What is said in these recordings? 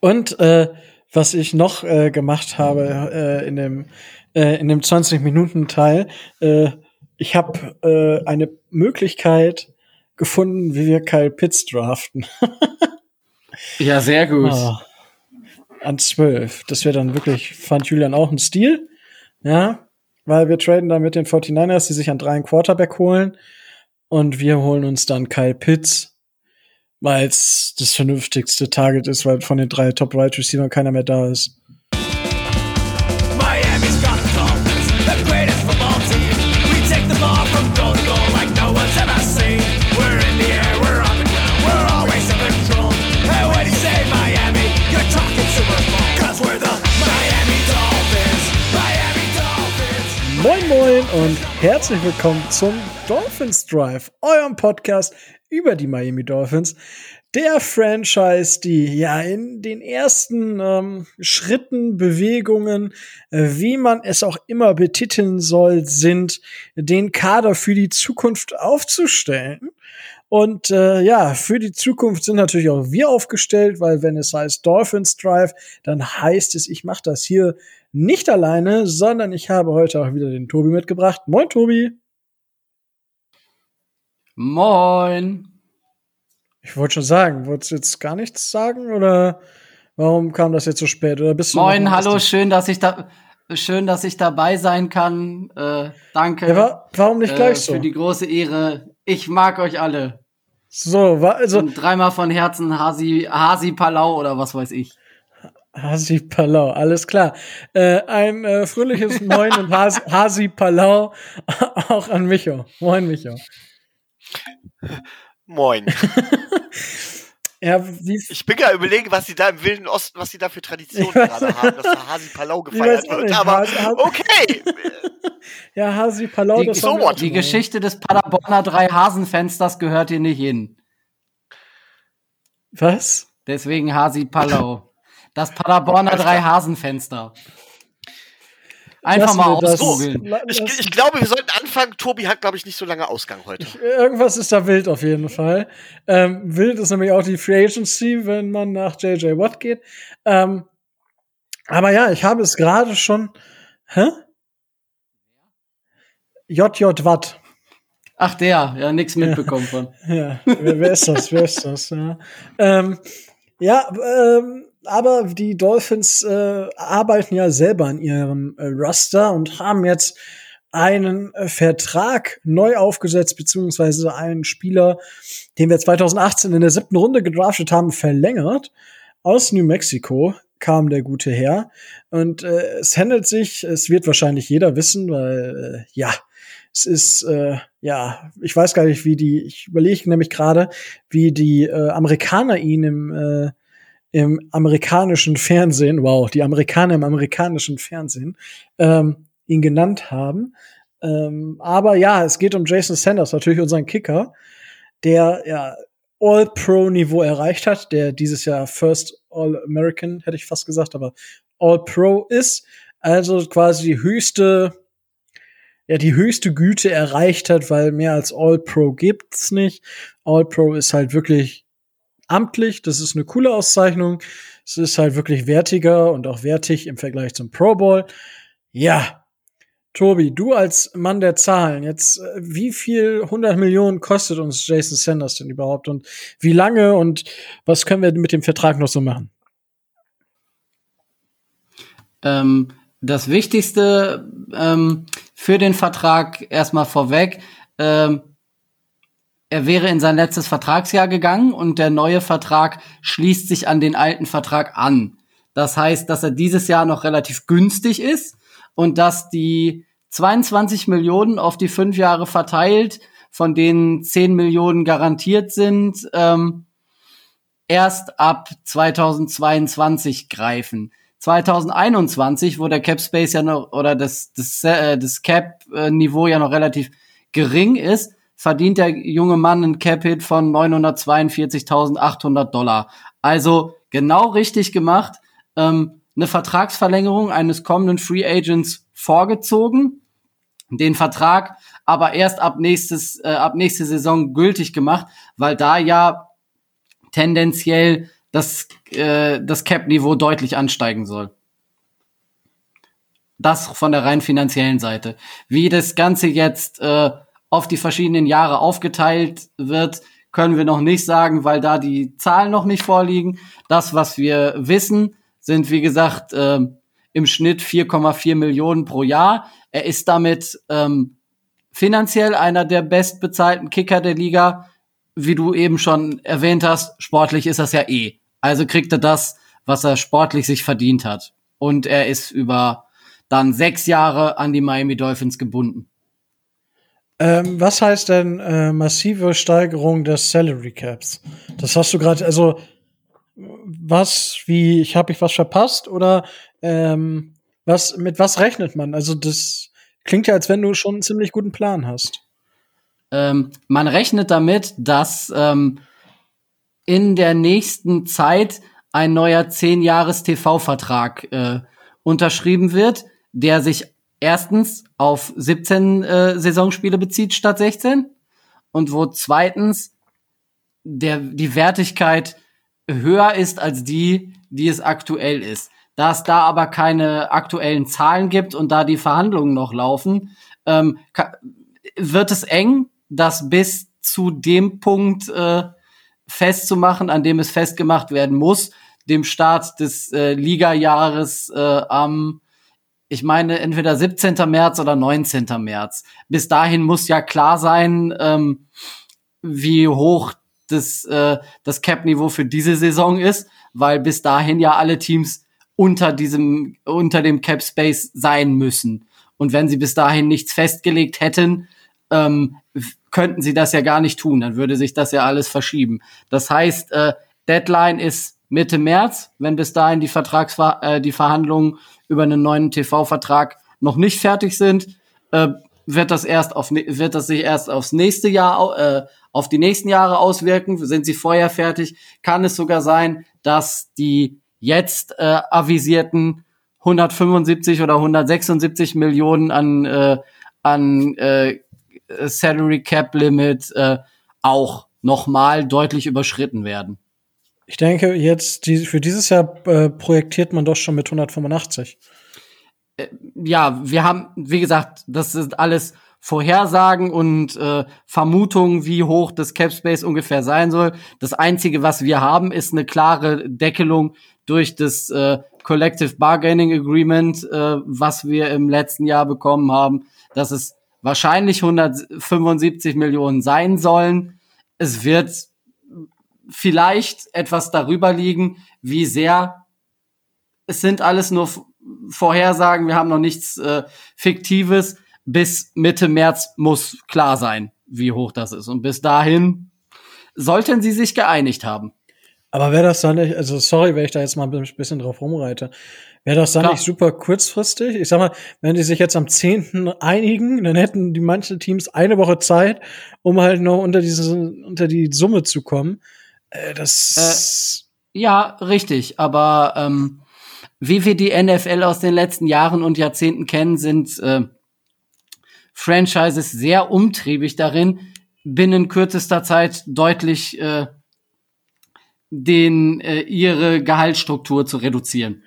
Und äh, was ich noch äh, gemacht habe äh, in dem äh, in dem 20 Minuten Teil, äh, ich habe äh, eine Möglichkeit gefunden, wie wir Kyle Pitts draften. ja, sehr gut. Ah, an 12. Das wäre dann wirklich, fand Julian auch ein Stil. Ja, weil wir traden dann mit den 49ers, die sich an drei einen Quarterback holen. Und wir holen uns dann Kyle Pitts, weil es das vernünftigste Target ist, weil von den drei Top Right Receivers keiner mehr da ist. Und herzlich willkommen zum Dolphins Drive, eurem Podcast über die Miami Dolphins. Der Franchise, die ja in den ersten ähm, Schritten, Bewegungen, äh, wie man es auch immer betiteln soll, sind, den Kader für die Zukunft aufzustellen. Und äh, ja, für die Zukunft sind natürlich auch wir aufgestellt, weil wenn es heißt Dolphins Drive, dann heißt es, ich mache das hier nicht alleine, sondern ich habe heute auch wieder den Tobi mitgebracht. Moin, Tobi. Moin. Ich wollte schon sagen, wolltest du jetzt gar nichts sagen oder warum kam das jetzt so spät? Oder bist du Moin, hallo, schön, dass ich da schön, dass ich dabei sein kann. Äh, danke. Ja, warum nicht gleich äh, so? Für die große Ehre. Ich mag euch alle. So, war also Und dreimal von Herzen Hasi Hasi Palau oder was weiß ich. Hasi Palau, alles klar. Äh, ein äh, fröhliches Moin und Hasi, Hasi Palau auch an Micho. Moin, Micho. Moin. ja, wie ich bin ja überlegen, was sie da im Wilden Osten, was sie da für Traditionen gerade haben, dass da Hasi Palau gefeiert wird. Aber Hasi, okay. ja, Hasi Palau, die, das so what? Die Geschichte des Paderborner drei Hasenfensters gehört hier nicht hin. Was? Deswegen Hasi Palau. Das Paderborner drei Hasenfenster. Einfach mal ausgoogeln. Ich, ich, glaube, wir sollten anfangen. Tobi hat, glaube ich, nicht so lange Ausgang heute. Ich, irgendwas ist da wild auf jeden Fall. Ähm, wild ist nämlich auch die Free Agency, wenn man nach JJ Watt geht. Ähm, aber ja, ich habe es gerade schon. Hä? JJ Watt. Ach der, ja, nichts mitbekommen von. Ja, wer, wer, ist das? wer ist das? Ja, ähm, ja ähm, aber die Dolphins äh, arbeiten ja selber an ihrem äh, Roster und haben jetzt einen äh, Vertrag neu aufgesetzt, beziehungsweise einen Spieler, den wir 2018 in der siebten Runde gedraftet haben, verlängert. Aus New Mexico kam der gute Herr. Und äh, es handelt sich, es wird wahrscheinlich jeder wissen, weil äh, ja, es ist, äh, ja, ich weiß gar nicht, wie die, ich überlege nämlich gerade, wie die äh, Amerikaner ihn im äh, im amerikanischen Fernsehen, wow, die Amerikaner im amerikanischen Fernsehen, ähm, ihn genannt haben. Ähm, aber ja, es geht um Jason Sanders, natürlich unseren Kicker, der ja All-Pro-Niveau erreicht hat, der dieses Jahr First All-American, hätte ich fast gesagt, aber All-Pro ist. Also quasi die höchste, ja, die höchste Güte erreicht hat, weil mehr als All-Pro gibt's nicht. All-Pro ist halt wirklich amtlich. Das ist eine coole Auszeichnung. Es ist halt wirklich wertiger und auch wertig im Vergleich zum Pro Bowl. Ja. Tobi, du als Mann der Zahlen, jetzt, äh, wie viel 100 Millionen kostet uns Jason Sanders denn überhaupt und wie lange und was können wir mit dem Vertrag noch so machen? Ähm, das Wichtigste ähm, für den Vertrag erstmal vorweg, ähm, er wäre in sein letztes Vertragsjahr gegangen und der neue Vertrag schließt sich an den alten Vertrag an. Das heißt, dass er dieses Jahr noch relativ günstig ist und dass die 22 Millionen auf die fünf Jahre verteilt, von denen 10 Millionen garantiert sind, ähm, erst ab 2022 greifen. 2021, wo der Cap Space ja noch oder das das, äh, das Cap Niveau ja noch relativ gering ist, verdient der junge Mann einen Cap-Hit von 942.800 Dollar. Also genau richtig gemacht. Ähm, eine Vertragsverlängerung eines kommenden Free Agents vorgezogen, den Vertrag aber erst ab nächstes äh, ab nächste Saison gültig gemacht, weil da ja tendenziell das, äh, das Cap-Niveau deutlich ansteigen soll. Das von der rein finanziellen Seite. Wie das Ganze jetzt äh, auf die verschiedenen Jahre aufgeteilt wird, können wir noch nicht sagen, weil da die Zahlen noch nicht vorliegen. Das, was wir wissen, sind wie gesagt äh, im Schnitt 4,4 Millionen pro Jahr. Er ist damit ähm, finanziell einer der bestbezahlten Kicker der Liga. Wie du eben schon erwähnt hast, sportlich ist das ja eh. Also kriegt er das, was er sportlich sich verdient hat. Und er ist über dann sechs Jahre an die Miami Dolphins gebunden. Ähm, was heißt denn äh, massive Steigerung des Salary Caps? Das hast du gerade, also was, wie, ich habe ich was verpasst oder ähm, was, mit was rechnet man? Also das klingt ja, als wenn du schon einen ziemlich guten Plan hast. Ähm, man rechnet damit, dass ähm, in der nächsten Zeit ein neuer 10-Jahres-TV-Vertrag äh, unterschrieben wird, der sich erstens auf 17 äh, Saisonspiele bezieht statt 16 und wo zweitens der, die Wertigkeit höher ist als die, die es aktuell ist. Da es da aber keine aktuellen Zahlen gibt und da die Verhandlungen noch laufen, ähm, wird es eng, das bis zu dem Punkt äh, festzumachen, an dem es festgemacht werden muss, dem Start des äh, Liga-Jahres äh, am ich meine, entweder 17. März oder 19. März. Bis dahin muss ja klar sein, ähm, wie hoch das, äh, das Cap-Niveau für diese Saison ist, weil bis dahin ja alle Teams unter diesem, unter dem Cap Space sein müssen. Und wenn sie bis dahin nichts festgelegt hätten, ähm, könnten sie das ja gar nicht tun. Dann würde sich das ja alles verschieben. Das heißt, äh, Deadline ist Mitte März, wenn bis dahin die Vertragsver äh, die Verhandlungen über einen neuen TV-Vertrag noch nicht fertig sind, äh, wird das erst auf wird das sich erst aufs nächste Jahr äh, auf die nächsten Jahre auswirken. Sind sie vorher fertig, kann es sogar sein, dass die jetzt äh, avisierten 175 oder 176 Millionen an äh, an äh, Salary Cap Limit äh, auch nochmal deutlich überschritten werden. Ich denke, jetzt die, für dieses Jahr äh, projektiert man doch schon mit 185. Äh, ja, wir haben, wie gesagt, das sind alles Vorhersagen und äh, Vermutungen, wie hoch das Cap Space ungefähr sein soll. Das einzige, was wir haben, ist eine klare Deckelung durch das äh, Collective Bargaining Agreement, äh, was wir im letzten Jahr bekommen haben, dass es wahrscheinlich 175 Millionen sein sollen. Es wird vielleicht etwas darüber liegen, wie sehr es sind alles nur Vorhersagen, wir haben noch nichts äh, Fiktives. Bis Mitte März muss klar sein, wie hoch das ist. Und bis dahin sollten sie sich geeinigt haben. Aber wäre das dann nicht, also sorry, wenn ich da jetzt mal ein bisschen drauf rumreite, wäre das dann Klar. nicht super kurzfristig? Ich sag mal, wenn die sich jetzt am 10. einigen, dann hätten die manchen Teams eine Woche Zeit, um halt noch unter diese, unter die Summe zu kommen. Äh, das. Äh, ja, richtig. Aber ähm, wie wir die NFL aus den letzten Jahren und Jahrzehnten kennen, sind äh, Franchises sehr umtriebig darin, binnen kürzester Zeit deutlich äh, den äh, ihre Gehaltsstruktur zu reduzieren.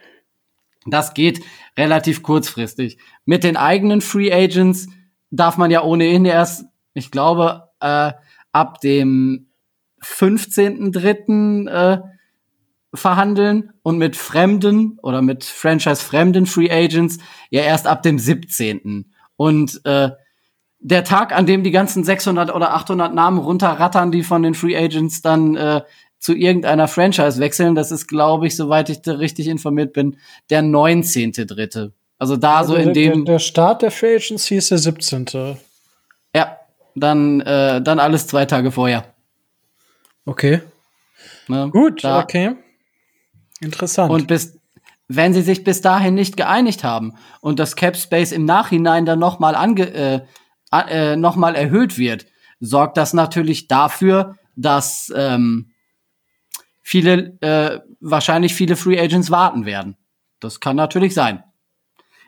Das geht relativ kurzfristig. Mit den eigenen Free Agents darf man ja ohnehin erst, ich glaube, äh, ab dem 15.3. Äh, verhandeln und mit fremden oder mit Franchise-fremden Free Agents ja erst ab dem 17. Und äh, der Tag, an dem die ganzen 600 oder 800 Namen runterrattern, die von den Free Agents dann äh, zu irgendeiner Franchise wechseln, das ist, glaube ich, soweit ich da richtig informiert bin, der 19.3. Also da also so in dem. Der, der Start der Free Agents hieß der 17. Ja, dann, äh, dann alles zwei Tage vorher. Okay. Ne, Gut, da. okay. Interessant. Und bis, wenn sie sich bis dahin nicht geeinigt haben und das Cap Space im Nachhinein dann nochmal ange, äh, äh, noch erhöht wird, sorgt das natürlich dafür, dass ähm, viele, äh, wahrscheinlich viele Free Agents warten werden. Das kann natürlich sein.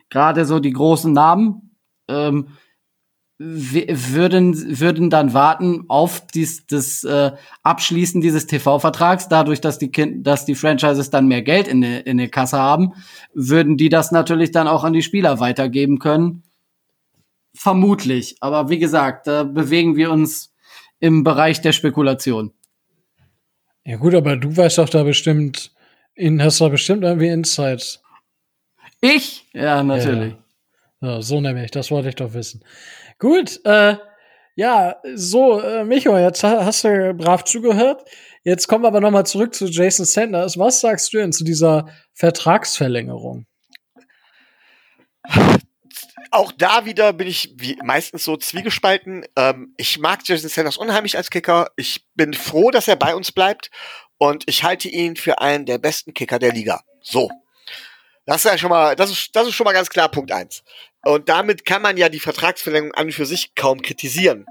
Gerade so die großen Namen ähm, würden, würden dann warten auf dies, das äh, Abschließen dieses TV-Vertrags, dadurch, dass die, kind, dass die Franchises dann mehr Geld in der in der Kasse haben, würden die das natürlich dann auch an die Spieler weitergeben können. Vermutlich. Aber wie gesagt, da bewegen wir uns im Bereich der Spekulation. Ja gut, aber du weißt doch da bestimmt, in, hast du da bestimmt irgendwie Insights. Ich? Ja, natürlich. Ja. ja. so nämlich, das wollte ich doch wissen. Gut, äh, ja, so, äh, Micho, jetzt hast du brav zugehört. Jetzt kommen wir aber noch mal zurück zu Jason Sanders. Was sagst du denn zu dieser Vertragsverlängerung? Auch da wieder bin ich wie meistens so zwiegespalten. Ähm, ich mag Jason Sanders unheimlich als Kicker. Ich bin froh, dass er bei uns bleibt. Und ich halte ihn für einen der besten Kicker der Liga. So. Das ist ja schon mal, das ist, das ist schon mal ganz klar Punkt eins. Und damit kann man ja die Vertragsverlängerung an und für sich kaum kritisieren.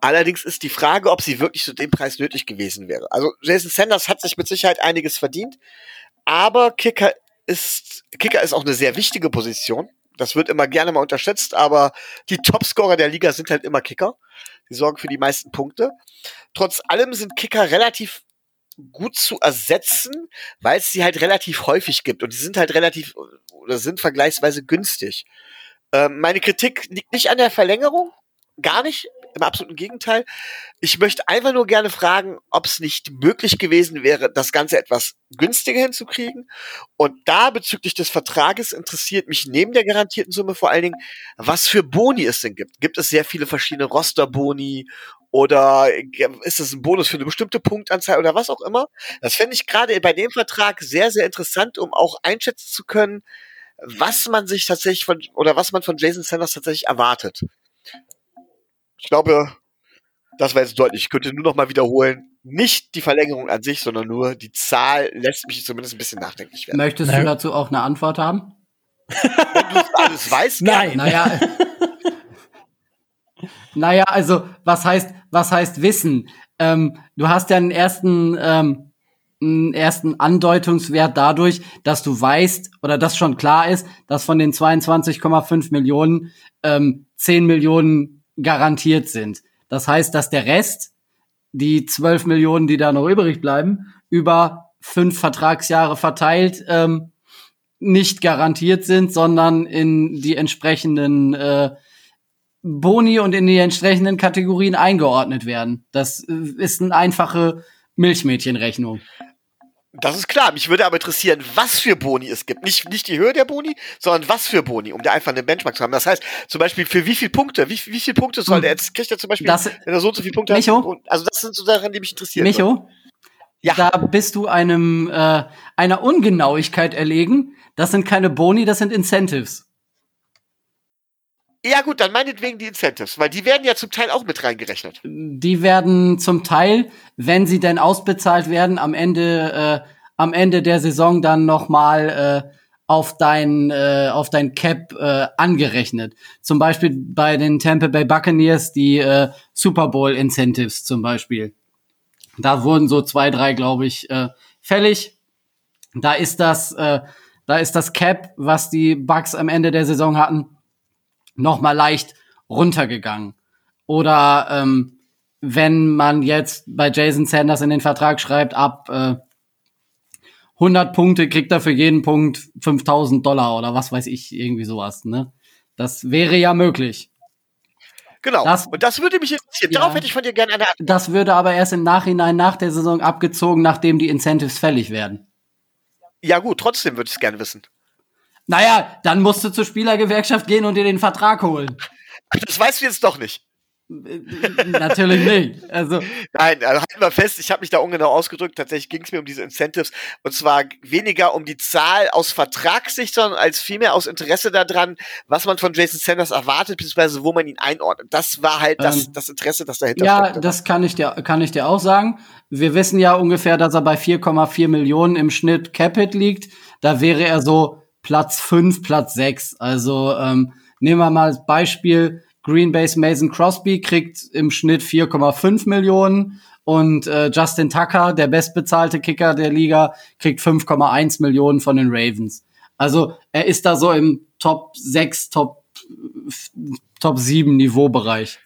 Allerdings ist die Frage, ob sie wirklich zu dem Preis nötig gewesen wäre. Also Jason Sanders hat sich mit Sicherheit einiges verdient, aber Kicker ist, Kicker ist auch eine sehr wichtige Position. Das wird immer gerne mal unterschätzt, aber die Topscorer der Liga sind halt immer Kicker. Die sorgen für die meisten Punkte. Trotz allem sind Kicker relativ gut zu ersetzen, weil es sie halt relativ häufig gibt und die sind halt relativ oder sind vergleichsweise günstig. Ähm, meine Kritik liegt nicht an der Verlängerung, gar nicht, im absoluten Gegenteil. Ich möchte einfach nur gerne fragen, ob es nicht möglich gewesen wäre, das Ganze etwas günstiger hinzukriegen. Und da bezüglich des Vertrages interessiert mich neben der garantierten Summe vor allen Dingen, was für Boni es denn gibt. Gibt es sehr viele verschiedene Rosterboni oder ist es ein Bonus für eine bestimmte Punktanzahl oder was auch immer? Das fände ich gerade bei dem Vertrag sehr, sehr interessant, um auch einschätzen zu können, was man sich tatsächlich von, oder was man von Jason Sanders tatsächlich erwartet. Ich glaube, das war jetzt deutlich. Ich könnte nur noch mal wiederholen, nicht die Verlängerung an sich, sondern nur die Zahl lässt mich zumindest ein bisschen nachdenklich werden. Möchtest du dazu auch eine Antwort haben? Wenn du alles weißt, Nein. Naja. naja, also, was heißt, was heißt Wissen? Ähm, du hast ja einen ersten, ähm, einen ersten Andeutungswert dadurch, dass du weißt oder dass schon klar ist, dass von den 22,5 Millionen ähm, 10 Millionen garantiert sind. Das heißt, dass der Rest, die 12 Millionen, die da noch übrig bleiben, über fünf Vertragsjahre verteilt, ähm, nicht garantiert sind, sondern in die entsprechenden äh, Boni und in die entsprechenden Kategorien eingeordnet werden. Das äh, ist eine einfache Milchmädchenrechnung. Das ist klar. Mich würde aber interessieren, was für Boni es gibt. Nicht, nicht die Höhe der Boni, sondern was für Boni, um da einfach eine Benchmark zu haben. Das heißt, zum Beispiel, für wie viele Punkte, wie, wie viele Punkte soll hm. der jetzt, kriegt er zum Beispiel, das, wenn er so und so viele Punkte Micho? hat? Also das sind so Sachen, die mich interessieren. Micho? Ja. Da bist du einem, äh, einer Ungenauigkeit erlegen. Das sind keine Boni, das sind Incentives. Ja gut, dann meinetwegen die Incentives, weil die werden ja zum Teil auch mit reingerechnet. Die werden zum Teil, wenn sie denn ausbezahlt werden, am Ende äh, am Ende der Saison dann noch mal äh, auf dein äh, auf dein Cap äh, angerechnet. Zum Beispiel bei den Tampa Bay Buccaneers die äh, Super Bowl Incentives zum Beispiel. Da wurden so zwei drei glaube ich äh, fällig. Da ist das äh, da ist das Cap, was die Bucks am Ende der Saison hatten noch mal leicht runtergegangen. Oder ähm, wenn man jetzt bei Jason Sanders in den Vertrag schreibt, ab äh, 100 Punkte kriegt er für jeden Punkt 5000 Dollar oder was weiß ich, irgendwie sowas. Ne? Das wäre ja möglich. Genau. Das, und das würde mich interessieren. Ja, Darauf hätte ich von dir gerne eine Antwort. Das würde aber erst im Nachhinein nach der Saison abgezogen, nachdem die Incentives fällig werden. Ja gut, trotzdem würde ich es gerne wissen. Naja, dann musst du zur Spielergewerkschaft gehen und dir den Vertrag holen. Das weißt du jetzt doch nicht. Natürlich nicht. Also Nein, also halten wir fest, ich habe mich da ungenau ausgedrückt. Tatsächlich ging es mir um diese Incentives und zwar weniger um die Zahl aus Vertragssicht, sondern als vielmehr aus Interesse daran, was man von Jason Sanders erwartet, beziehungsweise wo man ihn einordnet. Das war halt das, ähm, das Interesse, das dahinter Ja, steckte. das kann ich dir kann ich dir auch sagen. Wir wissen ja ungefähr, dass er bei 4,4 Millionen im Schnitt Capit liegt. Da wäre er so Platz 5, Platz 6. Also ähm, nehmen wir mal als Beispiel, Green Bay's Mason Crosby kriegt im Schnitt 4,5 Millionen und äh, Justin Tucker, der bestbezahlte Kicker der Liga, kriegt 5,1 Millionen von den Ravens. Also er ist da so im Top 6, Top Top 7 Niveaubereich.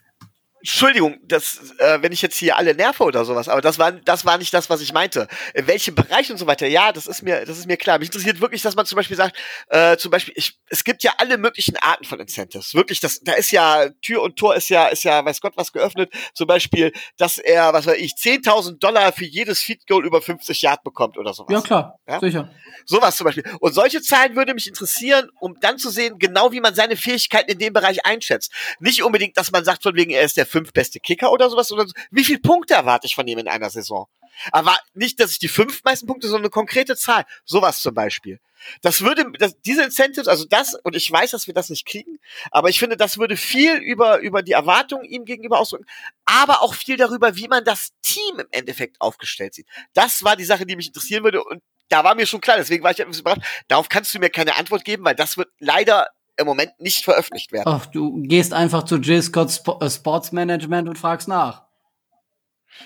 Entschuldigung, das, äh, wenn ich jetzt hier alle nerve oder sowas, aber das war, das war nicht das, was ich meinte. In welchem Bereich und so weiter, ja, das ist mir, das ist mir klar. Mich interessiert wirklich, dass man zum Beispiel sagt, äh, zum Beispiel, ich, es gibt ja alle möglichen Arten von Incentives. Wirklich, das, da ist ja, Tür und Tor ist ja, ist ja, weiß Gott was geöffnet. Zum Beispiel, dass er, was weiß ich, 10.000 Dollar für jedes Feed Goal über 50 Yard bekommt oder sowas. Ja, klar, Ja? sicher. Sowas zum Beispiel. Und solche Zahlen würde mich interessieren, um dann zu sehen, genau wie man seine Fähigkeiten in dem Bereich einschätzt. Nicht unbedingt, dass man sagt, von wegen, er ist der fünf beste Kicker oder sowas, sondern wie viele Punkte erwarte ich von ihm in einer Saison? Aber nicht, dass ich die fünf meisten Punkte, sondern eine konkrete Zahl. Sowas zum Beispiel. Das würde, das, diese Incentives, also das, und ich weiß, dass wir das nicht kriegen, aber ich finde, das würde viel über, über die Erwartungen ihm gegenüber ausdrücken, aber auch viel darüber, wie man das Team im Endeffekt aufgestellt sieht. Das war die Sache, die mich interessieren würde und da war mir schon klar, deswegen war ich etwas überrascht. Darauf kannst du mir keine Antwort geben, weil das wird leider im Moment nicht veröffentlicht werden. Ach, du gehst einfach zu Jill Scott Sp äh, Sports Management und fragst nach.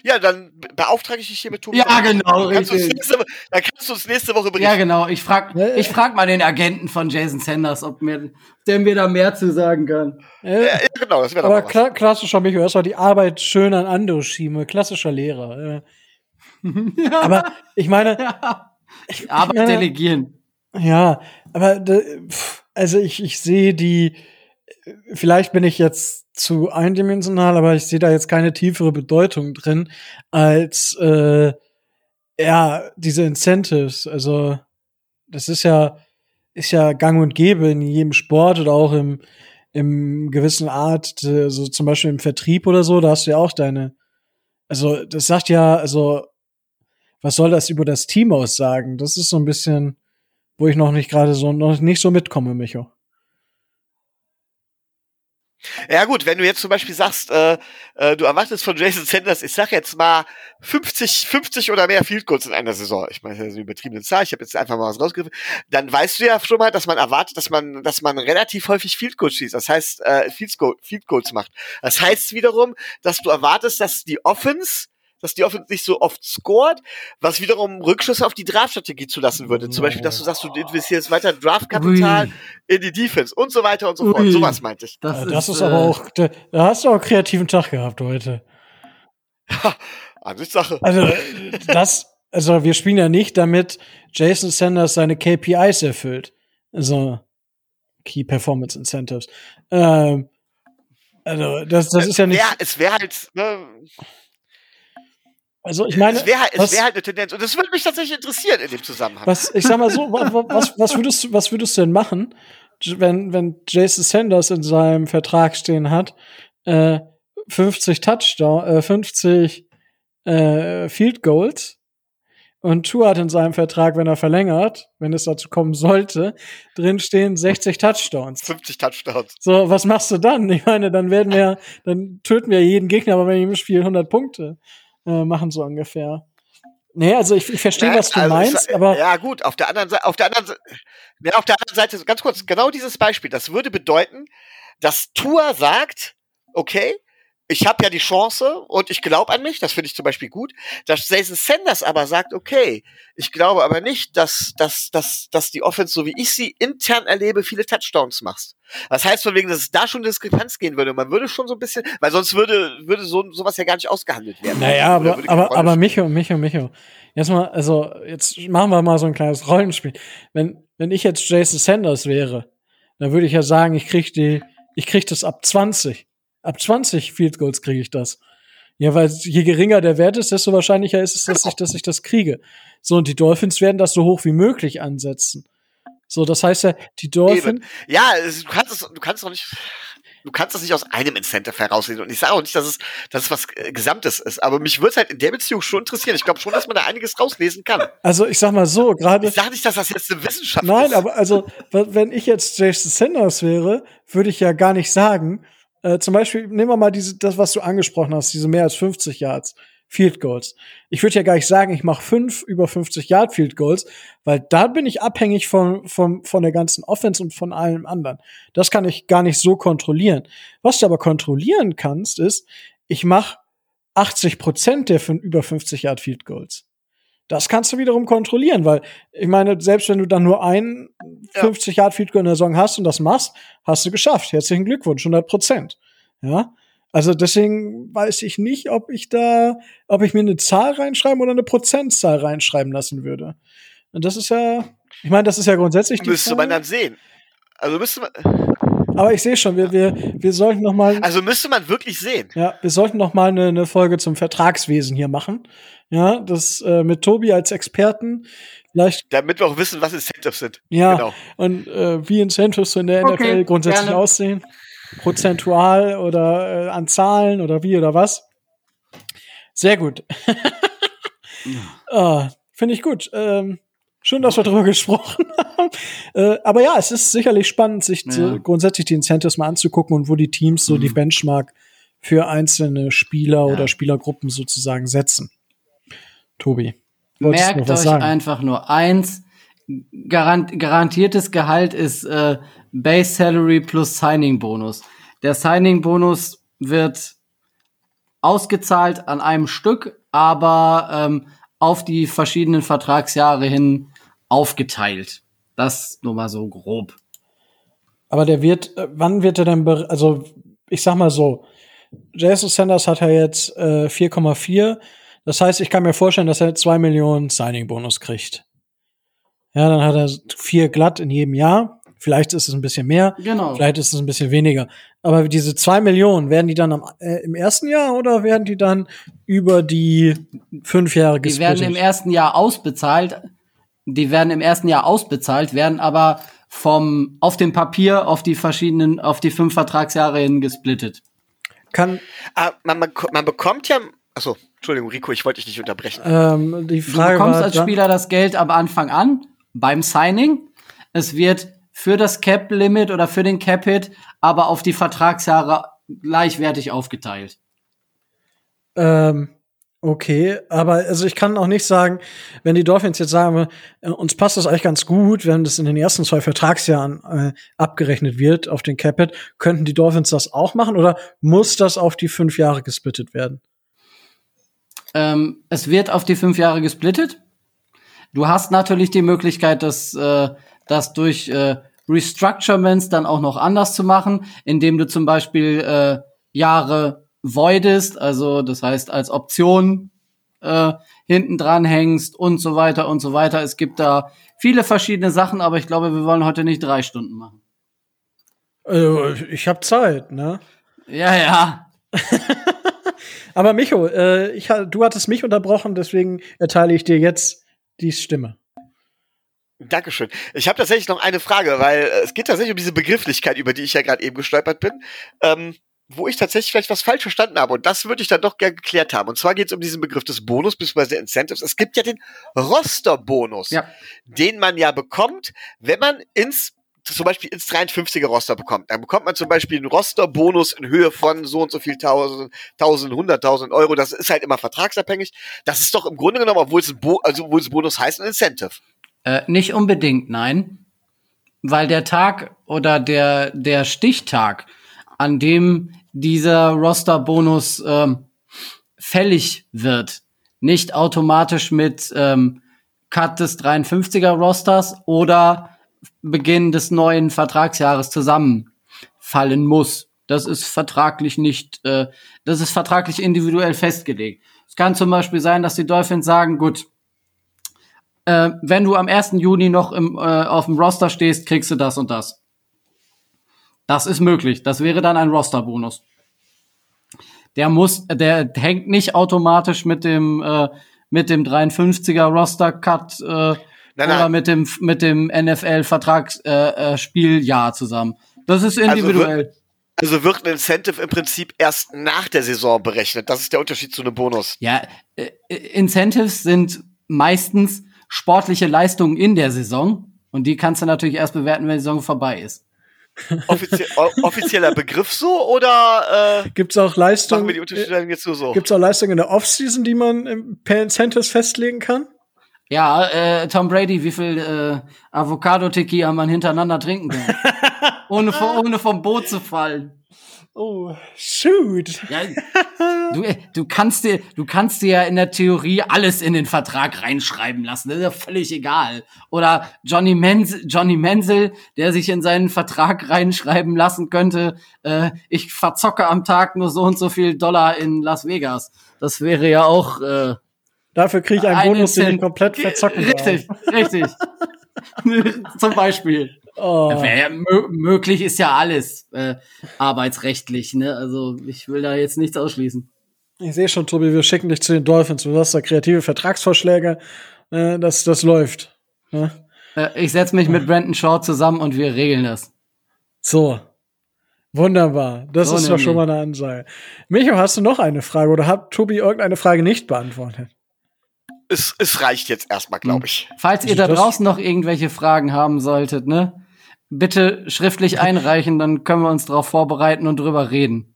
Ja, dann beauftrage ich dich hier mit Tobi. Ja, genau, Dann kannst du uns richtig. nächste, Wo- dann kannst du uns nächste Woche berichten. Ja, genau. Ich frag, Ja, ich frag mal den Agenten von Jason Sanders, ob mir, der mir da mehr zu sagen kann. Ja, ja, genau, das wäre doch aber kla klassischer Micho, erstmal die Arbeit schön an andere schieben, klassischer Lehrer. Äh. Aber ich meine, Ja. ich, ich Arbeit meine, delegieren. Ja, aber pff, also ich, ich sehe die, vielleicht bin ich jetzt zu eindimensional, aber ich sehe da jetzt keine tiefere Bedeutung drin als äh, ja diese Incentives. Also das ist ja ist ja Gang und Gäbe in jedem Sport oder auch im im gewissen Art, äh, so zum Beispiel im Vertrieb oder so, da hast du ja auch deine. Also das sagt ja, also was soll das über das Team aussagen? Das ist so ein bisschen wo ich noch nicht gerade so noch nicht so mitkomme, Micho. Ja gut, wenn du jetzt zum Beispiel sagst, äh, äh, du erwartest von Jason Sanders, ich sag jetzt mal 50, 50 oder mehr Field Goals in einer Saison. Ich meine, das ist eine übertriebene Zahl. Ich habe jetzt einfach mal was rausgegriffen. Dann weißt du ja schon mal, dass man erwartet, dass man, dass man relativ häufig Field Goals schießt. Das heißt, äh, Field, Goal, Field Goals macht. Das heißt wiederum, dass du erwartest, dass die Offense dass die Offense nicht so oft scored, was wiederum Rückschlüsse auf die Draftstrategie zulassen würde. Zum Beispiel, dass du sagst, du investierst weiter Draftkapital in die Defense und so weiter und so fort. Sowas meinte ich. Das, Das, ist, das ist äh, aber auch, da, da hast du auch einen kreativen Tag gehabt heute. Ansichtssache. Also das, also wir spielen ja nicht, damit Jason Sanders seine KPIs erfüllt. Also Key Performance Incentives. Ähm, also das, das ist ja nicht. Ja, es wäre halt, ne, Also ich meine, es wäre halt, wär halt eine Tendenz. Und das würde mich tatsächlich interessieren in dem Zusammenhang. Was, ich sag mal so, wa- wa- was, was würdest du, was würdest du denn machen, wenn, wenn Jason Sanders in seinem Vertrag stehen hat, äh, 50 Touchdown, äh, 50 äh, Field Goals und Tua hat in seinem Vertrag, wenn er verlängert, wenn es dazu kommen sollte, drin stehen 60 Touchdowns. 50 Touchdowns. So, was machst du dann? Ich meine, dann werden wir, dann töten wir jeden Gegner, aber wenn wir im Spiel 100 Punkte äh, machen, so ungefähr. Nee, also ich, ich verstehe, Nein, was du also meinst, es- aber Ja, gut, auf der anderen Seite, auf der anderen Seite, ja, auf der anderen Seite, ganz kurz, genau dieses Beispiel, das würde bedeuten, dass Tua sagt, okay, ich habe ja die Chance und ich glaube an mich, das finde ich zum Beispiel gut, dass Jason Sanders aber sagt, okay, ich glaube aber nicht, dass, dass, dass, dass die Offense, so wie ich sie intern erlebe, viele Touchdowns machst. Das heißt von wegen, dass es da schon Diskrepanz gehen würde. Man würde schon so ein bisschen, weil sonst würde, würde so, sowas ja gar nicht ausgehandelt werden. Naja, Oder aber, aber, aber. Micho, Micho, Micho. Jetzt mal, also, jetzt machen wir mal so ein kleines Rollenspiel. Wenn, wenn ich jetzt Jason Sanders wäre, dann würde ich ja sagen, ich krieg die, ich krieg das ab 20. Ab 20 Field Goals kriege ich das. Ja, weil je geringer der Wert ist, desto wahrscheinlicher ist es, dass ich, dass ich das kriege. So, und die Dolphins werden das so hoch wie möglich ansetzen. So, das heißt ja, die Dolphins. Ja, du kannst es, du kannst doch nicht, du kannst das nicht aus einem Incentive herauslesen. Und ich sage auch nicht, dass es, dass es was äh, Gesamtes ist. Aber mich würde es halt in der Beziehung schon interessieren. Ich glaube schon, dass man da einiges rauslesen kann. also ich sag mal so, gerade. Ich sage nicht, dass das jetzt eine Wissenschaft Nein, ist. aber also, wenn ich jetzt Jason Sanders wäre, würde ich ja gar nicht sagen, äh, zum Beispiel, nehmen wir mal diese, das, was du angesprochen hast, diese mehr als 50 Yards Field Goals. Ich würde ja gar nicht sagen, ich mache fünf über 50 Yard Field Goals, weil da bin ich abhängig von, von, von der ganzen Offense und von allem anderen. Das kann ich gar nicht so kontrollieren. Was du aber kontrollieren kannst, ist, ich mache 80 Prozent der über 50 Yard Field Goals. Das kannst du wiederum kontrollieren, weil ich meine, selbst wenn du dann nur ein Ja. 50 Yard Field Goal in der Saison hast und das machst, hast du geschafft. Herzlichen Glückwunsch, 100 Prozent. Ja. Also deswegen weiß ich nicht, ob ich da, ob ich mir eine Zahl reinschreiben oder eine Prozentzahl reinschreiben lassen würde. Und das ist ja, ich meine, das ist ja grundsätzlich Müsste man dann sehen. Also müsste man, Aber ich sehe schon, wir, wir, wir sollten noch mal, also müsste man wirklich sehen. ja, wir sollten noch mal eine, eine Folge zum Vertragswesen hier machen. Ja, das äh, mit Tobi als Experten. Vielleicht, Damit wir auch wissen, was Incentives sind. ja, Genau. und äh, wie Incentives so in der Okay, NFL grundsätzlich gerne. aussehen. Prozentual oder äh, an Zahlen oder wie oder was. Sehr gut. ah, Finde ich gut. Ähm, schön, dass wir darüber gesprochen haben. Äh, aber ja, es ist sicherlich spannend, sich Ja. so grundsätzlich die Incentives mal anzugucken und wo die Teams so die Mhm. Benchmark für einzelne Spieler Ja. oder Spielergruppen sozusagen setzen. Tobi. Merkt euch sagen? einfach nur eins. Garant garantiertes Gehalt ist äh, Base Salary plus Signing Bonus. Der Signing Bonus wird ausgezahlt an einem Stück, aber ähm, auf die verschiedenen Vertragsjahre hin aufgeteilt. Das nur mal so grob. Aber der wird, äh, wann wird er denn, also ich sag mal so, Jason Sanders hat ja jetzt äh, 4,4. Das heißt, ich kann mir vorstellen, dass er 2 Millionen Signing-Bonus kriegt. Ja, dann hat er vier glatt in jedem Jahr. Vielleicht ist es ein bisschen mehr, Genau. vielleicht ist es ein bisschen weniger. Aber diese 2 Millionen, werden die dann am, äh, im ersten Jahr oder werden die dann über die fünf Jahre Die werden im gesplittet? ersten Jahr ausbezahlt. Die werden im ersten Jahr ausbezahlt, werden aber vom auf dem Papier auf die verschiedenen auf die fünf Vertragsjahre hin gesplittet. Kann Ah, man, man, man bekommt ja, achso, Entschuldigung, Rico, ich wollte dich nicht unterbrechen. ähm, die Du Frage bekommst war als Spieler das Geld am Anfang an beim Signing. Es wird für das Cap Limit oder für den Cap Hit aber auf die Vertragsjahre gleichwertig aufgeteilt. Ähm, okay, aber also ich kann auch nicht sagen, wenn die Dolphins jetzt sagen, äh, uns passt das eigentlich ganz gut, wenn das in den ersten zwei Vertragsjahren äh, abgerechnet wird auf den Capit, könnten die Dolphins das auch machen oder muss das auf die fünf Jahre gesplittet werden? Ähm, es wird auf die fünf Jahre gesplittet. Du hast natürlich die Möglichkeit, das, äh, das durch äh, Restructurements dann auch noch anders zu machen, indem du zum Beispiel äh, Jahre voidest, also das heißt als Option äh, hinten dran hängst und so weiter und so weiter. Es gibt da viele verschiedene Sachen, aber ich glaube, wir wollen heute nicht drei Stunden machen. Äh, ich habe Zeit, ne? Ja, ja. Aber Micho, äh, ich, du hattest mich unterbrochen, deswegen erteile ich dir jetzt die Stimme. Dankeschön. Ich habe tatsächlich noch eine Frage, weil äh, es geht tatsächlich um diese Begrifflichkeit, über die ich ja gerade eben gestolpert bin, ähm, wo ich tatsächlich vielleicht was falsch verstanden habe. Und das würde ich dann doch gerne geklärt haben. Und zwar geht es um diesen Begriff des Bonus bzw. Incentives. Es gibt ja den Roster-Bonus, Ja. den man ja bekommt, wenn man ins zum Beispiel ins 53er Roster bekommt. Dann bekommt man zum Beispiel einen Roster-Bonus in Höhe von so und so viel tausend, tausend, hunderttausend Euro. Das ist halt immer vertragsabhängig. Das ist doch im Grunde genommen, obwohl es ein, Bo also, obwohl es ein Bonus heißt, ein Incentive. Äh, nicht unbedingt, nein. Weil der Tag oder der, der Stichtag, an dem dieser Roster-Bonus ähm, fällig wird, nicht automatisch mit ähm, Cut des 53er Rosters oder Beginn des neuen Vertragsjahres zusammenfallen muss. Das ist vertraglich nicht, äh, das ist vertraglich individuell festgelegt. Es kann zum Beispiel sein, dass die Dolphins sagen, gut, äh, wenn du am 1. Juni noch im, äh, auf dem Roster stehst, kriegst du das und das. Das ist möglich. Das wäre dann ein Roster-Bonus. Der muss, der hängt nicht automatisch mit dem äh, mit dem 53er Roster-Cut äh, Nein, oder nein. mit dem mit dem NFL-Vertragsspieljahr äh, äh, Spieljahr zusammen. Das ist individuell. Also wird ein Incentive im Prinzip erst nach der Saison berechnet. Das ist der Unterschied zu einem Bonus. Ja, äh, äh, Incentives sind meistens sportliche Leistungen in der Saison und die kannst du natürlich erst bewerten, wenn die Saison vorbei ist. Offizie offizieller Begriff so oder äh, Gibt's auch machen Leistungen? wir die Unterscheidung jetzt nur so? Gibt's auch Leistungen in der Offseason, die man ähm, per Incentives festlegen kann? Ja, äh, Tom Brady, wie viel äh, Avocado Tequila man hintereinander trinken kann, ohne, ohne vom Boot zu fallen. Oh, shoot. Ja, du, du, kannst dir, du kannst dir ja in der Theorie alles in den Vertrag reinschreiben lassen. Das ist ja völlig egal. Oder Johnny, Menzel, Johnny Menzel, der sich in seinen Vertrag reinschreiben lassen könnte, äh, ich verzocke am Tag nur so und so viel Dollar in Las Vegas. Das wäre ja auch. Äh, Dafür kriege ich einen Bonus, den ich komplett verzocken richtig, darf. richtig. Zum Beispiel. Oh. Ja, möglich ist ja alles äh, arbeitsrechtlich, ne? Also ich will da jetzt nichts ausschließen. Ich sehe schon, Tobi, wir schicken dich zu den Dolphins. Du hast da kreative Vertragsvorschläge. Äh, das, das läuft. Ne? Äh, ich setze mich mit Brandon Shaw zusammen und wir regeln das. So. Wunderbar. Das So ist doch nämlich. schon mal eine Ansage. Micho, hast du noch eine Frage oder hat Tobi irgendeine Frage nicht beantwortet? Es, es reicht jetzt erstmal, glaube ich. Falls ihr da draußen noch irgendwelche Fragen haben solltet, ne? Bitte schriftlich einreichen, dann können wir uns darauf vorbereiten und drüber reden.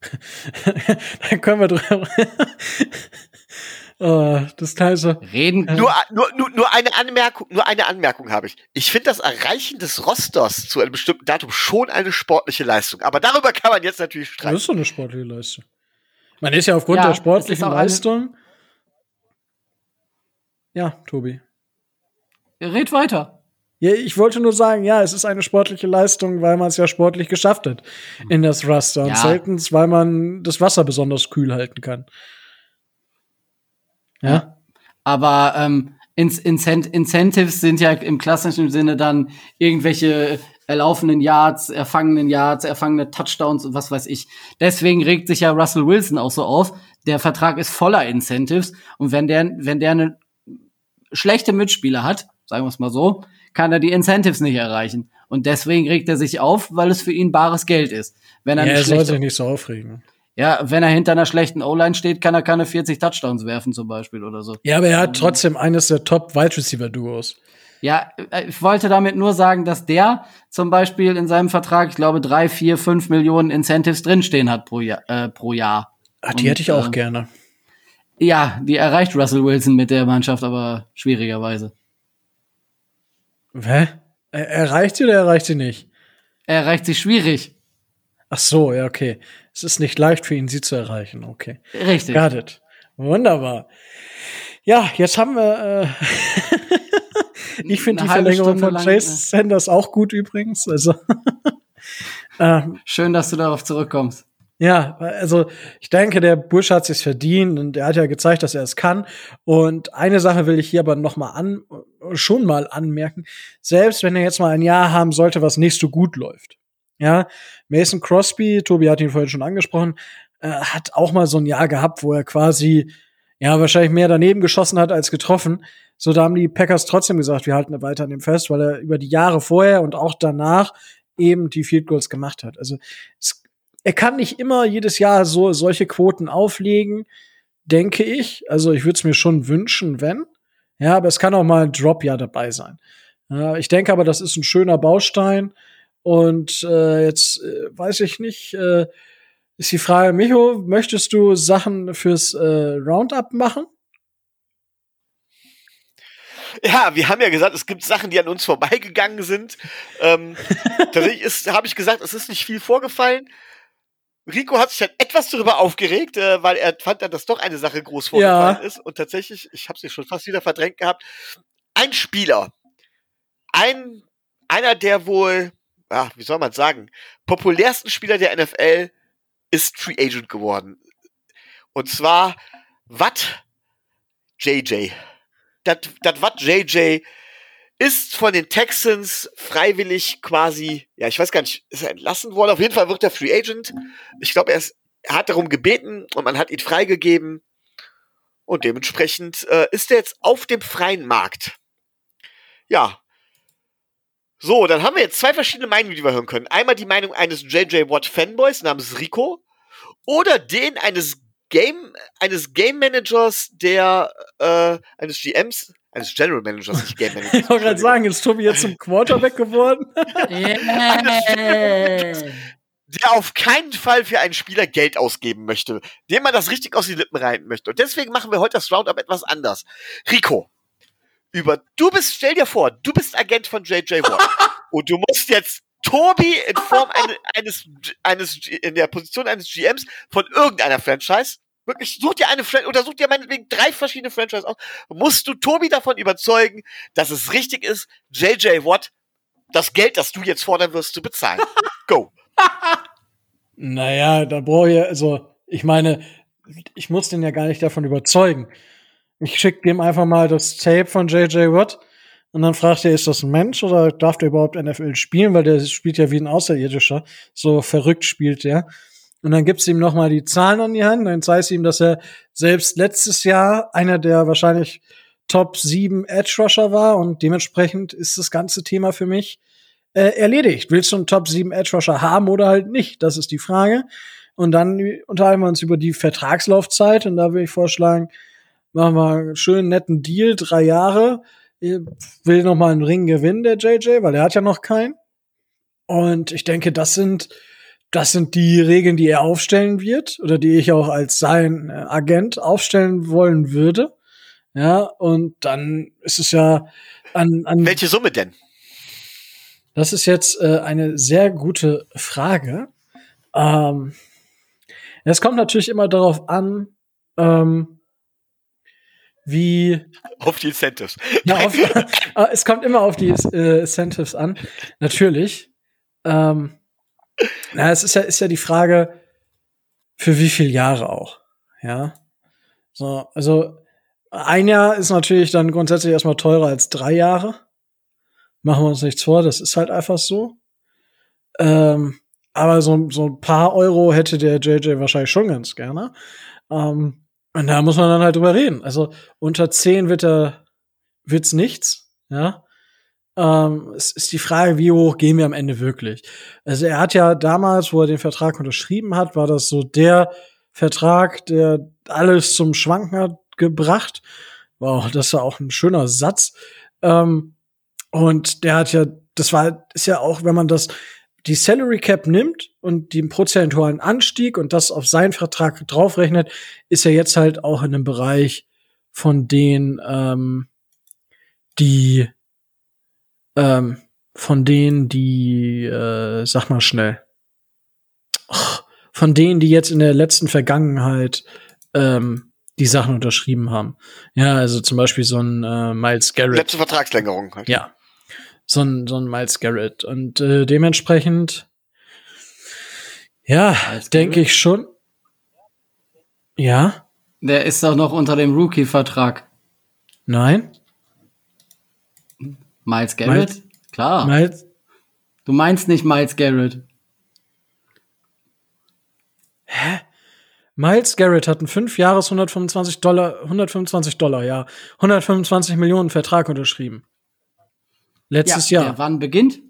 Dann können wir drüber. oh, das Teilste. Reden. Nur, nur, nur, nur eine Anmerkung, nur eine Anmerkung habe ich. Ich finde das Erreichen des Rosters zu einem bestimmten Datum schon eine sportliche Leistung. Aber darüber kann man jetzt natürlich Das streiten. ist so eine sportliche Leistung. Man ist ja aufgrund Ja, der sportlichen Leistung. Ja, Tobi. Red weiter. Ja, ich wollte nur sagen, ja, es ist eine sportliche Leistung, weil man es ja sportlich geschafft hat in das Raster. Und Ja. selten, weil man das Wasser besonders kühl halten kann. Ja? Aber ähm, Incent Incentives sind ja im klassischen Sinne dann irgendwelche erlaufenden Yards, erfangenen Yards, erfangene Touchdowns und was weiß ich. Deswegen regt sich ja Russell Wilson auch so auf. Der Vertrag ist voller Incentives und wenn der, wenn der eine schlechte Mitspieler hat, sagen wir es mal so, kann er die Incentives nicht erreichen. Und deswegen regt er sich auf, weil es für ihn bares Geld ist. Wenn er Ja, er soll sich nicht so aufregen. ja, wenn er hinter einer schlechten O-Line steht, kann er keine 40 Touchdowns werfen zum Beispiel oder so. Ja, aber er hat trotzdem eines der Top-Wide-Receiver-Duos. Ja, äh, ich wollte damit nur sagen, dass der zum Beispiel in seinem Vertrag, ich glaube, drei, vier, fünf Millionen Incentives drinstehen hat pro Jahr. Äh, pro Jahr. Ach, die Und, hätte ich auch äh, gerne. Ja, die erreicht Russell Wilson mit der Mannschaft, aber schwierigerweise. Hä? Er erreicht sie oder erreicht sie nicht? Er erreicht sie schwierig. Ach so, ja, okay. Es ist nicht leicht für ihn, sie zu erreichen. Okay. Richtig. Got it. Wunderbar. Ja, jetzt haben wir. Äh ich finde die Verlängerung Stunde von lang, Chase äh. Sanders auch gut übrigens. Also ähm, Schön, dass du darauf zurückkommst. Ja, also ich denke, der Bush hat sich verdient und er hat ja gezeigt, dass er es kann. Und eine Sache will ich hier aber noch mal an, schon mal anmerken: Selbst wenn er jetzt mal ein Jahr haben sollte, was nicht so gut läuft, ja, Mason Crosby, Tobi hat ihn vorhin schon angesprochen, äh, hat auch mal so ein Jahr gehabt, wo er quasi ja wahrscheinlich mehr daneben geschossen hat als getroffen. So, da haben die Packers trotzdem gesagt, wir halten weiter an dem fest, weil er über die Jahre vorher und auch danach eben die Field Goals gemacht hat. Also es, er kann nicht immer jedes Jahr so solche Quoten auflegen, denke ich. Also ich würde es mir schon wünschen, wenn. Ja, aber es kann auch mal ein Drop ja dabei sein. Ja, ich denke aber, das ist ein schöner Baustein. Und äh, jetzt äh, weiß ich nicht, äh, ist die Frage, Micho, möchtest du Sachen fürs äh, Roundup machen? Ja, wir haben ja gesagt, es gibt Sachen, die an uns vorbeigegangen sind. Ähm, tatsächlich habe ich gesagt, es ist nicht viel vorgefallen. Rico hat sich dann etwas darüber aufgeregt, äh, weil er fand dann, dass doch eine Sache groß vorgefallen Ja. ist. Und tatsächlich, ich habe sie schon fast wieder verdrängt gehabt. Ein Spieler, ein einer der wohl, ja, wie soll man sagen, populärsten Spieler der NFL ist Free Agent geworden. Und zwar Watt JJ. Das das Watt JJ ist von den Texans freiwillig quasi, ja, ich weiß gar nicht, ist er entlassen worden? Auf jeden Fall wird er Free Agent. Ich glaube, er, er hat darum gebeten und man hat ihn freigegeben. Und dementsprechend äh, ist er jetzt auf dem freien Markt. Ja. So, dann haben wir jetzt zwei verschiedene Meinungen, die wir hören können. Einmal die Meinung eines JJ Watt Fanboys namens Rico oder den eines Game, eines Game Managers, der, äh, eines GMs, eines General Managers, nicht Game Managers. Ich wollte gerade sagen, ist Tobi jetzt zum Quarterback geworden? der auf keinen Fall für einen Spieler Geld ausgeben möchte, dem man das richtig aus die Lippen reiten möchte. Und deswegen machen wir heute das Roundup etwas anders. Rico, über du bist, stell dir vor, du bist Agent von JJ Watt und du musst jetzt Tobi in Form eines, eines, eines, in der Position eines GMs von irgendeiner Franchise, wirklich, such dir eine Franchise, oder such dir meinetwegen drei verschiedene Franchise aus, musst du Tobi davon überzeugen, dass es richtig ist, JJ Watt das Geld, das du jetzt fordern wirst, zu bezahlen. Go. Naja, da brauche ich, also, ich meine, ich muss den ja gar nicht davon überzeugen. Ich schicke dem einfach mal das Tape von JJ Watt und dann fragt er, ist das ein Mensch oder darf der überhaupt NFL spielen? Weil der spielt ja wie ein Außerirdischer. So verrückt spielt der. Und dann gibt's ihm noch mal die Zahlen an die Hand. Dann zeigt ihm, dass er selbst letztes Jahr einer der wahrscheinlich Top 7 Edge Rusher war und dementsprechend ist das ganze Thema für mich äh, erledigt. Willst du einen Top 7 Edge Rusher haben oder halt nicht? Das ist die Frage. Und dann unterhalten wir uns über die Vertragslaufzeit und da würde ich vorschlagen, machen wir einen schönen netten Deal, drei Jahre will noch mal einen Ring gewinnen, der JJ, weil er hat ja noch keinen. Und ich denke, das sind, das sind die Regeln, die er aufstellen wird oder die ich auch als sein äh, Agent aufstellen wollen würde. Ja, und dann ist es ja an, an Welche Summe denn? Das ist jetzt äh, eine sehr gute Frage. Ähm, es kommt natürlich immer darauf an, ähm, wie auf die Incentives. Ja, auf, äh, es kommt immer auf die äh, Incentives an, natürlich. Ähm, na, es ist ja ist ja die Frage, für wie viele Jahre auch, ja. So, also ein Jahr ist natürlich dann grundsätzlich erstmal teurer als drei Jahre. Machen wir uns nichts vor, das ist halt einfach so. Ähm, aber so, so ein paar Euro hätte der JJ wahrscheinlich schon ganz gerne. Ähm, und da muss man dann halt drüber reden. Also unter 10 wird er, wird's nichts, ja. Ähm, es ist die Frage, wie hoch gehen wir am Ende wirklich? Also er hat ja damals, wo er den Vertrag unterschrieben hat, war das so der Vertrag, der alles zum Schwanken hat gebracht. Wow, das war auch ein schöner Satz. Ähm, und der hat ja, das war, ist ja auch, wenn man das die Salary Cap nimmt und den prozentualen Anstieg und das auf seinen Vertrag draufrechnet, ist er jetzt halt auch in einem Bereich von denen, ähm, die, ähm, von denen, die, äh, sag mal schnell, von denen, die jetzt in der letzten Vergangenheit ähm, die Sachen unterschrieben haben. Ja, also zum Beispiel so ein äh, Miles Garrett. Letzte Vertragslängerung halt. Ja, so ein, so ein Miles Garrett. Und äh, dementsprechend, ja, denke ich schon. Ja. Der ist doch noch unter dem Rookie-Vertrag. Nein. Miles Garrett? Miles, Klar. Miles, du meinst nicht Miles Garrett. Hä? Miles Garrett hat einen 5 Jahres 125 Dollar, 125 Dollar, ja, 125 Millionen Vertrag unterschrieben. Letztes ja, Jahr. Der wann beginnt?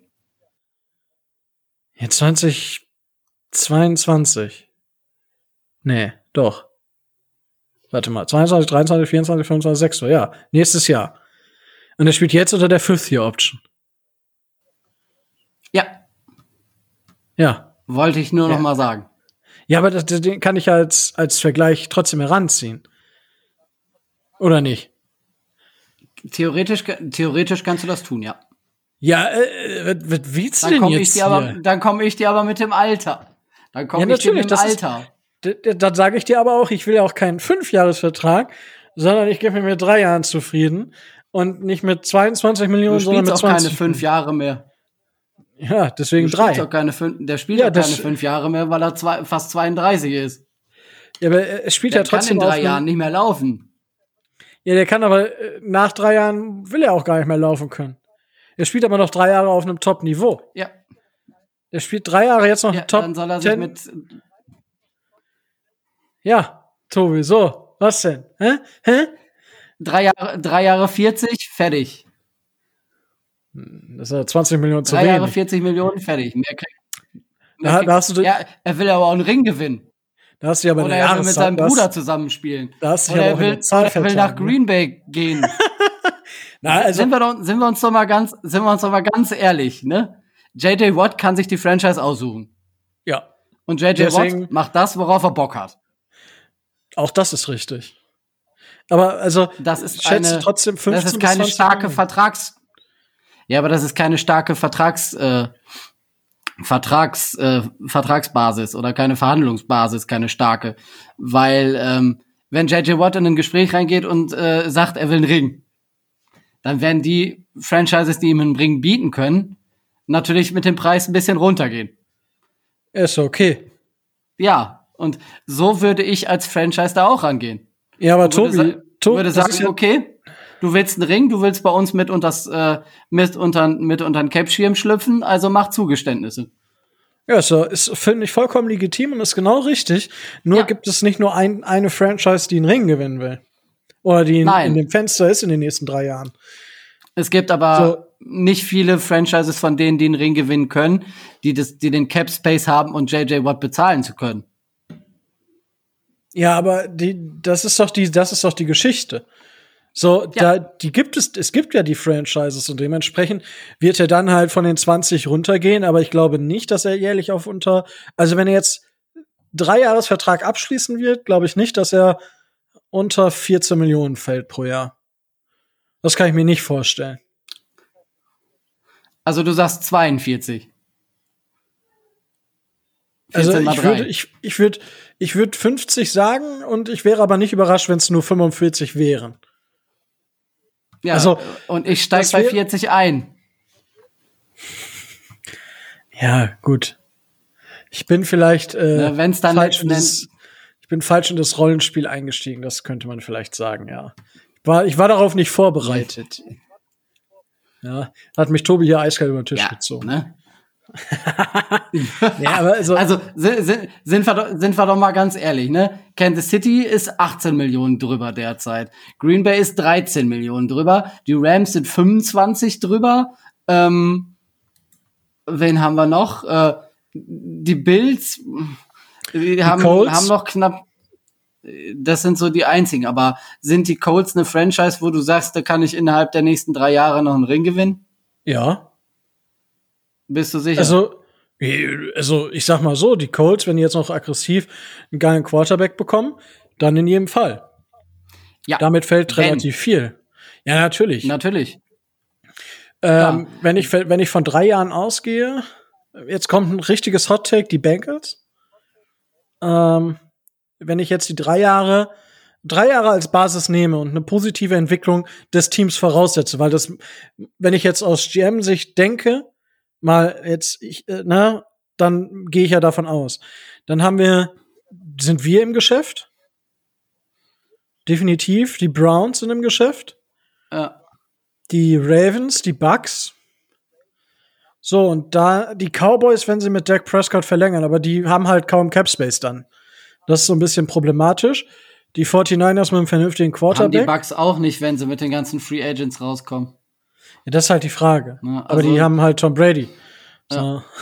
Ja, 2022. Nee, doch. Warte mal, 22, 23, 24, 25, 26, ja, nächstes Jahr. Und er spielt jetzt unter der Fifth Year Option. Ja. Ja. Wollte ich nur ja. noch mal sagen. Ja, aber das, den kann ich als, als Vergleich trotzdem heranziehen. Oder nicht? Theoretisch, theoretisch kannst du das tun, ja. Ja, äh, was, was willst du dann denn jetzt? Ich dir aber, dann komme ich dir aber mit dem Alter. Dann komme ja, ich dir mit dem Alter. Dann sage ich dir aber auch, ich will ja auch keinen Fünfjahresvertrag, sondern ich gebe mir mit drei Jahren zufrieden und nicht mit 22 Millionen, sondern mit 20. auch keine fünf Jahre mehr. Ja, deswegen du drei. Auch keine fünf, der spielt ja, auch keine fünf Jahre mehr, weil er zwei, fast 32 ist. Ja, aber er spielt der ja trotzdem. kann in drei Jahren nicht mehr laufen. Ja, der kann aber äh, nach drei Jahren will er auch gar nicht mehr laufen können. Er spielt aber noch drei Jahre auf einem Top-Niveau. Ja. Er spielt drei Jahre jetzt noch ja, Top. Dann soll er sich mit. Ja, Tobi, so. Was denn? Hä? Hä? Drei Jahre, drei Jahre 40, fertig. Das ist 20 Millionen zu Drei wenig. Jahre 40 Millionen, fertig. Mehr krieg, mehr da, da hast du ja, er will aber auch einen Ring gewinnen. Da hast du ja aber Oder er will mit seinem Bruder zusammenspielen. Da hast du ja er, will, oder er will nach Green Bay gehen. Na, also sind, wir doch, sind wir uns doch mal ganz, sind wir uns doch mal ganz ehrlich, ne? JJ Watt kann sich die Franchise aussuchen. Ja. Und JJ Deswegen, Watt macht das, worauf er Bock hat. Auch das ist richtig. Aber also, das ist schätze eine, trotzdem 15 Das ist keine starke Vertrags. Ja, aber das ist keine starke Vertrags. Äh, Vertrags, äh, Vertragsbasis oder keine Verhandlungsbasis, keine starke. Weil ähm, wenn JJ Watt in ein Gespräch reingeht und äh, sagt, er will einen Ring, dann werden die Franchises, die ihm einen Ring bieten können, natürlich mit dem Preis ein bisschen runtergehen. Ist okay. Ja, und so würde ich als Franchise da auch rangehen. Ja, aber Tobi, Tobi, Tobi würde sagen, ja okay, du willst einen Ring, du willst bei uns mit unters, äh, mit unter, mit unter den Cap-Schirm schlüpfen, also mach Zugeständnisse. Ja, so ist finde ich vollkommen legitim und ist genau richtig. Nur Ja. gibt es nicht nur ein, eine Franchise, die einen Ring gewinnen will. Oder die in, in dem Fenster ist in den nächsten drei Jahren. Es gibt aber So. nicht viele Franchises von denen, die einen Ring gewinnen können, die das, die den Cap Space haben und JJ Watt bezahlen zu können. Ja, aber die, das ist doch die, das ist doch die Geschichte. So, da, die gibt es, es gibt ja die Franchises und dementsprechend wird er dann halt von den 20 runtergehen, aber ich glaube nicht, dass er jährlich auf unter, also wenn er jetzt drei Jahresvertrag abschließen wird, glaube ich nicht, dass er unter 14 Millionen fällt pro Jahr. Das kann ich mir nicht vorstellen. Also du sagst 42. Also 14 mal ich würde, ich, ich würde, ich würde 50 sagen und ich wäre aber nicht überrascht, wenn es nur 45 wären. ja, also, und ich steige bei wär- 40 ein. Ja, gut. Ich bin vielleicht äh, Ne, wenn's dann falsch in letzten bin falsch in das Rollenspiel eingestiegen, das könnte man vielleicht sagen, ja. Ich war, ich war darauf nicht vorbereitet. Ja, hat mich Tobi hier eiskalt über den Tisch Ja, gezogen. ne? Ja, aber also, Also sind, sind, sind, wir, doch- sind wir doch mal ganz ehrlich, ne? Kansas City ist 18 Millionen drüber derzeit. Green Bay ist 13 Millionen drüber. Die Rams sind 25 drüber. Ähm, wen haben wir noch? Äh, die Bills die haben, haben noch knapp. Das sind so die einzigen. Aber sind die Colts eine Franchise, wo du sagst, da kann ich innerhalb der nächsten drei Jahre noch einen Ring gewinnen? ja. Bist du sicher? Also, also ich sag mal so, die Colts, wenn die jetzt noch aggressiv einen geilen Quarterback bekommen, dann in jedem Fall. ja, Damit fällt wenn. relativ viel. Ja, natürlich. natürlich. Ähm, wenn, ich, wenn ich von drei Jahren ausgehe, jetzt kommt ein richtiges Hot Take, die Bengals. Ähm, wenn ich jetzt die drei Jahre, drei Jahre als Basis nehme und eine positive Entwicklung des Teams voraussetze, weil das, wenn ich jetzt aus GM-Sicht denke, mal jetzt, ich, äh, na, dann gehe ich ja davon aus. Dann haben wir, sind wir im Geschäft? Definitiv. Die Browns sind im Geschäft Ja. die Ravens, die Bucks. So, und da die Cowboys, wenn sie mit Dak Prescott verlängern, aber die haben halt kaum Cap Space dann. Das ist so ein bisschen problematisch. Die 49ers mit einem vernünftigen Haben die Quarterback. Bucks auch nicht, wenn sie mit den ganzen Free Agents rauskommen. Ja, das ist halt die Frage. Ja, aber die also- haben halt Tom Brady. So.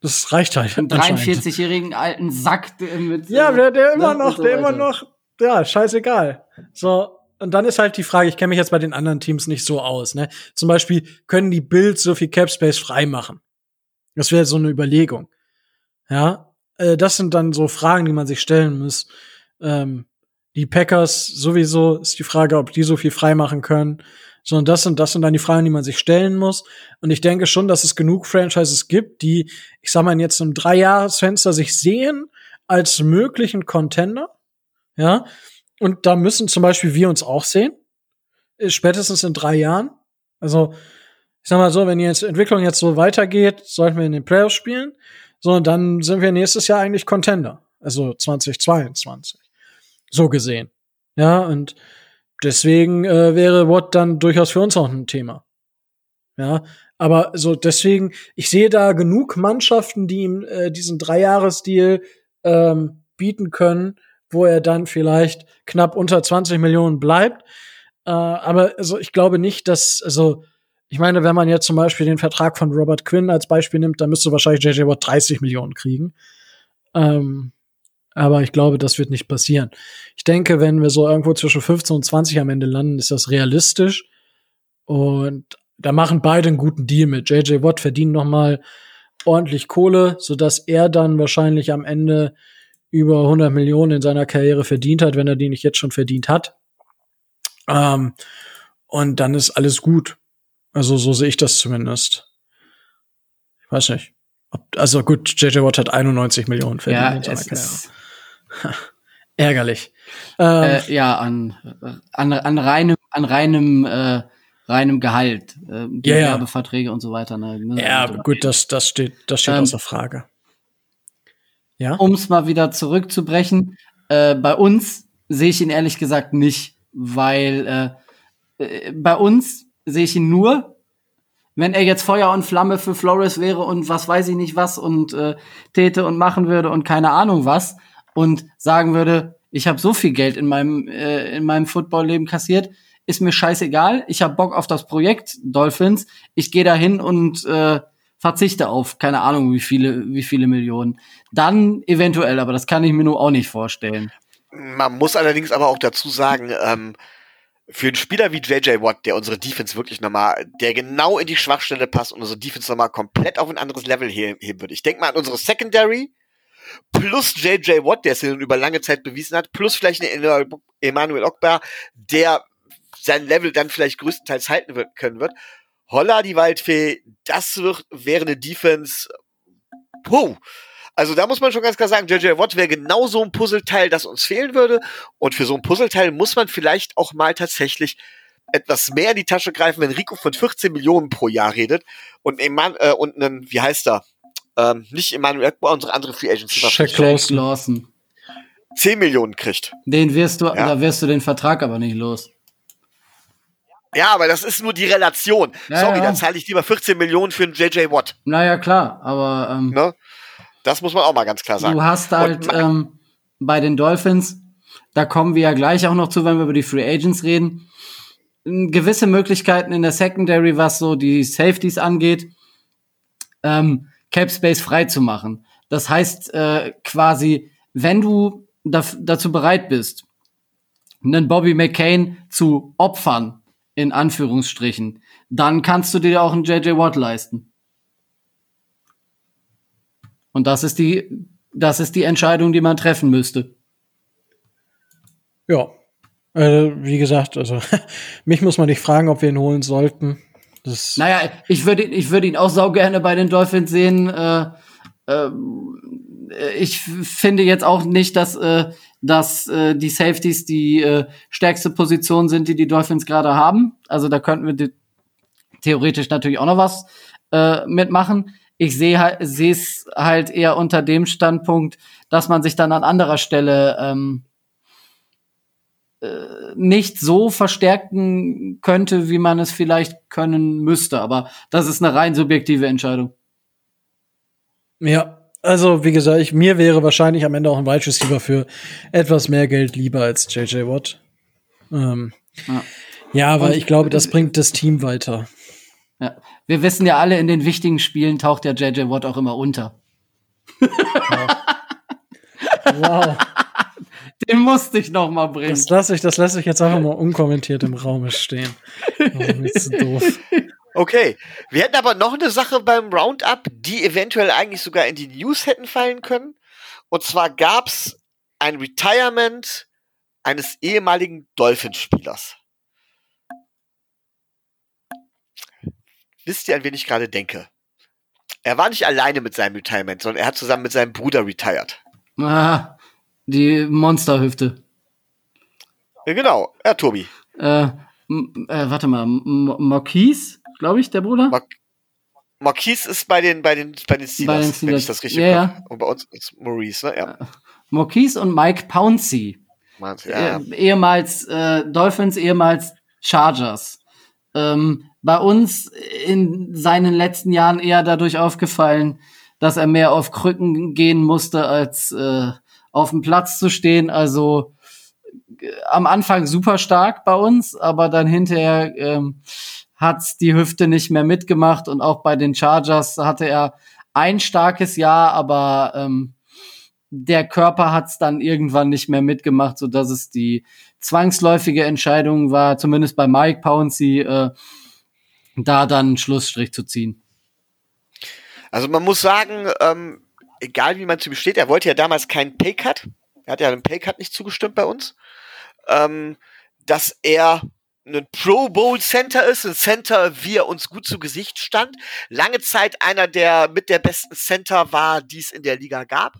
Das reicht halt. Einen anscheinend. 43-jährigen alten Sack der mit. Ja, der, der immer noch, der immer noch, ja, scheißegal. So, und dann ist halt die Frage, ich kenne mich jetzt bei den anderen Teams nicht so aus, ne? Zum Beispiel, können die Bills so viel Cap Space freimachen? Das wäre so eine Überlegung. Ja, äh, das sind dann so Fragen, die man sich stellen muss. Ähm, die Packers sowieso ist die Frage, ob die so viel freimachen können. So, und das sind, das sind dann die Fragen, die man sich stellen muss. Und ich denke schon, dass es genug Franchises gibt, die, ich sag mal, jetzt im Dreijahresfenster sich sehen als möglichen Contender. Ja. Und da müssen zum Beispiel wir uns auch sehen. Äh, Spätestens in drei Jahren. Also, ich sag mal so, wenn die Entwicklung jetzt so weitergeht, sollten wir in den Playoffs spielen. So, und dann sind wir nächstes Jahr eigentlich Contender. Also 2022. So gesehen. Ja, und deswegen äh, wäre Watt dann durchaus für uns auch ein Thema. Ja, aber so deswegen, ich sehe da genug Mannschaften, die ihm äh, diesen Dreijahresdeal ähm, bieten können, wo er dann vielleicht knapp unter 20 Millionen bleibt. Äh, aber also ich glaube nicht, dass, also ich meine, wenn man jetzt zum Beispiel den Vertrag von Robert Quinn als Beispiel nimmt, dann müsste wahrscheinlich JJ Watt 30 Millionen kriegen. Ähm, aber ich glaube, das wird nicht passieren. Ich denke, wenn wir so irgendwo zwischen 15 und 20 am Ende landen, ist das realistisch. Und da machen beide einen guten Deal mit. JJ Watt verdient noch mal ordentlich Kohle, sodass er dann wahrscheinlich am Ende über 100 Millionen in seiner Karriere verdient hat, wenn er die nicht jetzt schon verdient hat. Ähm, und dann ist alles gut. Also so sehe ich das zumindest. Ich weiß nicht. Also gut, JJ Watt hat 91 Millionen verdient ja, in seiner Karriere. Ärgerlich. Ähm, äh, ja, an, an, an reinem, an reinem, äh, reinem Gehalt, äh, Werbeverträge und so weiter. Ne? Ja, gut, das, das steht, das steht ähm, außer Frage. Ja. Um es mal wieder zurückzubrechen, äh, bei uns sehe ich ihn ehrlich gesagt nicht, weil äh, äh, bei uns sehe ich ihn nur, wenn er jetzt Feuer und Flamme für Flores wäre und was weiß ich nicht was und äh, täte und machen würde und keine Ahnung was und sagen würde, ich habe so viel Geld in meinem äh, in meinem Footballleben kassiert, ist mir scheißegal, ich habe Bock auf das Projekt Dolphins, ich gehe dahin und äh, verzichte auf keine Ahnung wie viele wie viele Millionen. Dann eventuell, aber das kann ich mir nur auch nicht vorstellen. Man muss allerdings aber auch dazu sagen, ähm, für einen Spieler wie JJ Watt, der unsere Defense wirklich nochmal, der genau in die Schwachstelle passt und unsere Defense nochmal komplett auf ein anderes Level heben würde. Ich denke mal an unsere Secondary plus JJ Watt, der es über lange Zeit bewiesen hat, plus vielleicht eine Emmanuel Ogbar, der sein Level dann vielleicht größtenteils halten wird, können wird. Holla, die Waldfee, das wird, wäre eine Defense, puh, also da muss man schon ganz klar sagen, JJ Watt wäre genau so ein Puzzleteil, das uns fehlen würde. Und für so ein Puzzleteil muss man vielleicht auch mal tatsächlich etwas mehr in die Tasche greifen, wenn Rico von 14 Millionen pro Jahr redet und Eman äh, und einen, wie heißt er? Ähm, nicht Emmanuel Ekbar, unsere andere Free Agency. Shaq. Lawson. 10 Millionen kriegt. Den wirst du, ja. da wirst du den Vertrag aber nicht los. Ja, aber das ist nur die Relation. Ja, Sorry, ja. dann zahle ich lieber 14 Millionen für einen JJ Watt. Naja, klar, aber ähm, ne? Das muss man auch mal ganz klar sagen. Du hast halt ähm, bei den Dolphins, da kommen wir ja gleich auch noch zu, wenn wir über die Free Agents reden, gewisse Möglichkeiten in der Secondary, was so die Safeties angeht, ähm, Cap Space frei zu machen. Das heißt äh, quasi, wenn du da, dazu bereit bist, einen Bobby McCain zu opfern, in Anführungsstrichen, dann kannst du dir auch einen JJ Watt leisten. Und das ist die, das ist die Entscheidung, die man treffen müsste. Ja. Äh, wie gesagt, also mich muss man nicht fragen, ob wir ihn holen sollten. Das naja, ich würde ich würde ihn auch sau gerne bei den Dolphins sehen. Äh, äh, ich finde jetzt auch nicht, dass, äh, dass äh, die Safeties die äh, stärkste Position sind, die die Dolphins gerade haben. Also da könnten wir theoretisch natürlich auch noch was äh, mitmachen ich sehe sehe es halt eher unter dem Standpunkt, dass man sich dann an anderer Stelle ähm, äh, nicht so verstärken könnte, wie man es vielleicht können müsste. Aber das ist eine rein subjektive Entscheidung. Ja, also wie gesagt, ich, mir wäre wahrscheinlich am Ende auch ein Wide Receiver für etwas mehr Geld lieber als JJ Watt. Ähm, ja. ja, weil ich glaube, das bringt das Team weiter. Ja. Wir wissen ja alle, in den wichtigen Spielen taucht der JJ Watt auch immer unter. Wow. wow. Den musste ich noch mal bringen. Das lasse ich, das lasse ich jetzt einfach mal unkommentiert im Raum stehen. Also, doof. Okay, wir hätten aber noch eine Sache beim Roundup, die eventuell eigentlich sogar in die News hätten fallen können. Und zwar gab's ein Retirement eines ehemaligen Dolphins-Spielers. Wisst ihr, an wen ich gerade denke? Er war nicht alleine mit seinem Retirement, sondern er hat zusammen mit seinem Bruder retired. Ah, die Monsterhüfte. Genau, ja, Tobi. Äh, äh, warte mal, Marquise, glaube ich, der Bruder? Mar Marquise ist bei den, bei den, bei den Steelers, bei den Steelers. wenn ich das richtig ja, ja. Und bei uns ist Maurice, ne? Ja. Äh, Marquise und Mike Pouncey. Ja. Eh ehemals äh, Dolphins, ehemals Chargers. Ähm, bei uns in seinen letzten Jahren eher dadurch aufgefallen, dass er mehr auf Krücken gehen musste, als äh, auf dem Platz zu stehen. Also äh, am Anfang super stark bei uns, aber dann hinterher ähm, hat die Hüfte nicht mehr mitgemacht und auch bei den Chargers hatte er ein starkes Jahr, aber ähm, der Körper hat es dann irgendwann nicht mehr mitgemacht, so dass es die zwangsläufige Entscheidung war, zumindest bei Mike Pouncey, äh, da dann einen Schlussstrich zu ziehen. Also man muss sagen, ähm, egal wie man zu ihm steht, er wollte ja damals keinen Paycut. Er hat ja einen Paycut nicht zugestimmt bei uns. Ähm, dass er ein Pro Bowl Center ist, ein Center, wie er uns gut zu Gesicht stand. Lange Zeit einer der mit der besten Center war, die es in der Liga gab.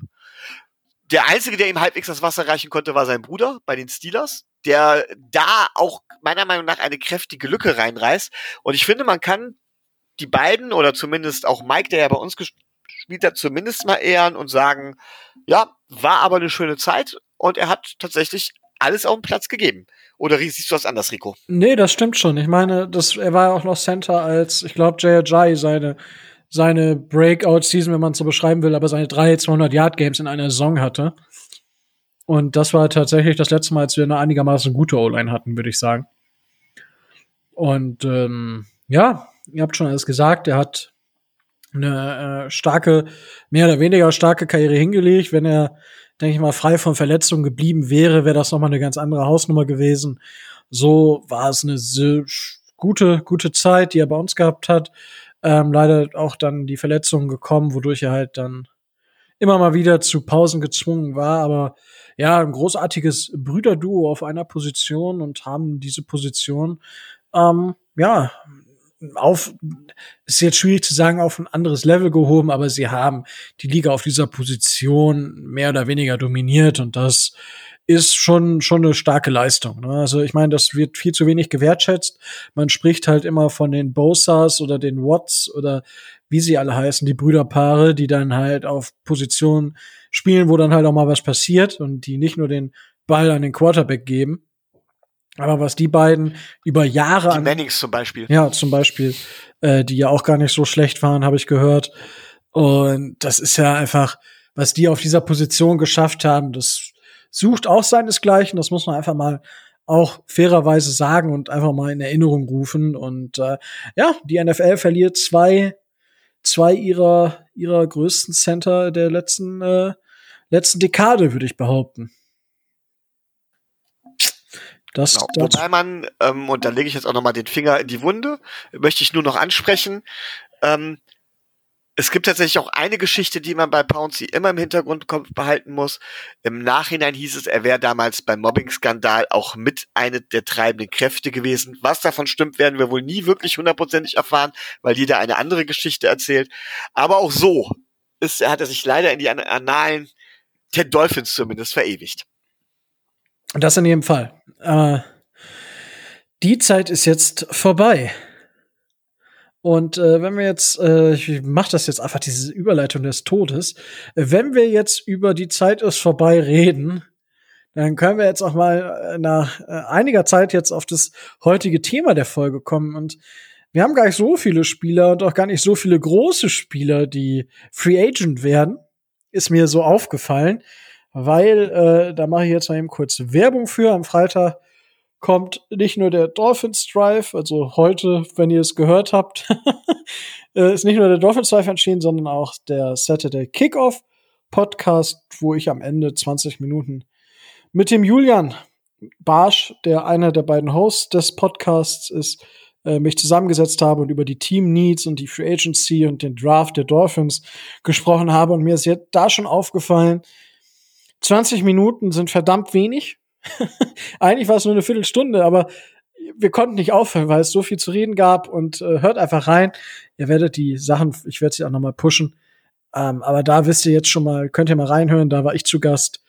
Der einzige, der ihm halbwegs das Wasser reichen konnte, war sein Bruder bei den Steelers, der da auch meiner Meinung nach eine kräftige Lücke reinreißt. Und ich finde, man kann die beiden oder zumindest auch Mike, der ja bei uns gespielt hat, zumindest mal ehren und sagen, ja, war aber eine schöne Zeit und er hat tatsächlich alles auf den Platz gegeben. Oder siehst du das anders, Rico? Nee, das stimmt schon. Ich meine, das, er war ja auch noch Center als, ich glaube, J.J. seine, seine Breakout-Season, wenn man es so beschreiben will, aber seine drei 200-Yard-Games in einer Saison hatte. Und das war tatsächlich das letzte Mal, als wir eine einigermaßen gute O-Line hatten, würde ich sagen. Und ähm, ja, ihr habt schon alles gesagt, er hat eine äh, starke, mehr oder weniger starke Karriere hingelegt. Wenn er denke ich mal, frei von Verletzungen geblieben wäre, wäre das nochmal eine ganz andere Hausnummer gewesen. So war es eine gute, gute Zeit, die er bei uns gehabt hat. Ähm, leider auch dann die Verletzungen gekommen, wodurch er halt dann immer mal wieder zu Pausen gezwungen war. Aber ja, ein großartiges Brüderduo auf einer Position und haben diese Position ähm, ja auf, ist jetzt schwierig zu sagen, auf ein anderes Level gehoben, aber sie haben die Liga auf dieser Position mehr oder weniger dominiert und das ist schon, schon eine starke Leistung. Ne? Also ich meine, das wird viel zu wenig gewertschätzt. Man spricht halt immer von den Bosas oder den Watts oder wie sie alle heißen, die Brüderpaare, die dann halt auf Positionen spielen, wo dann halt auch mal was passiert und die nicht nur den Ball an den Quarterback geben. Aber was die beiden über Jahre die Mannings zum Beispiel. Ja, zum Beispiel, äh, die ja auch gar nicht so schlecht waren, habe ich gehört. Und das ist ja einfach, was die auf dieser Position geschafft haben, das sucht auch seinesgleichen. Das muss man einfach mal auch fairerweise sagen und einfach mal in Erinnerung rufen. Und äh, ja, die NFL verliert zwei, zwei ihrer, ihrer größten Center der letzten, äh, letzten Dekade, würde ich behaupten. Das, genau. das Wobei man, ähm, und da lege ich jetzt auch nochmal den Finger in die Wunde, möchte ich nur noch ansprechen, ähm, es gibt tatsächlich auch eine Geschichte, die man bei Pouncy immer im Hintergrund behalten muss. Im Nachhinein hieß es, er wäre damals beim Mobbing-Skandal auch mit eine der treibenden Kräfte gewesen. Was davon stimmt, werden wir wohl nie wirklich hundertprozentig erfahren, weil jeder eine andere Geschichte erzählt. Aber auch so ist, er hat er sich leider in die Annalen der Dolphins zumindest verewigt. Das in jedem Fall. Äh, die Zeit ist jetzt vorbei. Und äh, wenn wir jetzt, äh, ich mache das jetzt einfach, diese Überleitung des Todes, wenn wir jetzt über die Zeit ist vorbei reden, dann können wir jetzt auch mal äh, nach äh, einiger Zeit jetzt auf das heutige Thema der Folge kommen. Und wir haben gar nicht so viele Spieler und auch gar nicht so viele große Spieler, die Free Agent werden. Ist mir so aufgefallen weil äh, da mache ich jetzt mal eben kurz Werbung für. Am Freitag kommt nicht nur der Dolphins Drive, also heute, wenn ihr es gehört habt, äh, ist nicht nur der Dolphins Drive entschieden, sondern auch der Saturday Kickoff Podcast, wo ich am Ende 20 Minuten mit dem Julian Barsch, der einer der beiden Hosts des Podcasts ist, äh, mich zusammengesetzt habe und über die Team Needs und die Free Agency und den Draft der Dolphins gesprochen habe. Und mir ist jetzt da schon aufgefallen, 20 Minuten sind verdammt wenig. Eigentlich war es nur eine Viertelstunde, aber wir konnten nicht aufhören, weil es so viel zu reden gab und äh, hört einfach rein. Ihr werdet die Sachen, ich werde sie auch noch mal pushen. Ähm, aber da wisst ihr jetzt schon mal, könnt ihr mal reinhören, da war ich zu Gast.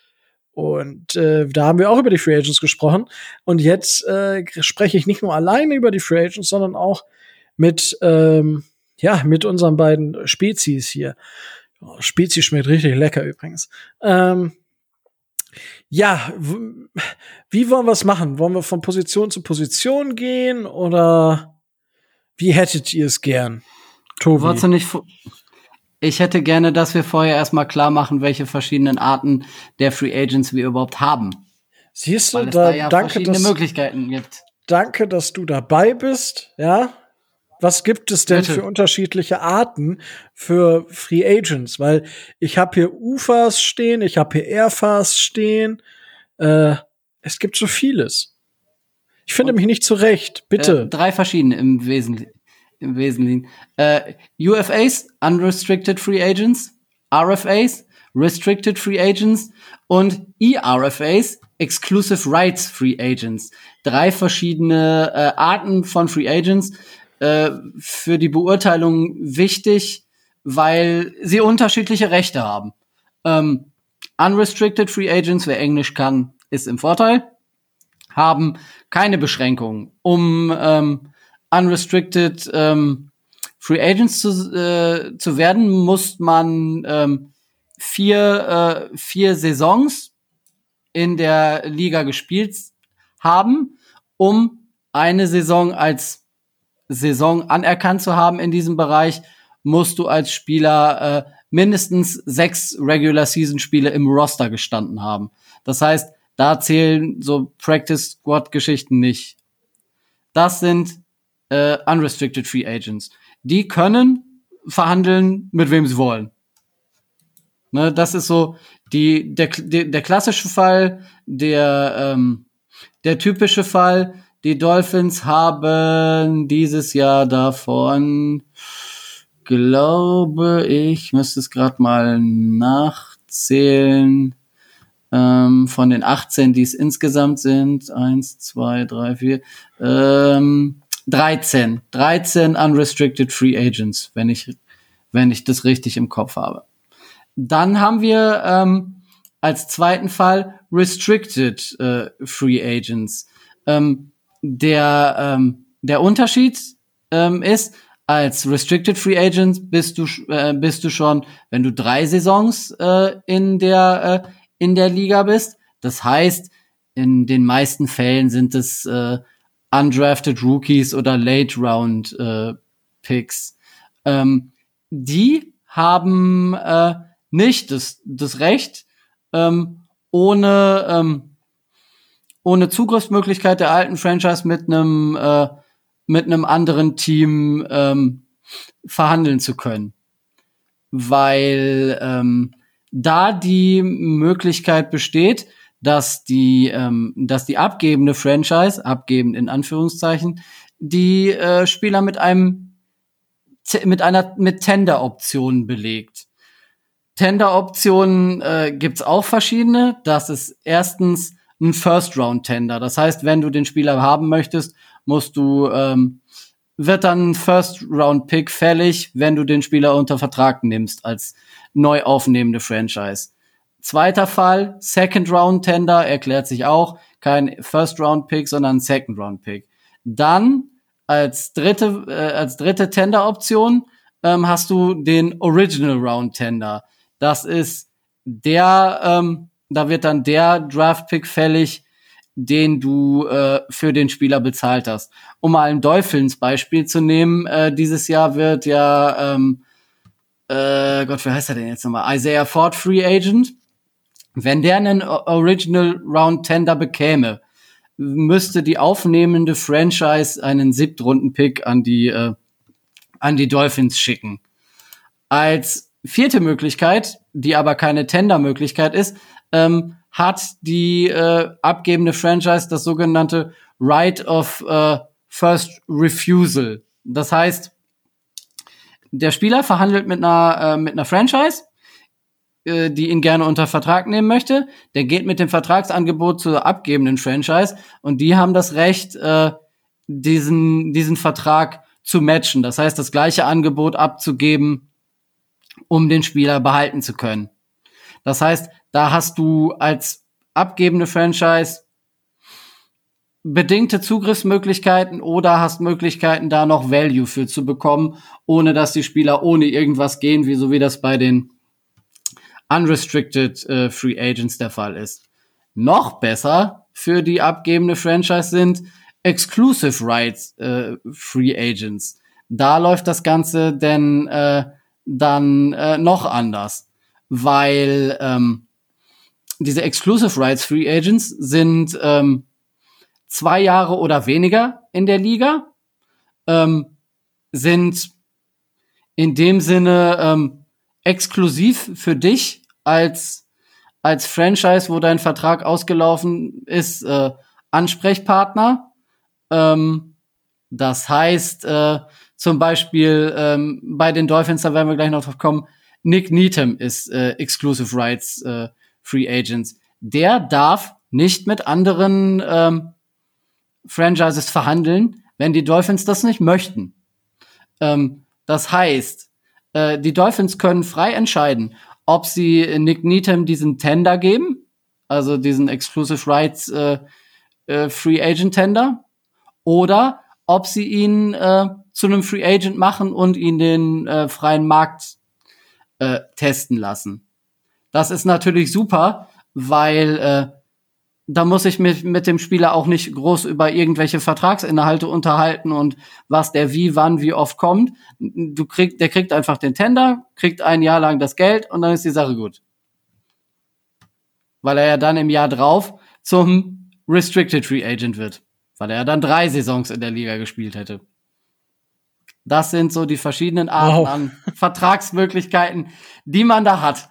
Und äh, da haben wir auch über die Free Agents gesprochen. Und jetzt äh, spreche ich nicht nur alleine über die Free Agents, sondern auch mit, ähm, ja, mit unseren beiden Spezies hier. Oh, Spezies schmeckt richtig lecker übrigens. Ähm, ja, wie wollen wir es machen? Wollen wir von Position zu Position gehen oder wie hättet ihr es gern? Tobi. Wolltest du nicht ich hätte gerne, dass wir vorher erstmal klar machen, welche verschiedenen Arten der Free Agents wir überhaupt haben. Siehst du, da, da ja danke, dass, Möglichkeiten gibt. Danke, dass du dabei bist, ja. Was gibt es denn Bitte. für unterschiedliche Arten für Free Agents? Weil ich habe hier UFAs stehen, ich habe hier Airfas stehen. Äh, es gibt so vieles. Ich finde mich nicht zurecht. Bitte. Äh, drei verschiedene im Wesentlichen. Im Wesentlichen. Äh, UFAs, Unrestricted Free Agents, RFAs, Restricted Free Agents und ERFAs, Exclusive Rights Free Agents. Drei verschiedene äh, Arten von Free Agents. Äh, für die Beurteilung wichtig, weil sie unterschiedliche Rechte haben. Ähm, unrestricted Free Agents, wer Englisch kann, ist im Vorteil, haben keine Beschränkungen. Um ähm, unrestricted ähm, Free Agents zu, äh, zu werden, muss man ähm, vier, äh, vier Saisons in der Liga gespielt haben, um eine Saison als Saison anerkannt zu haben in diesem Bereich, musst du als Spieler äh, mindestens sechs Regular Season Spiele im Roster gestanden haben. Das heißt, da zählen so Practice Squad Geschichten nicht. Das sind äh, unrestricted Free Agents. Die können verhandeln, mit wem sie wollen. Ne, das ist so die, der, der, der klassische Fall, der, ähm, der typische Fall. Die Dolphins haben dieses Jahr davon, glaube ich, müsste es gerade mal nachzählen, ähm, von den 18, die es insgesamt sind, eins, zwei, drei, vier, ähm, 13. 13 unrestricted free agents, wenn ich, wenn ich das richtig im Kopf habe. Dann haben wir ähm, als zweiten Fall restricted äh, free agents. Ähm, der, ähm, der Unterschied ähm, ist, als restricted free agent bist du äh, bist du schon, wenn du drei Saisons äh, in der äh, in der Liga bist. Das heißt, in den meisten Fällen sind es äh, undrafted Rookies oder Late Round äh, Picks. Ähm, die haben äh, nicht das, das Recht, ähm, ohne, ähm, ohne Zugriffsmöglichkeit der alten Franchise mit einem äh, mit einem anderen Team ähm, verhandeln zu können. Weil ähm, da die Möglichkeit besteht, dass die, ähm, dass die abgebende Franchise, abgebend in Anführungszeichen, die äh, Spieler mit einem mit einer mit Tender-Optionen belegt. Tender-Optionen äh, gibt's auch verschiedene. Das ist erstens ein First-Round-Tender. Das heißt, wenn du den Spieler haben möchtest, musst du ähm, wird dann ein First-Round-Pick fällig, wenn du den Spieler unter Vertrag nimmst als neu aufnehmende Franchise. Zweiter Fall, Second Round Tender, erklärt sich auch, kein First Round Pick, sondern Second Round Pick. Dann als dritte, äh, als dritte Tender Option ähm, hast du den Original Round Tender. Das ist der, ähm, da wird dann der Draft Pick fällig, den du äh, für den Spieler bezahlt hast. Um mal ein Dolphins Beispiel zu nehmen, äh, dieses Jahr wird ja, ähm, äh, Gott, wie heißt er denn jetzt nochmal? Isaiah Ford Free Agent. Wenn der einen Original Round Tender bekäme, müsste die aufnehmende Franchise einen Siebtrunden-Pick an die äh, an die Dolphins schicken. Als vierte Möglichkeit, die aber keine Tender-Möglichkeit ist, ähm, hat die äh, abgebende Franchise das sogenannte Right of äh, First Refusal. Das heißt, der Spieler verhandelt mit einer äh, mit einer Franchise äh, die ihn gerne unter Vertrag nehmen möchte, der geht mit dem Vertragsangebot zur abgebenden Franchise und die haben das Recht, äh, diesen, diesen Vertrag zu matchen. Das heißt, das gleiche Angebot abzugeben, um den Spieler behalten zu können. Das heißt, da hast du als abgebende Franchise bedingte Zugriffsmöglichkeiten oder hast Möglichkeiten, da noch Value für zu bekommen, ohne dass die Spieler ohne irgendwas gehen, wie so wie das bei den unrestricted äh, Free Agents der Fall ist. Noch besser für die abgebende Franchise sind Exclusive Rights äh, Free Agents. Da läuft das Ganze denn äh, dann äh, noch anders, weil ähm, diese Exclusive Rights Free Agents sind ähm, zwei Jahre oder weniger in der Liga, ähm, sind in dem Sinne ähm, exklusiv für dich als, als Franchise, wo dein Vertrag ausgelaufen ist, äh, Ansprechpartner. Ähm, das heißt, äh, zum Beispiel ähm, bei den Dolphins, da werden wir gleich noch drauf kommen, Nick Needham ist äh, Exclusive Rights äh, Free Agents. Der darf nicht mit anderen ähm, Franchises verhandeln, wenn die Dolphins das nicht möchten. Ähm, das heißt, äh, die Dolphins können frei entscheiden, ob sie Nick Needham diesen Tender geben, also diesen Exclusive Rights äh, äh, Free Agent Tender, oder ob sie ihn äh, zu einem Free Agent machen und ihn den äh, freien Markt äh, testen lassen. Das ist natürlich super, weil äh, da muss ich mich mit dem Spieler auch nicht groß über irgendwelche Vertragsinhalte unterhalten und was der wie, wann, wie oft kommt. Du kriegst, der kriegt einfach den Tender, kriegt ein Jahr lang das Geld und dann ist die Sache gut. Weil er ja dann im Jahr drauf zum Restricted Free Agent wird. Weil er ja dann drei Saisons in der Liga gespielt hätte. Das sind so die verschiedenen Arten wow. an Vertragsmöglichkeiten, die man da hat.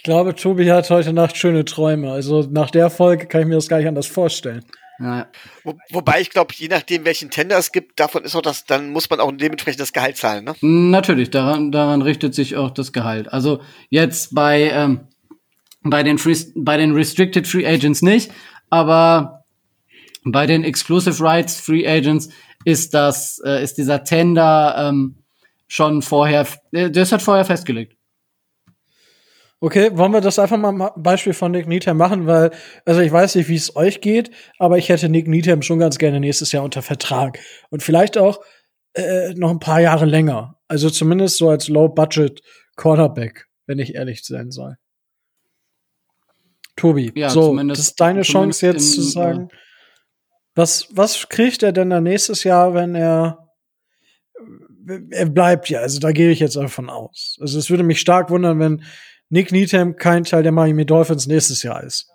Ich glaube, Tobi hat heute Nacht schöne Träume. Also nach der Folge kann ich mir das gar nicht anders vorstellen. Ja. Wo, wobei ich glaube, je nachdem, welchen Tender es gibt, davon ist auch das, dann muss man auch dementsprechend das Gehalt zahlen, ne? Natürlich, daran, daran richtet sich auch das Gehalt. Also jetzt bei, ähm, bei, den Free, bei den Restricted Free Agents nicht, aber bei den Exclusive Rights Free Agents ist das, äh, ist dieser Tender ähm, schon vorher, äh, das hat vorher festgelegt. Okay, wollen wir das einfach mal ein Beispiel von Nick Needham machen, weil, also ich weiß nicht, wie es euch geht, aber ich hätte Nick Needham schon ganz gerne nächstes Jahr unter Vertrag. Und vielleicht auch äh, noch ein paar Jahre länger. Also zumindest so als Low-Budget Quarterback, wenn ich ehrlich sein soll. Tobi, ja, so, das ist deine Chance jetzt zu sagen, was, was kriegt er denn dann nächstes Jahr, wenn er er bleibt ja, also da gehe ich jetzt davon aus. Also es würde mich stark wundern, wenn Nick Needham kein Teil der Miami Dolphins nächstes Jahr ist.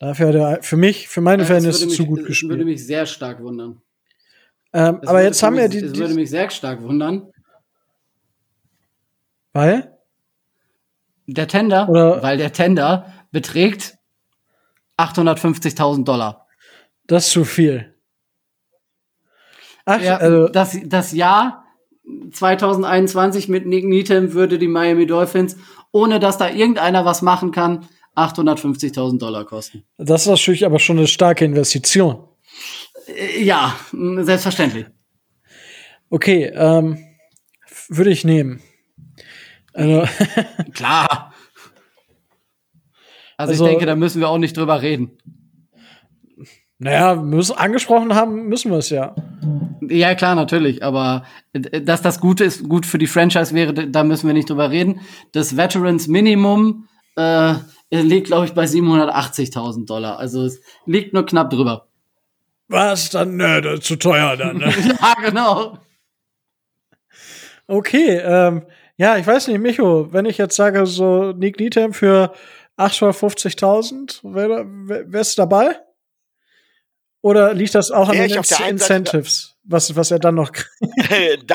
Dafür hat er für mich, für meine ja, Verhältnisse zu gut gespielt. Das würde mich sehr stark wundern. Ähm, aber jetzt haben wir die. Das würde mich sehr stark wundern. Weil? Der Tender, Oder? weil der Tender beträgt 850.000 Dollar. Das ist zu viel. Ach, ja, also das, das Jahr 2021 mit Nick Needham würde die Miami Dolphins ohne dass da irgendeiner was machen kann, 850.000 Dollar kosten. Das ist natürlich aber schon eine starke Investition. Äh, ja, selbstverständlich. Okay, ähm, würde ich nehmen. Also Klar. Also, also, ich denke, da müssen wir auch nicht drüber reden. Naja, müssen angesprochen haben, müssen wir es ja. Ja, klar, natürlich. Aber äh, dass das Gute ist, gut für die Franchise wäre, da müssen wir nicht drüber reden. Das Veterans Minimum äh, liegt, glaube ich, bei 780.000 Dollar. Also es liegt nur knapp drüber. Was? Dann ne, zu teuer dann. Ne? ja, genau. Okay, ähm, ja, ich weiß nicht, Micho, wenn ich jetzt sage, so Nick Needham für 850.000, wärst du dabei? Oder liegt das auch an den Incentives, was, was er dann noch kriegt? da,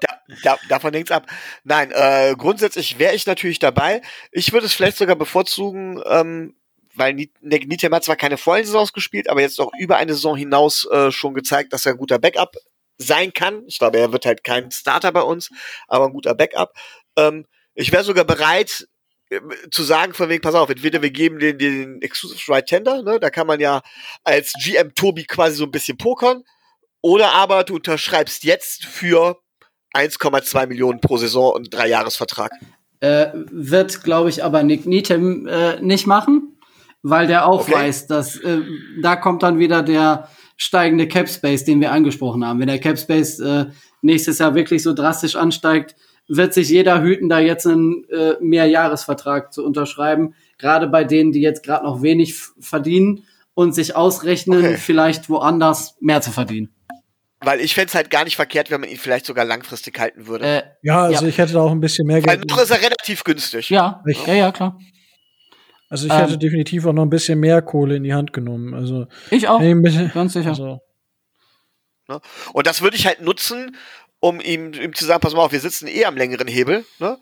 da, da, davon hängt's ab. Nein, äh, grundsätzlich wäre ich natürlich dabei. Ich würde es vielleicht sogar bevorzugen, ähm, weil Nitem hat zwar keine vollen Saisons gespielt, aber jetzt auch über eine Saison hinaus äh, schon gezeigt, dass er ein guter Backup sein kann. Ich glaube, er wird halt kein Starter bei uns, aber ein guter Backup. Ähm, ich wäre sogar bereit, zu sagen von wegen, pass auf, entweder wir geben den, den Exclusive Right Tender, ne, da kann man ja als GM Tobi quasi so ein bisschen pokern, oder aber du unterschreibst jetzt für 1,2 Millionen pro Saison und drei Jahresvertrag. Äh, wird, glaube ich, aber Nick Needham äh, nicht machen, weil der auch okay. weiß, dass äh, da kommt dann wieder der steigende Cap Space, den wir angesprochen haben. Wenn der Cap Space äh, nächstes Jahr wirklich so drastisch ansteigt, wird sich jeder hüten, da jetzt einen äh, Mehrjahresvertrag zu unterschreiben. Gerade bei denen, die jetzt gerade noch wenig verdienen und sich ausrechnen, okay. vielleicht woanders mehr zu verdienen. Weil ich fände es halt gar nicht verkehrt, wenn man ihn vielleicht sogar langfristig halten würde. Äh, ja, also ja. ich hätte da auch ein bisschen mehr Geld. Weil noch ist er relativ günstig. Ja, ich, ja, ja, klar. Also ich ähm, hätte definitiv auch noch ein bisschen mehr Kohle in die Hand genommen. Also ich auch, bisschen, ganz sicher. Also. Ne? Und das würde ich halt nutzen, um ihm, ihm zu sagen, pass mal auf, wir sitzen eh am längeren Hebel, ne?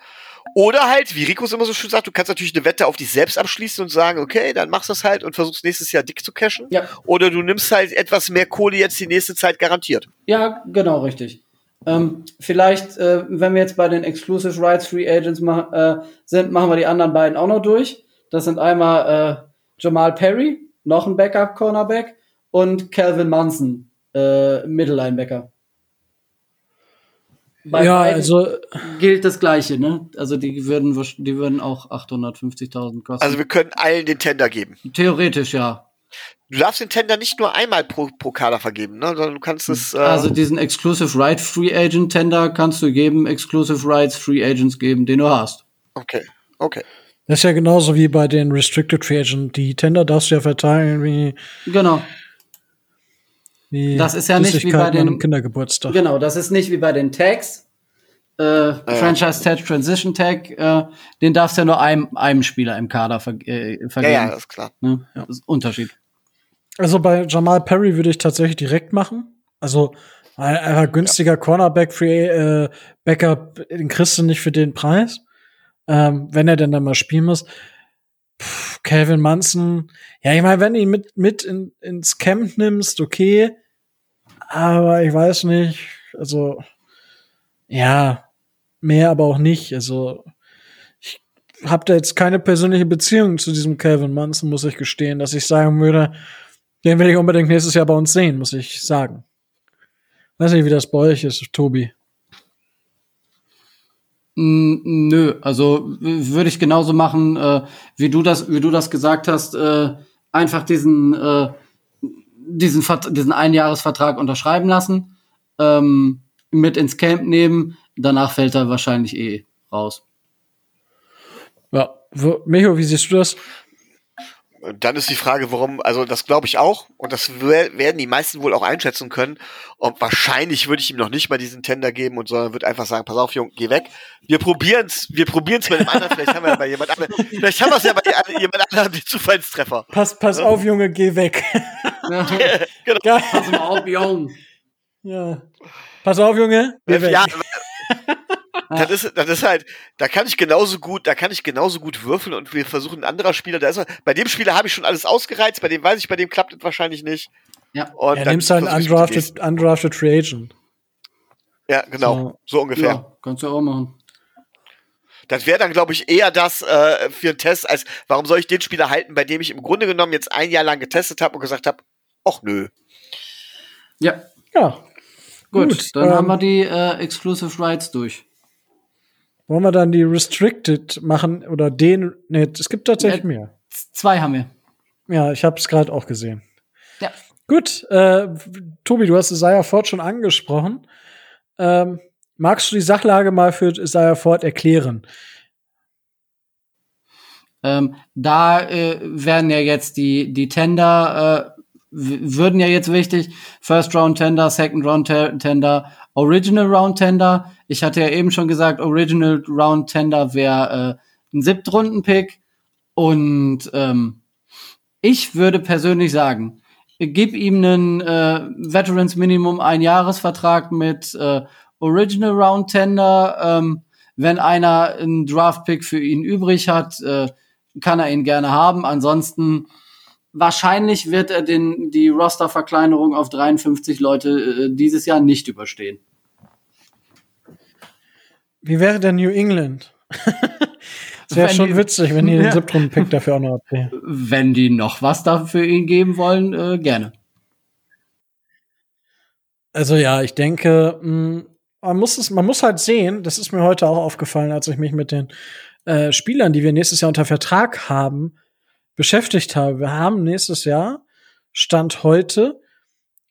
Oder halt, wie Rico es immer so schön sagt, du kannst natürlich eine Wette auf dich selbst abschließen und sagen, okay, dann machst du das halt und versuchst nächstes Jahr dick zu cashen. Ja. Oder du nimmst halt etwas mehr Kohle jetzt die nächste Zeit garantiert. Ja, genau, richtig. Ähm, vielleicht, äh, wenn wir jetzt bei den Exclusive Rights Free Agents mach, äh, sind, machen wir die anderen beiden auch noch durch. Das sind einmal Jamal Perry, noch ein Backup-Cornerback und Calvin Munson, äh, Mittellinebacker. Bei ja, beiden also gilt das Gleiche, ne? Also die würden, die würden auch 850.000 kosten. Also wir können allen den Tender geben. Theoretisch, ja. Du darfst den Tender nicht nur einmal pro, pro Kader vergeben, ne? sondern du kannst es. Äh, Also diesen Exclusive Right Free Agent Tender kannst du geben, Exclusive Rights Free Agents geben, den du hast. okay, okay. das ist ja genauso wie bei den Restricted Free Agent. Die Tender darfst du ja verteilen wie, Genau. Wie Das ist ja nicht wie bei den- einem Kindergeburtstag. Genau, das ist nicht wie bei den Tags. Äh, Franchise Tag, Transition Tag, äh, den darfst du ja nur einem, einem Spieler im Kader ver äh, Ja, vergeben. ja, das ist klar. Ne? Das ist ein Unterschied. Also bei Jamal Perry würde ich tatsächlich direkt machen. Also ein einfach günstiger Cornerback Free äh, Backup, den kriegst du nicht für den Preis. Ähm, wenn er denn dann mal spielen muss. Calvin Munson, ja, ich meine, wenn du ihn mit, mit in, ins Camp nimmst, okay. Aber ich weiß nicht, also, ja, mehr aber auch nicht. Also, ich habe da jetzt keine persönliche Beziehung zu diesem Calvin Munson, muss ich gestehen, dass ich sagen würde, den will ich unbedingt nächstes Jahr bei uns sehen, muss ich sagen. Weiß nicht, wie das bei euch ist, Tobi. Mm, Nö, also würde ich genauso machen, äh, wie du das, wie du das gesagt hast, äh, einfach diesen, äh, diesen, Vert- diesen Einjahresvertrag unterschreiben lassen, ähm, mit ins Camp nehmen, danach fällt er wahrscheinlich eh raus. Ja. Micho, wie siehst du das? Und dann ist die Frage, warum, also das glaube ich auch, und das wer- werden die meisten wohl auch einschätzen können. Und wahrscheinlich würde ich ihm noch nicht mal diesen Tender geben und sondern würde einfach sagen, pass auf, Junge, geh weg. Wir probieren's, wir probieren's mit dem anderen, vielleicht haben wir ja bei jemand anderem, vielleicht haben wir es ja bei jemand anderem den Zufallstreffer. Pass, pass auf, Junge, geh weg. Genau. Geil. Pass mal auf, Jung. Ja. Pass auf, Junge, geh weg. Ja, das ist, das ist halt, da kann ich genauso gut, da kann ich genauso gut würfeln und wir versuchen ein anderer Spieler, da ist bei dem Spieler habe ich schon alles ausgereizt, bei dem weiß ich, bei dem klappt es wahrscheinlich nicht. Ja. Und Ja, dann nimmst halt einen undrafted, undrafted Free Agent. Ja, genau, so, ungefähr. Ja, kannst du auch machen. Das wäre dann, glaube ich, eher das äh, für einen Test, als warum soll ich den Spieler halten, bei dem ich im Grunde genommen jetzt ein Jahr lang getestet habe und gesagt habe, ach nö. Ja, Ja. gut, Gut, dann ähm, haben wir die äh, Exclusive Rights durch. Wollen wir dann die Restricted machen oder den? Nee, es gibt tatsächlich mehr. Zwei haben wir. Ja, ich habe es gerade auch gesehen. Ja. Gut, äh, Tobi, du hast Isaiah Ford schon angesprochen. Ähm, magst du die Sachlage mal für Isaiah Ford erklären? Ähm, da äh, werden ja jetzt die, die Tender, äh, würden ja jetzt wichtig. First Round Tender, Second Round Te- Tender, Original Round Tender. Ich hatte ja eben schon gesagt, Original Round Tender wäre äh, ein Siebtrunden-Pick. Und ähm, ich würde persönlich sagen, gib ihm einen äh, Veterans Minimum Einjahresvertrag mit äh, Original Round Tender. Ähm, wenn einer einen Draft Pick für ihn übrig hat, äh, kann er ihn gerne haben. Ansonsten wahrscheinlich wird er den die Rosterverkleinerung auf 53 Leute äh, dieses Jahr nicht überstehen. Wie wäre denn New England? Das wäre schon die- witzig, wenn die den Ja. siebten Pick dafür auch noch abgeben. Wenn die noch was dafür ihn geben wollen, äh, gerne. Also ja, ich denke, mh, man muss es, man muss halt sehen, das ist mir heute auch aufgefallen, als ich mich mit den äh, Spielern, die wir nächstes Jahr unter Vertrag haben, beschäftigt habe. Wir haben nächstes Jahr, Stand heute,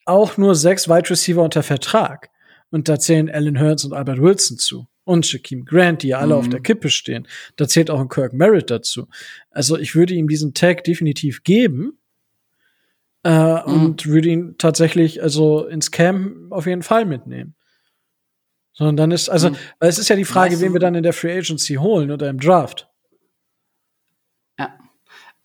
auch nur sechs Wide Receiver unter Vertrag. Und da zählen Alan Hurts und Albert Wilson zu. Und Shaquem Grant, die ja alle Mhm. auf der Kippe stehen. Da zählt auch ein Kirk Merritt dazu. Also ich würde ihm diesen Tag definitiv geben. Äh, Und würde ihn tatsächlich also ins Camp auf jeden Fall mitnehmen. Sondern dann ist, also, Mhm. weil es ist ja die Frage, Weißt du- wen wir dann in der Free Agency holen oder im Draft. Ja.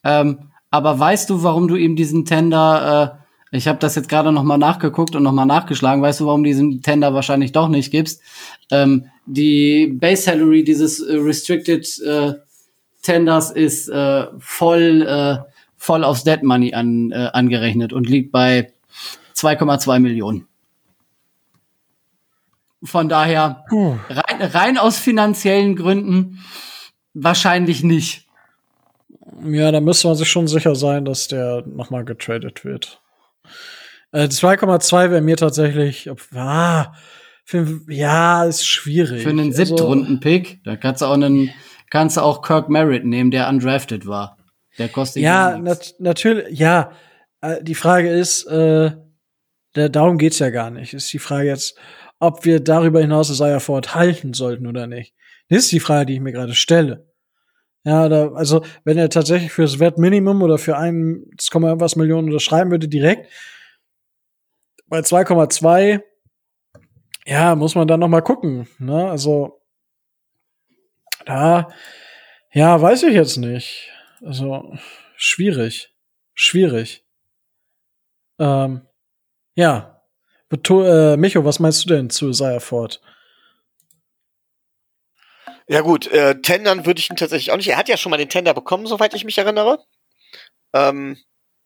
Ähm, aber weißt du, warum du ihm diesen Tender, äh, ich habe das jetzt gerade noch mal nachgeguckt und noch mal nachgeschlagen, weißt du, warum du diesen Tender wahrscheinlich doch nicht gibst? Ähm, die Base Salary dieses äh, Restricted äh, Tenders ist äh, voll, äh, voll aufs Dead Money an, äh, angerechnet und liegt bei 2,2 Millionen. Von daher, Puh. rein, rein aus finanziellen Gründen wahrscheinlich nicht. Ja, da müsste man sich schon sicher sein, dass der nochmal getradet wird. Äh, 2,2 wäre mir tatsächlich, ah, für, ja, ist schwierig. Für einen Also- Siebtrunden-Pick, da kannst du auch einen, kannst du auch Kirk Merritt nehmen, der undrafted war. Der kostet Ja, nat natürlich, ja. Äh, die Frage ist, äh, der, darum geht's ja gar nicht. Ist die Frage jetzt, ob wir darüber hinaus Isaiah Ford halten sollten oder nicht. Das ist die Frage, die ich mir gerade stelle. Ja, da, also, wenn er tatsächlich fürs Wertminimum oder für 1, irgendwas Millionen unterschreiben würde direkt, bei 2,2, ja, muss man dann noch mal gucken, ne? Also, da, ja, weiß ich jetzt nicht. Also, schwierig. Schwierig. Ähm, ja. Beto äh, Micho, was meinst du denn zu Isaiah Ford? Ja gut, äh, Tendern würde ich ihn tatsächlich auch nicht. Er hat ja schon mal den Tender bekommen, soweit ich mich erinnere. Ähm,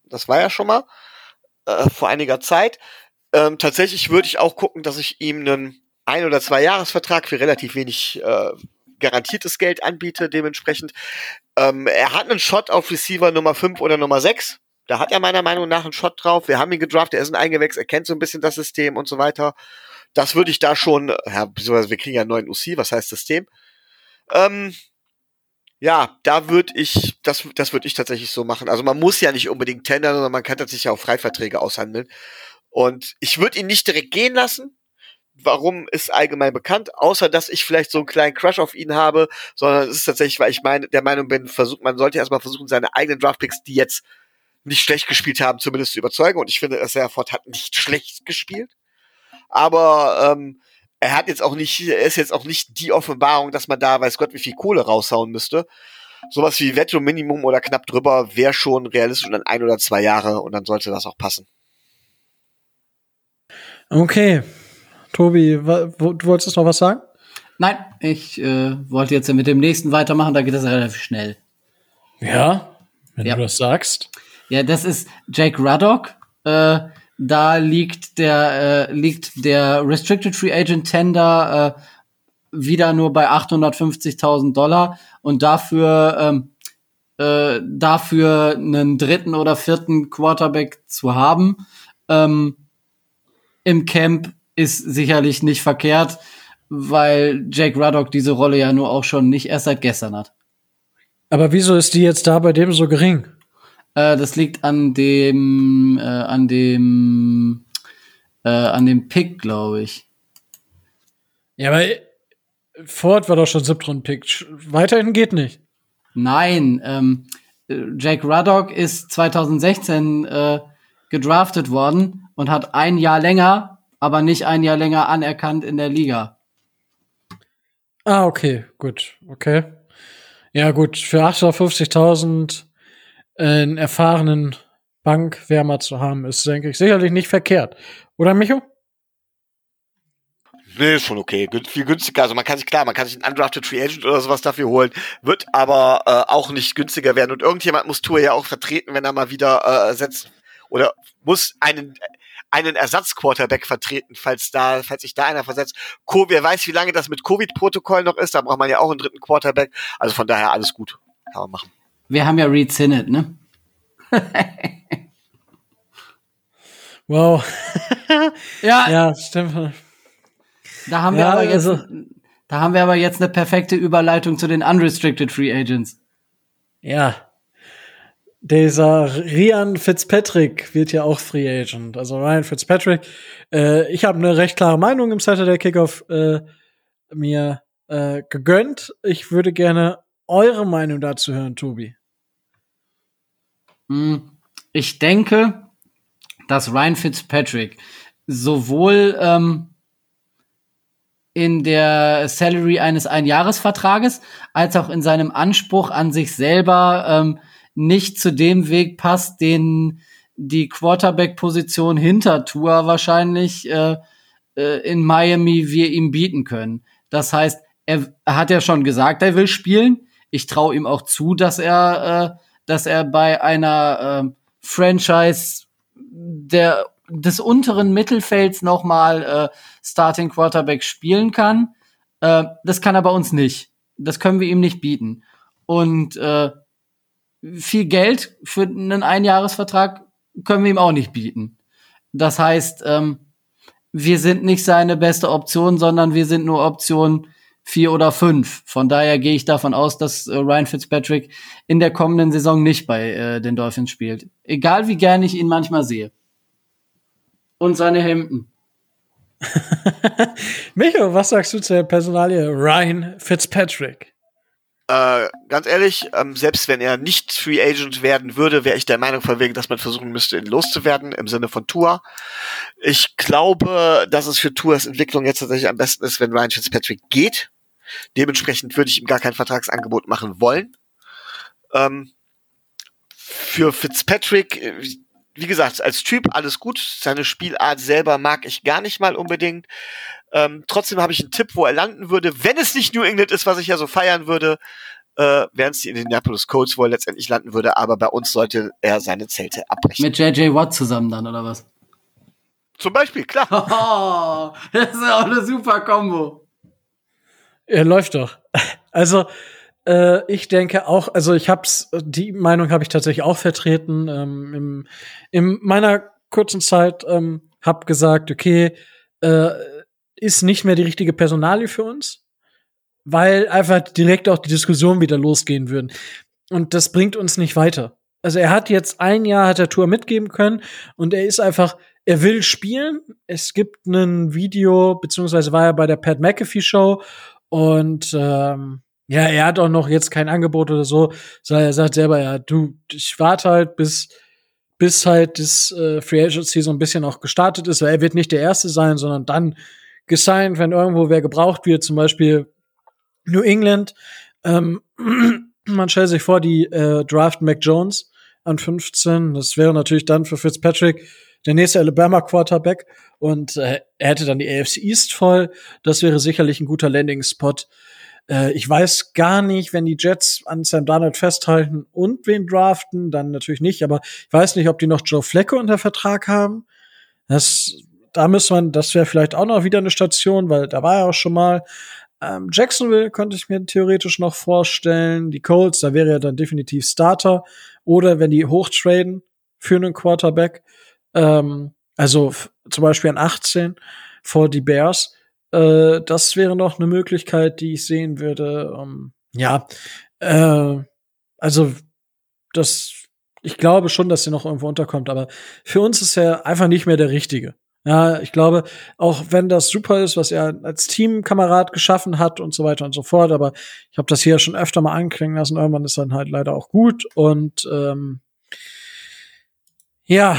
das war ja schon mal äh, vor einiger Zeit. Ähm, tatsächlich würde ich auch gucken, dass ich ihm einen ein- oder zwei Jahresvertrag für relativ wenig äh, garantiertes Geld anbiete. Dementsprechend, ähm, er hat einen Shot auf Receiver Nummer 5 oder Nummer 6. Da hat er meiner Meinung nach einen Shot drauf. Wir haben ihn gedraftet, er ist ein Eingewächs, er kennt so ein bisschen das System und so weiter. Das würde ich da schon, ja, beziehungsweise wir kriegen ja einen neuen UC, was heißt System? Ähm, ja, da würde ich, das, das würde ich tatsächlich so machen. Also man muss ja nicht unbedingt tendern, sondern man kann tatsächlich auch Freiverträge aushandeln. Und ich würde ihn nicht direkt gehen lassen. Warum ist allgemein bekannt, außer dass ich vielleicht so einen kleinen Crush auf ihn habe, sondern es ist tatsächlich, weil ich meine, der Meinung bin, versucht, man sollte erstmal versuchen, seine eigenen Draftpicks, die jetzt nicht schlecht gespielt haben, zumindest zu überzeugen. Und ich finde, Isaiah Ford hat nicht schlecht gespielt. Aber ähm, er hat jetzt auch nicht, er ist jetzt auch nicht die Offenbarung, dass man da weiß Gott wie viel Kohle raushauen müsste. Sowas wie Vetto Minimum oder knapp drüber wäre schon realistisch und dann ein oder zwei Jahre und dann sollte das auch passen. Okay. Tobi, wo, du wolltest noch was sagen? Nein, ich äh, wollte jetzt mit dem nächsten weitermachen, da geht das relativ schnell. Ja. Wenn Ja. du das sagst. Ja, das ist Jake Ruddock. Äh, da liegt der, äh, liegt der Restricted Free Agent Tender äh, wieder nur bei 850.000 Dollar und dafür, ähm, äh, dafür einen dritten oder vierten Quarterback zu haben ähm, im Camp ist sicherlich nicht verkehrt, weil Jake Ruddock diese Rolle ja nur auch schon nicht erst seit gestern hat. Aber wieso ist die jetzt da bei dem so gering? Äh, das liegt an dem, äh, an dem, äh, an dem Pick, glaube ich. Ja, aber Ford war doch schon Siebtrunden-Pick. Weiterhin geht nicht. Nein, ähm, äh, Jake Ruddock ist 2016 äh, gedraftet worden und hat ein Jahr länger, aber nicht ein Jahr länger anerkannt in der Liga. Ah, okay, gut, okay. Ja, gut, für 850.000 einen erfahrenen Bankwärmer zu haben, ist, denke ich, sicherlich nicht verkehrt. Oder, Micho? Nee, ist schon okay. Viel günstiger. Also man kann sich, klar, man kann sich einen Undrafted Free Agent oder sowas dafür holen, wird aber äh, auch nicht günstiger werden. Und irgendjemand muss Tour ja auch vertreten, wenn er mal wieder äh, setzt oder muss einen einen Ersatzquarterback vertreten, falls da, falls sich da einer versetzt. Co wer weiß, wie lange das mit Covid-Protokoll noch ist, da braucht man ja auch einen dritten Quarterback. Also von daher alles gut. Kann man machen. Wir haben ja Reed Sinnett, ne? Wow. Ja, ja, stimmt. da haben wir Ja, aber jetzt, also- da haben wir aber jetzt eine perfekte Überleitung zu den unrestricted Free Agents. Ja. Dieser Rian Fitzpatrick wird ja auch Free Agent. Also Ryan Fitzpatrick. Äh, ich habe eine recht klare Meinung im Saturday Kickoff äh, mir äh, gegönnt. Ich würde gerne eure Meinung dazu hören, Tobi. Hm, Ich denke, dass Ryan Fitzpatrick sowohl ähm, in der Salary eines Einjahresvertrages als auch in seinem Anspruch an sich selber ähm, nicht zu dem Weg passt, den die Quarterback-Position hinter Tua wahrscheinlich äh, äh, in Miami wir ihm bieten können. Das heißt, er, hat ja schon gesagt, er will spielen. Ich traue ihm auch zu, dass er, äh, dass er bei einer äh, Franchise der des unteren Mittelfelds noch mal äh, Starting Quarterback spielen kann. Äh, das kann er bei uns nicht. Das können wir ihm nicht bieten. Und äh, viel Geld für einen Einjahresvertrag können wir ihm auch nicht bieten. Das heißt, ähm, wir sind nicht seine beste Option, sondern wir sind nur Option vier oder fünf. Von daher gehe ich davon aus, dass äh, Ryan Fitzpatrick in der kommenden Saison nicht bei äh, den Dolphins spielt. Egal wie gern ich ihn manchmal sehe. Und seine Hemden. Micho, was sagst du zur Personalie Ryan Fitzpatrick? Äh, ganz ehrlich, ähm, selbst wenn er nicht Free Agent werden würde, wäre ich der Meinung von wegen, dass man versuchen müsste, ihn loszuwerden im Sinne von Tour. Ich glaube, dass es für Tours Entwicklung jetzt tatsächlich am besten ist, wenn Ryan Fitzpatrick geht. Dementsprechend würde ich ihm gar kein Vertragsangebot machen wollen. Ähm, für Fitzpatrick, äh, wie gesagt, als Typ alles gut. Seine Spielart selber mag ich gar nicht mal unbedingt. Ähm, trotzdem habe ich einen Tipp, wo er landen würde. Wenn es nicht New England ist, was ich ja so feiern würde, äh, wären es die Indianapolis Colts, wo er letztendlich landen würde. Aber bei uns sollte er seine Zelte abbrechen. Mit JJ Watt zusammen dann, oder was? Zum Beispiel, klar. Oh, das ist auch eine super Kombo. Er läuft doch. Also, äh, ich denke auch, also ich hab's, die Meinung habe ich tatsächlich auch vertreten. Ähm, im, in meiner kurzen Zeit ähm, hab gesagt, okay, äh, ist nicht mehr die richtige Personalie für uns, weil einfach direkt auch die Diskussion wieder losgehen würden. Und das bringt uns nicht weiter. Also er hat jetzt ein Jahr hat der Tour mitgeben können und er ist einfach, er will spielen. Es gibt ein Video, beziehungsweise war er bei der Pat McAfee Show und ähm, ja, er hat auch noch jetzt kein Angebot oder so, sondern er sagt selber, ja, du, ich warte halt bis bis halt das äh, Free Agency so ein bisschen auch gestartet ist, weil er wird nicht der Erste sein, sondern dann gesigned, wenn irgendwo wer gebraucht wird, zum Beispiel New England. Ähm, man stellt sich vor, die äh, Draft Mac Jones an 15. Das wäre natürlich dann für Fitzpatrick der nächste Alabama Quarterback und äh, er hätte dann die AFC East voll. Das wäre sicherlich ein guter Landing-Spot. Äh, ich weiß gar nicht, wenn die Jets an Sam Darnold festhalten und wen draften, dann natürlich nicht, aber ich weiß nicht, ob die noch Joe Flecke unter Vertrag haben. Das, da muss man, das wäre vielleicht auch noch wieder eine Station, weil da war er auch schon mal. Ähm, Jacksonville könnte ich mir theoretisch noch vorstellen. Die Colts, da wäre er dann definitiv Starter. Oder wenn die hochtraden für einen Quarterback, ähm, also zum Beispiel an 18 vor die Bears, äh, das wäre noch eine Möglichkeit, die ich sehen würde. Ähm, ja, äh, also das, ich glaube schon, dass er noch irgendwo unterkommt, aber für uns ist er einfach nicht mehr der Richtige. Ja, ich glaube, auch wenn das super ist, was er als Teamkamerad geschaffen hat und so weiter und so fort, aber ich habe das hier schon öfter mal anklingen lassen, irgendwann ist dann halt leider auch gut und ähm, ja,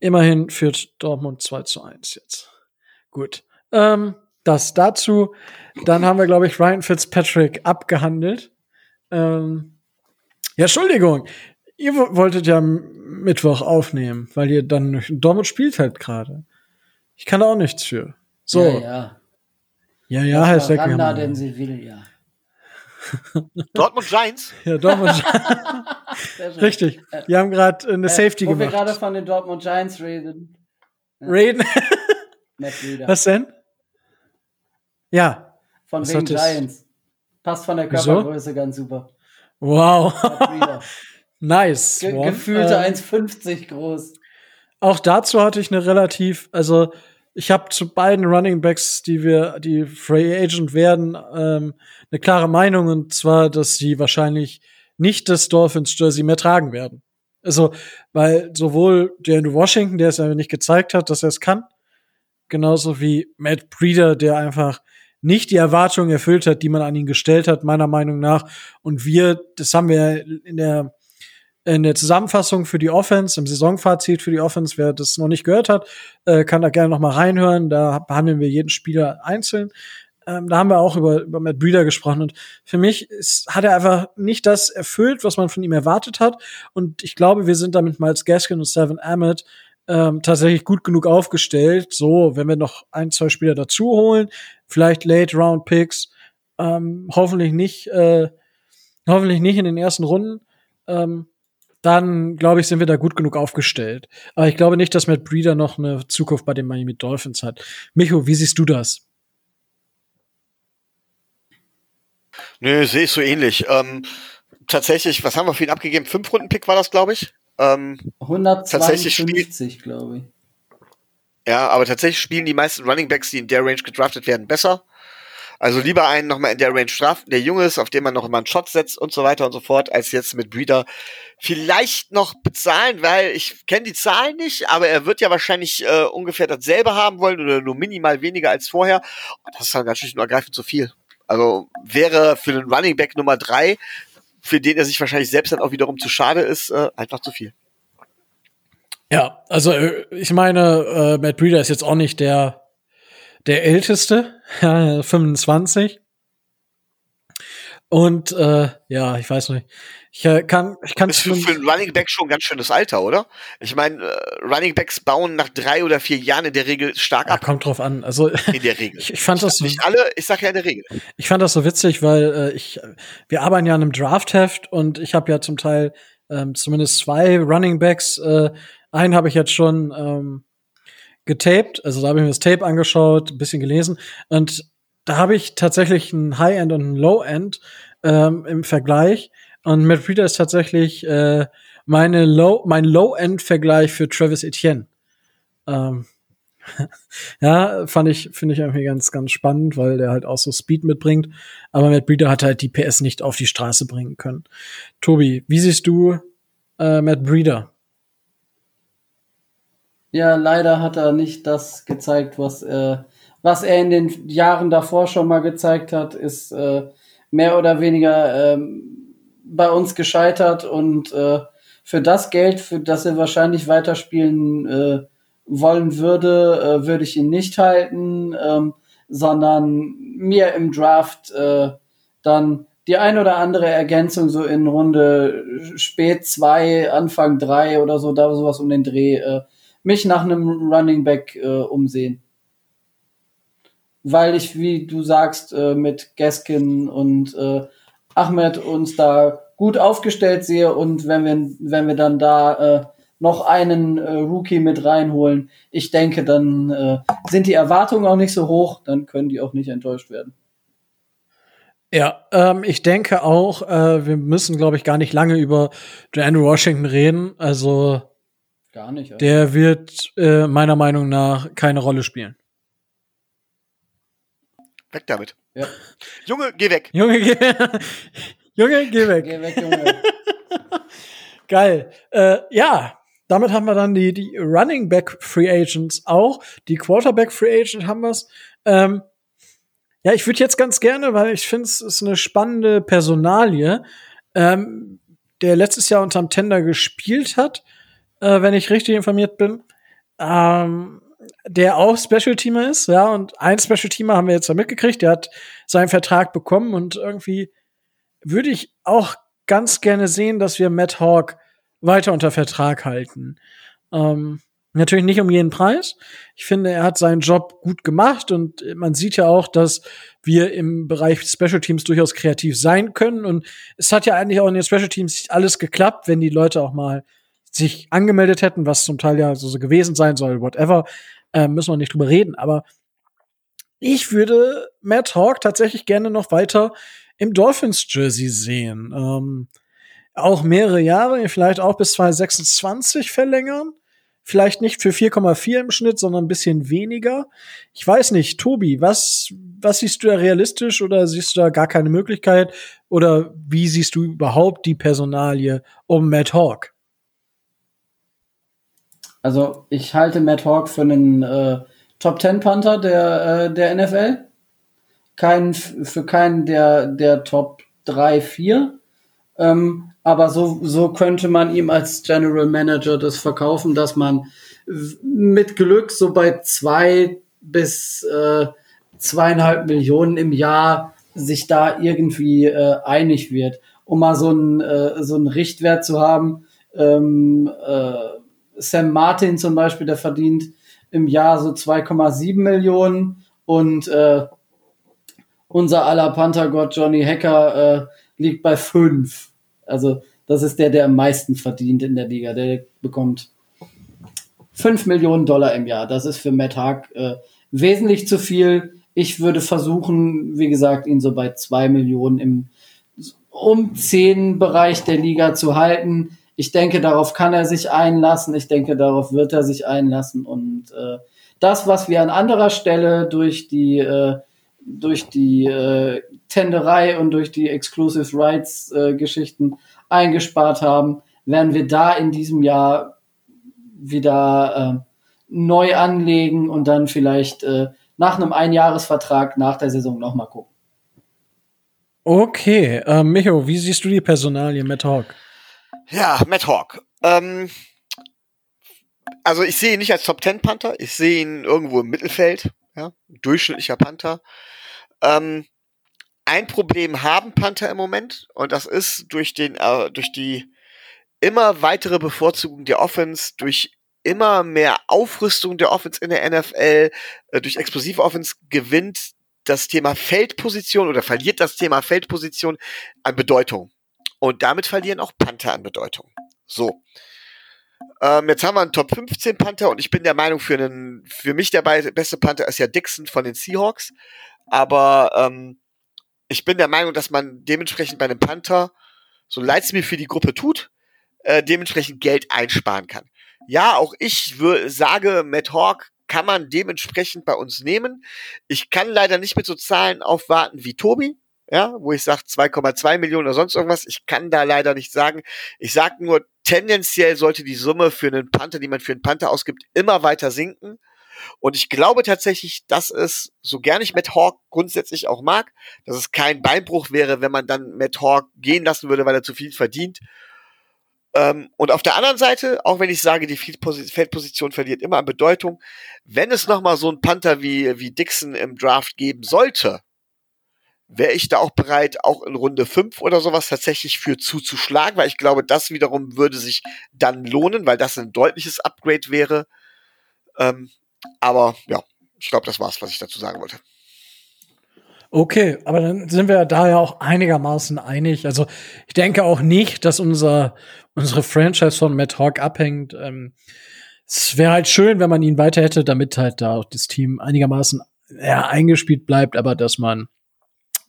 immerhin führt Dortmund 2 zu 1 jetzt. Gut. Ähm, das dazu. Dann haben wir, glaube ich, Ryan Fitzpatrick abgehandelt. Ähm, ja, Entschuldigung. Ihr wolltet ja Mittwoch aufnehmen, weil ihr dann Dortmund spielt halt gerade. Ich kann da auch nichts für. So. Ja, ja. Ja, ja, heißt der Randa denn Sevilla. Dortmund Giants? Ja, Dortmund Giants. Richtig. Wir haben gerade eine äh, Safety wo gemacht. Wo wir gerade von den Dortmund Giants reden. Reden? Was denn? Ja. Von Was wegen Giants. Passt von der Wieso? Körpergröße ganz super. Wow. Nice. Ge one. gefühlte Ähm, 1,50 groß. Auch dazu hatte ich eine relativ, also ich habe zu beiden Running Backs, die wir, die Free Agent werden, ähm, eine klare Meinung und zwar, dass sie wahrscheinlich nicht das Dolphins Jersey mehr tragen werden. Also, weil sowohl der in Washington, der es ja nicht gezeigt hat, dass er es kann, genauso wie Matt Breeder, der einfach nicht die Erwartungen erfüllt hat, die man an ihn gestellt hat, meiner Meinung nach. Und wir, das haben wir in der in der Zusammenfassung für die Offense, im Saisonfazit für die Offense, wer das noch nicht gehört hat, äh, kann da gerne noch mal reinhören. Da behandeln wir jeden Spieler einzeln. Ähm, da haben wir auch über, über Matt Breeder gesprochen. Und für mich ist, hat er einfach nicht das erfüllt, was man von ihm erwartet hat. Und ich glaube, wir sind damit Miles Gaskin und Seven Ammett ähm, tatsächlich gut genug aufgestellt. So, wenn wir noch ein, zwei Spieler dazu holen, vielleicht Late Round Picks, ähm, hoffentlich nicht, äh, hoffentlich nicht in den ersten Runden. Ähm, dann glaube ich, sind wir da gut genug aufgestellt. Aber ich glaube nicht, dass Matt Breeder noch eine Zukunft bei den Miami Dolphins hat. Micho, wie siehst du das? Nö, sehe ich so ähnlich. Ähm, tatsächlich, was haben wir für ihn abgegeben? Fünf Runden Pick war das, glaube ich. Ähm, 152, glaube ich. Ja, aber tatsächlich spielen die meisten Running Backs, die in der Range gedraftet werden, besser. Also lieber einen nochmal in der Range draften, der jung ist, auf den man noch immer einen Shot setzt und so weiter und so fort, als jetzt mit Breeder vielleicht noch bezahlen, weil ich kenne die Zahlen nicht, aber er wird ja wahrscheinlich äh, ungefähr dasselbe haben wollen oder nur minimal weniger als vorher. Und das ist dann natürlich nur ergreifend zu viel. Also wäre für den Running Back Nummer drei, für den er sich wahrscheinlich selbst dann auch wiederum zu schade ist, äh, einfach zu viel. Ja, also äh, ich meine, äh, Matt Breeder ist jetzt auch nicht der der älteste, ja, 25. Und äh, ja, ich weiß nicht. Ich äh, kann, ich kann ist für, für einen Running Back schon ein ganz schönes Alter, oder? Ich meine, äh, Running Backs bauen nach drei oder vier Jahren in der Regel stark ja, ab. Kommt drauf an. Also in der Regel. ich, ich fand das so, nicht alle. Ich sage ja in der Regel. Ich fand das so witzig, weil äh, ich, wir arbeiten ja an einem Draftheft und ich habe ja zum Teil ähm, zumindest zwei Running Backs. Äh, einen habe ich jetzt schon ähm, getaped, also da habe ich mir das Tape angeschaut, ein bisschen gelesen und da habe ich tatsächlich ein High-End und ein Low-End ähm, im Vergleich und Matt Breeder ist tatsächlich äh, meine Low, mein Low-End-Vergleich für Travis Etienne. Ähm, ja, fand ich, finde ich irgendwie ganz, ganz spannend, weil der halt auch so Speed mitbringt. Aber Matt Breeder hat halt die PS nicht auf die Straße bringen können. Tobi, wie siehst du äh, Matt Breeder? Ja, leider hat er nicht das gezeigt, was, äh, was er in den Jahren davor schon mal gezeigt hat, ist äh, mehr oder weniger äh, bei uns gescheitert und äh, für das Geld, für das er wahrscheinlich weiterspielen äh, wollen würde, äh, würde ich ihn nicht halten, ähm, sondern mir im Draft äh, dann die ein oder andere Ergänzung so in Runde spät zwei, Anfang drei oder so, da sowas um den Dreh äh, mich nach einem Running Back äh, umsehen. Weil ich, wie du sagst, äh, mit Gaskin und äh, Ahmed uns da gut aufgestellt sehe und wenn wir, wenn wir dann da äh, noch einen äh, Rookie mit reinholen, ich denke, dann äh, sind die Erwartungen auch nicht so hoch, dann können die auch nicht enttäuscht werden. Ja, ähm, ich denke auch, äh, wir müssen, glaube ich, gar nicht lange über Andrew Washington reden. Also Gar nicht. Also. Der wird äh, meiner Meinung nach keine Rolle spielen. Weg damit. Ja. Junge, geh weg. Junge, geh, Junge, geh weg. Geh weg, Junge. Geil. Äh, ja, damit haben wir dann die, die Running Back Free Agents auch. Die Quarterback Free Agent haben wir's. Ähm, ja, ich würde jetzt ganz gerne, weil ich finde, es ist eine spannende Personalie, ähm, der letztes Jahr unterm Tender gespielt hat äh, wenn ich richtig informiert bin, ähm, der auch Special Teamer ist, ja, und ein Special Teamer haben wir jetzt da mitgekriegt, der hat seinen Vertrag bekommen und irgendwie würde ich auch ganz gerne sehen, dass wir Matt Hawk weiter unter Vertrag halten. Ähm, natürlich nicht um jeden Preis. Ich finde, er hat seinen Job gut gemacht und man sieht ja auch, dass wir im Bereich Special Teams durchaus kreativ sein können und es hat ja eigentlich auch in den Special Teams alles geklappt, wenn die Leute auch mal sich angemeldet hätten, was zum Teil ja so, so gewesen sein soll, whatever, äh, müssen wir nicht drüber reden. Aber ich würde Matt Hawk tatsächlich gerne noch weiter im Dolphins-Jersey sehen. Ähm, auch mehrere Jahre, vielleicht auch bis 2026 verlängern. Vielleicht nicht für 4,4 im Schnitt, sondern ein bisschen weniger. Ich weiß nicht, Tobi, was, was siehst du da realistisch oder siehst du da gar keine Möglichkeit? Oder wie siehst du überhaupt die Personalie um Matt Hawk? Also ich halte Matt Hawk für einen äh, Top Ten Panther der, äh, der NFL. Kein, für keinen der, der Top 3, 4. Ähm, aber so, so könnte man ihm als General Manager das verkaufen, dass man mit Glück so bei zwei bis äh, zweieinhalb Millionen im Jahr sich da irgendwie äh, einig wird. Um mal so einen äh, so Richtwert zu haben, ähm, äh, Sam Martin zum Beispiel, der verdient im Jahr so 2,7 Millionen und äh, unser aller Panthergott Johnny Hacker äh, liegt bei 5. Also das ist der, der am meisten verdient in der Liga. Der bekommt 5 Millionen Dollar im Jahr. Das ist für Matt Haag äh, wesentlich zu viel. Ich würde versuchen, wie gesagt, ihn so bei 2 Millionen im um zehn Bereich der Liga zu halten. Ich denke, darauf kann er sich einlassen. Ich denke, darauf wird er sich einlassen. Und äh, das, was wir an anderer Stelle durch die äh, durch die äh, Tenderei und durch die Exclusive Rights äh, Geschichten eingespart haben, werden wir da in diesem Jahr wieder äh, neu anlegen und dann vielleicht äh, nach einem Einjahresvertrag nach der Saison nochmal gucken. Okay, äh, Micho, wie siehst du die Personalie Matt Hawk? Ja, Matt Hawk. Ähm, also ich sehe ihn nicht als Top Ten Panther, ich sehe ihn irgendwo im Mittelfeld, ja, durchschnittlicher Panther. Ähm, ein Problem haben Panther im Moment und das ist durch den äh, durch die immer weitere Bevorzugung der Offense, durch immer mehr Aufrüstung der Offense in der NFL, äh, durch explosive Offense gewinnt das Thema Feldposition oder verliert das Thema Feldposition an Bedeutung. Und damit verlieren auch Panther an Bedeutung. So. Ähm, jetzt haben wir einen Top 15 Panther und ich bin der Meinung, für, einen, für mich der beste Panther ist ja Dixon von den Seahawks. Aber ähm, ich bin der Meinung, dass man dementsprechend bei einem Panther, so leid es mir für die Gruppe tut, äh, dementsprechend Geld einsparen kann. Ja, auch ich sage, Matt Hawk kann man dementsprechend bei uns nehmen. Ich kann leider nicht mit so Zahlen aufwarten wie Tobi, ja, wo ich sage 2,2 Millionen oder sonst irgendwas. Ich kann da leider nicht sagen. Ich sage nur, tendenziell sollte die Summe für einen Panther, die man für einen Panther ausgibt, immer weiter sinken. Und ich glaube tatsächlich, dass es, so gern ich Matt Hawk grundsätzlich auch mag, dass es kein Beinbruch wäre, wenn man dann Matt Hawk gehen lassen würde, weil er zu viel verdient. Ähm, und auf der anderen Seite, auch wenn ich sage, die Feldposition verliert immer an Bedeutung, wenn es nochmal so ein Panther wie, wie Dixon im Draft geben sollte, wäre ich da auch bereit, auch in Runde 5 oder sowas tatsächlich für zuzuschlagen, weil ich glaube, das wiederum würde sich dann lohnen, weil das ein deutliches Upgrade wäre. Ähm, aber ja, ich glaube, das war's, was ich dazu sagen wollte. Okay, aber dann sind wir da ja auch einigermaßen einig. Also ich denke auch nicht, dass unser unsere Franchise von Matt Hawk abhängt. Ähm, es wäre halt schön, wenn man ihn weiter hätte, damit halt da auch das Team einigermaßen ja, eingespielt bleibt, aber dass man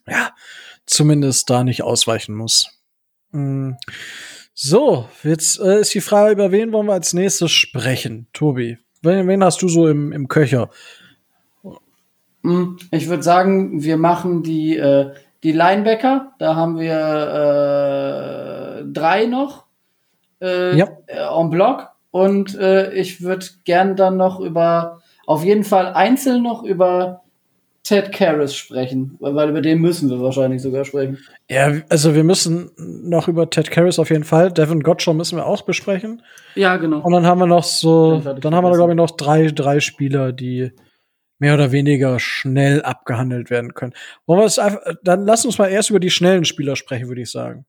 ja zumindest da nicht ausweichen muss. Mhm. So, jetzt äh, ist die Frage, über wen wollen wir als nächstes sprechen? Tobi, wen, wen hast du so im, im Köcher? Hm, ich würde sagen, wir machen die, äh, die Linebacker. Da haben wir äh, drei noch äh, ja. en bloc. Und äh, ich würde gern dann noch über, auf jeden Fall einzeln noch über Ted Karras sprechen, weil über den müssen wir wahrscheinlich sogar sprechen. Ja, also wir müssen noch über Ted Karras auf jeden Fall. Devin Gottschall müssen wir auch besprechen. Ja, genau. Und dann haben wir noch so, dann haben wir, glaube ich, noch drei, drei Spieler, die mehr oder weniger schnell abgehandelt werden können. Wollen wir es einfach, dann lass uns mal erst über die schnellen Spieler sprechen, würde ich sagen.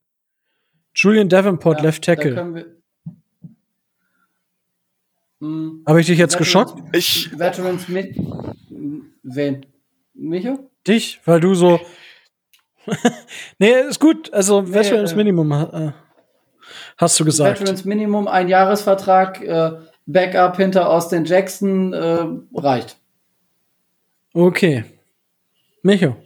Julian Davenport, ja, Left Tackle. Hm. Habe ich dich jetzt Veterans, geschockt? Ich. Veterans mit. Wen? Micho? Dich, weil du so. nee, ist gut. Also, nee, Veterans äh, Minimum äh, hast du gesagt. Veterans Minimum, ein Jahresvertrag, äh, Backup hinter Austin Jackson äh, reicht. Okay. Micho.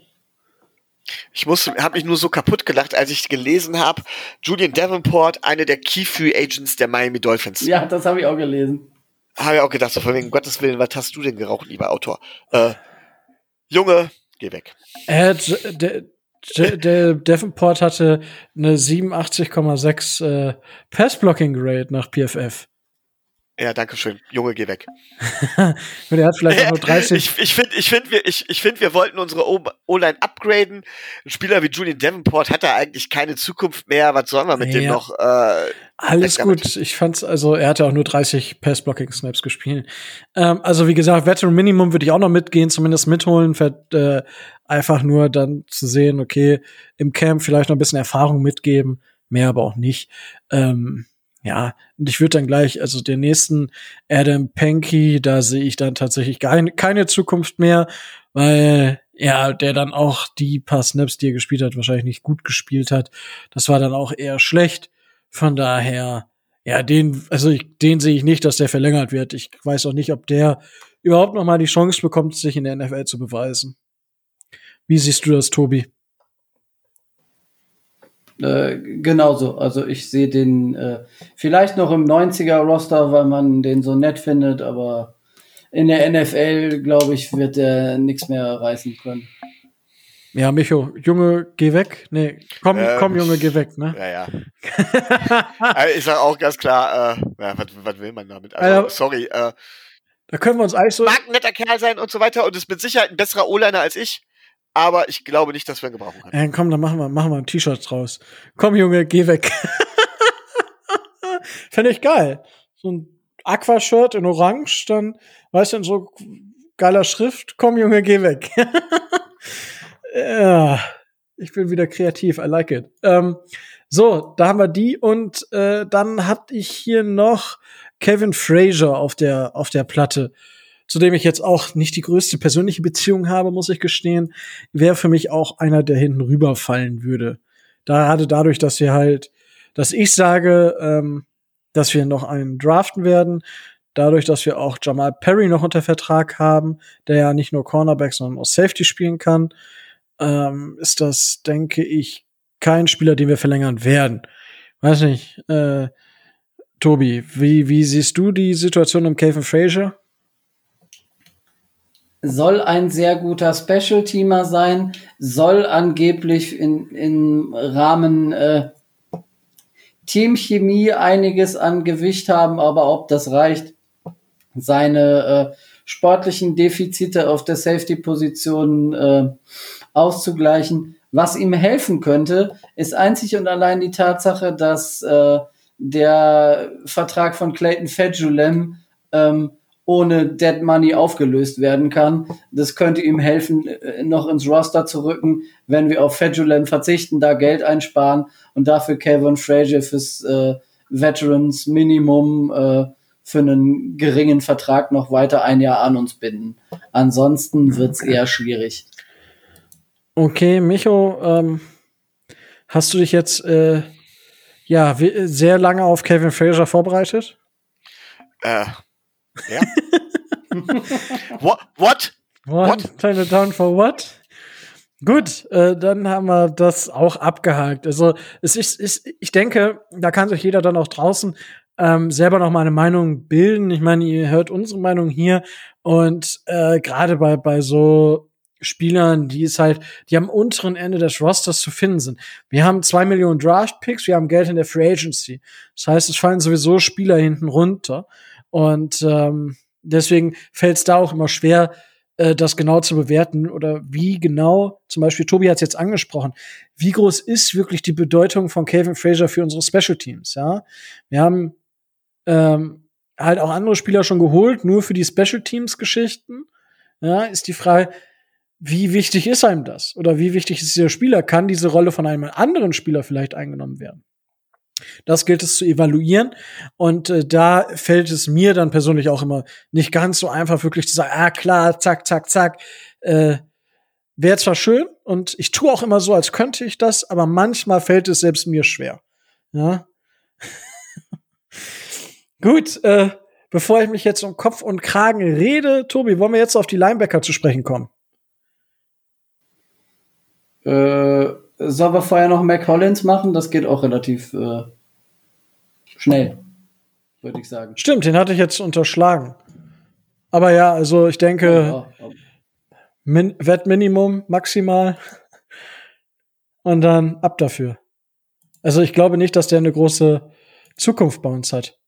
Ich muss, habe mich nur so kaputt gelacht, als ich gelesen habe, Julian Davenport, eine der Key Free Agents der Miami Dolphins. Ja, das habe ich auch gelesen. Habe ich auch gedacht, so von wegen Gottes Willen, was hast du denn geraucht, lieber Autor? Äh, Junge, geh weg. Äh, der, der Davenport hatte eine 87,6 äh, Pass-Blocking-Grade nach PFF. Ja, danke schön. Junge, geh weg. der hat vielleicht auch nur 30. Ich, ich finde, ich finde, wir, ich, ich finde, wir wollten unsere O-Line upgraden. Ein Spieler wie Julian Davenport hat da eigentlich keine Zukunft mehr. Was sollen wir mit ja. dem noch? Äh, Alles gut. Ich fand's, also er hatte auch nur 30 Pass-Blocking-Snaps gespielt. Ähm, also wie gesagt, Veteran Minimum würde ich auch noch mitgehen, zumindest mitholen, für, äh, einfach nur dann zu sehen, okay, im Camp vielleicht noch ein bisschen Erfahrung mitgeben, mehr aber auch nicht. Ähm, ja, und ich würde dann gleich, also den nächsten Adam Panky, da sehe ich dann tatsächlich keine, keine Zukunft mehr, weil ja, der dann auch die paar Snaps, die er gespielt hat, wahrscheinlich nicht gut gespielt hat. Das war dann auch eher schlecht. Von daher, ja, den, also ich, den sehe ich nicht, dass der verlängert wird. Ich weiß auch nicht, ob der überhaupt noch mal die Chance bekommt, sich in der NFL zu beweisen. Wie siehst du das, Tobi? Äh, genauso. Also ich sehe den äh, vielleicht noch im 90er-Roster, weil man den so nett findet, aber in der NFL, glaube ich, wird er nichts mehr reißen können. Ja, Micho, Junge, geh weg. Nee, komm, ähm, komm, Junge, geh weg, ne? Ja, ja. also ich sag auch ganz klar, äh, ja, was, was will man damit? Also, also sorry, äh, da können wir uns eigentlich so. Mag ein netter Kerl sein und so weiter und ist mit Sicherheit ein besserer O-Liner als ich aber ich glaube nicht, dass wir ihn gebrauchen können. Ja, komm, dann machen wir, machen wir ein T-Shirt draus. Komm, Junge, geh weg. Fände ich geil. So ein Aqua-Shirt in Orange, dann, weißt du, in so geiler Schrift. Komm, Junge, geh weg. ja, ich bin wieder kreativ. I like it. Ähm, so, da haben wir die und äh, dann hatte ich hier noch Kevin Fraser auf der auf der Platte zu dem ich jetzt auch nicht die größte persönliche Beziehung habe, muss ich gestehen, wäre für mich auch einer, der hinten rüberfallen würde. Gerade dadurch, dass wir halt, dass ich sage, ähm, dass wir noch einen draften werden, dadurch, dass wir auch Jamal Perry noch unter Vertrag haben, der ja nicht nur Cornerback, sondern auch Safety spielen kann, ähm, ist das, denke ich, kein Spieler, den wir verlängern werden. Weiß nicht, äh, Tobi, wie, wie siehst du die Situation um Kevin Frazier? Soll ein sehr guter Special-Teamer sein, soll angeblich in, im Rahmen äh, Teamchemie einiges an Gewicht haben, aber ob das reicht, seine äh, sportlichen Defizite auf der Safety-Position äh, auszugleichen. Was ihm helfen könnte, ist einzig und allein die Tatsache, dass äh, der Vertrag von Clayton Fedulem ähm, ohne Dead Money aufgelöst werden kann. Das könnte ihm helfen, äh, noch ins Roster zu rücken, wenn wir auf Fedulem verzichten, da Geld einsparen und dafür Kevin Frazier fürs äh, Veterans Minimum äh, für einen geringen Vertrag noch weiter ein Jahr an uns binden. Ansonsten wird's eher schwierig. Okay, Micho, ähm, hast du dich jetzt äh, ja sehr lange auf Kevin Frazier vorbereitet? Äh, ja. what? What? What? It down for what? Gut, äh, dann haben wir das auch abgehakt. Also es ist, ist, ich denke, da kann sich jeder dann auch draußen ähm, selber noch mal eine Meinung bilden. Ich meine, ihr hört unsere Meinung hier und äh, gerade bei bei so Spielern, die es halt, die am unteren Ende des Rosters zu finden sind. Wir haben zwei Millionen Draft Picks, wir haben Geld in der Free Agency. Das heißt, es fallen sowieso Spieler hinten runter. Und ähm, deswegen fällt es da auch immer schwer, äh, das genau zu bewerten oder wie genau, zum Beispiel Tobi hat es jetzt angesprochen, wie groß ist wirklich die Bedeutung von Kevin Fraser für unsere Special Teams, ja? Wir haben ähm, halt auch andere Spieler schon geholt, nur für die Special Teams Geschichten. Ja, ist die Frage, wie wichtig ist einem das? Oder wie wichtig ist dieser Spieler? Kann diese Rolle von einem anderen Spieler vielleicht eingenommen werden? Das gilt es zu evaluieren. Und äh, da fällt es mir dann persönlich auch immer nicht ganz so einfach, wirklich zu sagen, ah klar, zack, zack, zack. Äh, Wäre zwar schön und ich tue auch immer so, als könnte ich das, aber manchmal fällt es selbst mir schwer. Ja. Gut, äh, bevor ich mich jetzt um Kopf und Kragen rede, Tobi, wollen wir jetzt auf die Linebacker zu sprechen kommen? Äh Sollen wir vorher noch Mac Hollins machen? Das geht auch relativ äh, schnell, würde ich sagen. Stimmt, den hatte ich jetzt unterschlagen. Aber ja, also ich denke, ja. Min Wettminimum maximal und dann ab dafür. Also ich glaube nicht, dass der eine große Zukunft bei uns hat.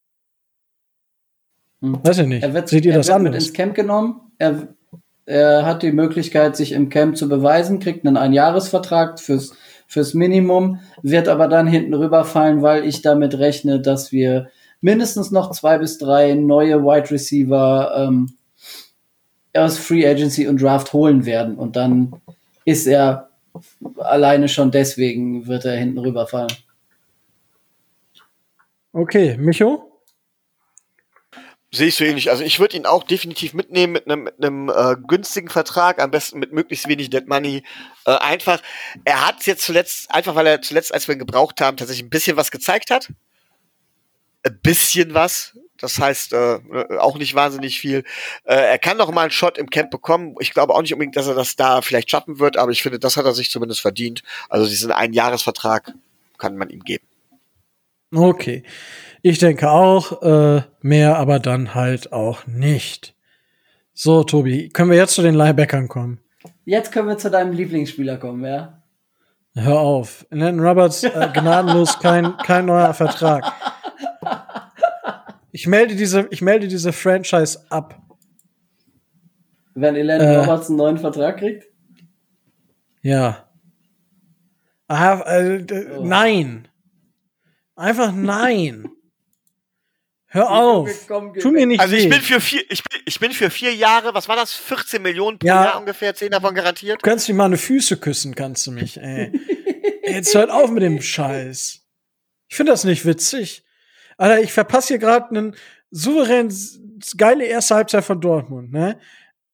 Hm. Weiß ich nicht. Wird, Seht ihr das anders? Er wird ins Camp genommen. Er er hat die Möglichkeit, sich im Camp zu beweisen, kriegt einen Einjahresvertrag fürs, fürs Minimum, wird aber dann hinten rüberfallen, weil ich damit rechne, dass wir mindestens noch zwei bis drei neue Wide Receiver ähm, aus Free Agency und Draft holen werden. Und dann ist er alleine schon deswegen, wird er hinten rüberfallen. Okay, Micho? Sehe ich so ähnlich. Also ich würde ihn auch definitiv mitnehmen mit einem mit einem äh, günstigen Vertrag, am besten mit möglichst wenig Dead Money. Äh, einfach, er hat jetzt zuletzt, einfach weil er zuletzt, als wir ihn gebraucht haben, tatsächlich ein bisschen was gezeigt hat. Ein bisschen was. Das heißt, äh, auch nicht wahnsinnig viel. Äh, er kann noch mal einen Shot im Camp bekommen. Ich glaube auch nicht unbedingt, dass er das da vielleicht schaffen wird, aber ich finde, das hat er sich zumindest verdient. Also diesen Einjahresvertrag kann man ihm geben. Okay. Ich denke auch, äh, mehr aber dann halt auch nicht. So, Tobi, können wir jetzt zu den Linebackern kommen? Jetzt können wir zu deinem Lieblingsspieler kommen, ja? Hör auf. Landon Roberts, äh, gnadenlos kein, kein neuer Vertrag. Ich melde diese, ich melde diese Franchise ab. Wenn Landon äh, Roberts einen neuen Vertrag kriegt? Ja. Aha, äh, oh. Nein. Einfach nein. Hör auf. Tu mir nicht Also ich bin für vier, ich bin, ich bin für vier Jahre, was war das? 14 Millionen pro ja, Jahr ungefähr, 10 davon garantiert. Du kannst mir mal eine Füße küssen, kannst du mich, ey. Jetzt hört auf mit dem Scheiß. Ich finde das nicht witzig. Alter, ich verpasse hier gerade einen souverän geile erste Halbzeit von Dortmund, ne?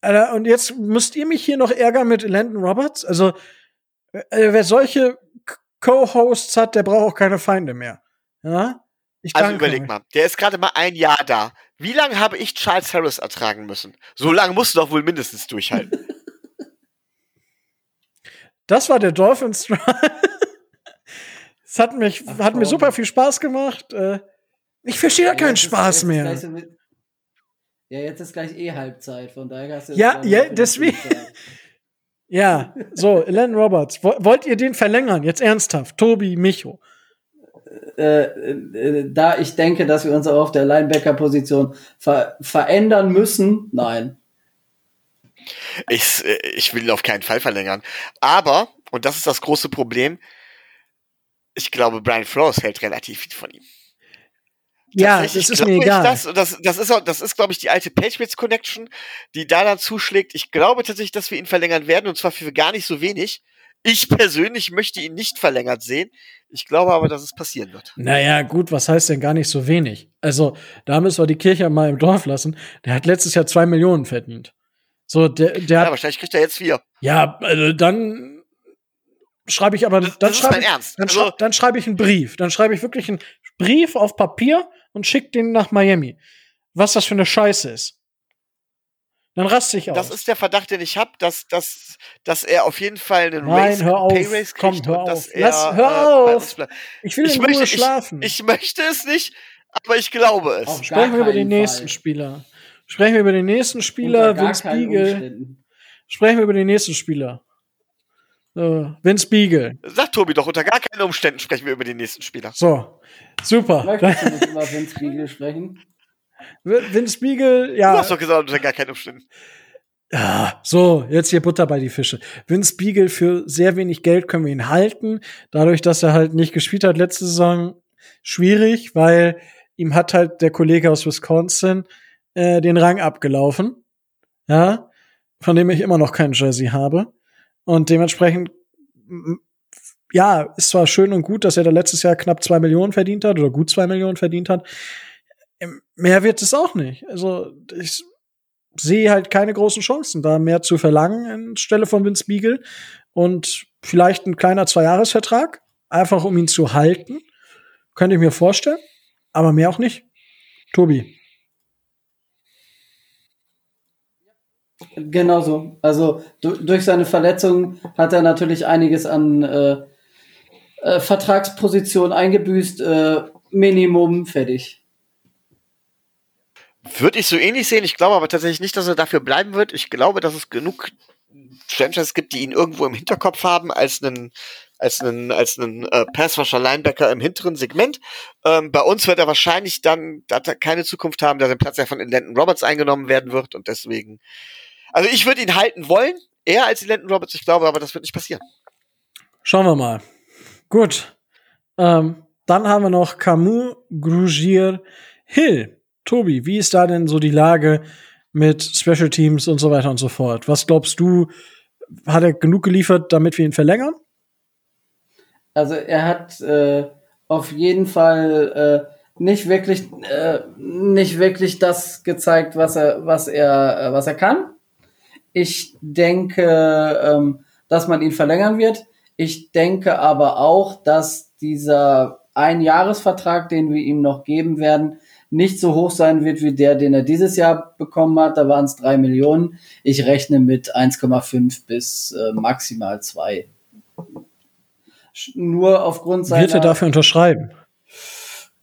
Alter, und jetzt müsst ihr mich hier noch ärgern mit Landon Roberts? Also, äh, wer solche Co-Hosts hat, der braucht auch keine Feinde mehr. Ja? Ich also überleg euch. mal, der ist gerade mal ein Jahr da. Wie lange habe ich Charles Harris ertragen müssen? So lange musst du doch wohl mindestens durchhalten. Das war der Dolphins Drive. Es hat mich, Ach, hat mir super viel Spaß gemacht. Äh, ich verstehe ja keinen Spaß ist, mehr. Mit, ja, jetzt ist gleich eh Halbzeit, von daher hast du Ja, ja, deswegen. ja, so, Len Roberts, wollt ihr den verlängern? Jetzt ernsthaft. Tobi, Micho. Äh, äh, da ich denke, dass wir uns auch auf der Linebacker-Position ver verändern müssen, nein. Ich, ich will ihn auf keinen Fall verlängern. Aber, und das ist das große Problem, ich glaube, Brian Flores hält relativ viel von ihm. Ja, das ist mir egal. Das, das, das ist, das ist glaube ich, die alte Patriots Connection, die da dann zuschlägt. Ich glaube tatsächlich, dass wir ihn verlängern werden und zwar für gar nicht so wenig. Ich persönlich möchte ihn nicht verlängert sehen. Ich glaube aber, dass es passieren wird. Naja, gut, was heißt denn gar nicht so wenig? Also, da müssen wir die Kirche mal im Dorf lassen. Der hat letztes Jahr zwei Millionen verdient. So, der, der ja, wahrscheinlich kriegt er jetzt vier. Ja, also dann schreibe ich aber, das, dann schreibe ich, Ernst. Dann, also, dann schreibe ich einen Brief. Dann schreibe ich wirklich einen Brief auf Papier und schicke den nach Miami. Was das für eine Scheiße ist. Dann raste ich aus. Das ist der Verdacht, den ich habe, dass, dass, dass er auf jeden Fall einen Nein, Race, hör auf. Pay Race kriegt Komm, hör auf. Er, Lass, hör äh, auf. Ich will ich in möchte, Ruhe schlafen. Ich, ich, möchte es nicht, aber ich glaube es. Auf Sprechen wir über den Fall. nächsten Spieler. Sprechen wir über den nächsten Spieler, Vince Beagle. Sprechen wir über den nächsten Spieler. Uh, Vince Beagle. Sag Tobi doch, unter gar keinen Umständen sprechen wir über den nächsten Spieler. So, super. Möchtest du nicht über Vince Beagle sprechen? Vince Beagle, ja. Du hast doch gesagt, unter gar keinen Umständen. Ja, so, jetzt hier Butter bei die Fische. Vince Beagle für sehr wenig Geld können wir ihn halten. Dadurch, dass er halt nicht gespielt hat letzte Saison, schwierig, weil ihm hat halt der Kollege aus Wisconsin äh, den Rang abgelaufen. Ja, von dem ich immer noch kein Jersey habe. Und dementsprechend, ja, ist zwar schön und gut, dass er da letztes Jahr knapp zwei Millionen verdient hat oder gut zwei Millionen verdient hat. Mehr wird es auch nicht. Also ich sehe halt keine großen Chancen, da mehr zu verlangen anstelle von Vince Beagle und vielleicht ein kleiner Zweijahresvertrag, einfach um ihn zu halten. Könnte ich mir vorstellen, aber mehr auch nicht. Tobi. Genauso. Also durch seine Verletzung hat er natürlich einiges an äh, äh, Vertragsposition eingebüßt. Äh, Minimum fertig. Würde ich so ähnlich sehen. Ich glaube aber tatsächlich nicht, dass er dafür bleiben wird. Ich glaube, dass es genug Franchises gibt, die ihn irgendwo im Hinterkopf haben als einen als einen als einen äh, Passwasher Linebacker im hinteren Segment. Ähm, bei uns wird er wahrscheinlich dann da keine Zukunft haben, da sein Platz ja von Landon Roberts eingenommen werden wird und deswegen. Also ich würde ihn halten wollen, eher als Landon Roberts. Ich glaube, aber das wird nicht passieren. Schauen wir mal. Gut. Ähm, dann haben wir noch Camus Grugier Hill. Tobi, wie ist da denn so die Lage mit Special Teams und so weiter und so fort? Was glaubst du, hat er genug geliefert, damit wir ihn verlängern? Also er hat äh, auf jeden Fall äh, nicht wirklich äh, nicht wirklich das gezeigt, was er was er äh, was er kann. Ich denke, ähm, dass man ihn verlängern wird. Ich denke aber auch, dass dieser Einjahresvertrag, den wir ihm noch geben werden, nicht so hoch sein wird wie der, den er dieses Jahr bekommen hat. Da waren es drei Millionen. Ich rechne mit 1,5 bis äh, maximal zwei. nur aufgrund seiner. Wird er dafür unterschreiben?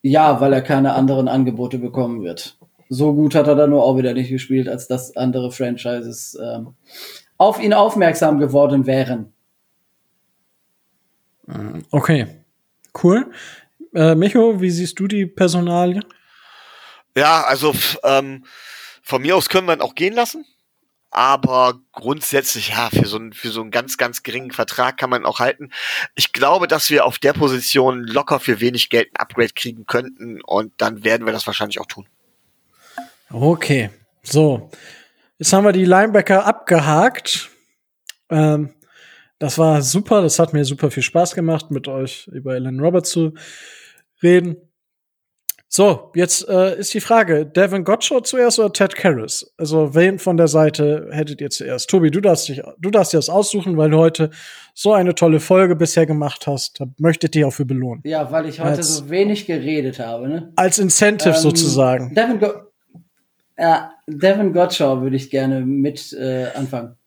Ja, weil er keine anderen Angebote bekommen wird. So gut hat er da nur auch wieder nicht gespielt, als dass andere Franchises ähm, auf ihn aufmerksam geworden wären. Okay, cool. Äh, Micho, wie siehst du die Personalie? Ja, also ähm, von mir aus können wir ihn auch gehen lassen. Aber grundsätzlich, ja, für so, einen, für so einen ganz, ganz geringen Vertrag kann man auch halten. Ich glaube, dass wir auf der Position locker für wenig Geld ein Upgrade kriegen könnten und dann werden wir das wahrscheinlich auch tun. Okay, so. Jetzt haben wir die Linebacker abgehakt. Ähm, das war super, das hat mir super viel Spaß gemacht, mit euch über Ellen Roberts zu reden. So, jetzt äh, ist die Frage, Devin Gottschalk zuerst oder Ted Karras? Also, wen von der Seite hättet ihr zuerst? Tobi, du darfst, dich, du darfst dir das aussuchen, weil du heute so eine tolle Folge bisher gemacht hast. Da möchtet ihr auch für belohnen. Ja, weil ich heute als, so wenig geredet habe. Ne? Als Incentive ähm, sozusagen. Devin, Go ja, Devin Gottschalk würde ich gerne mit äh, anfangen.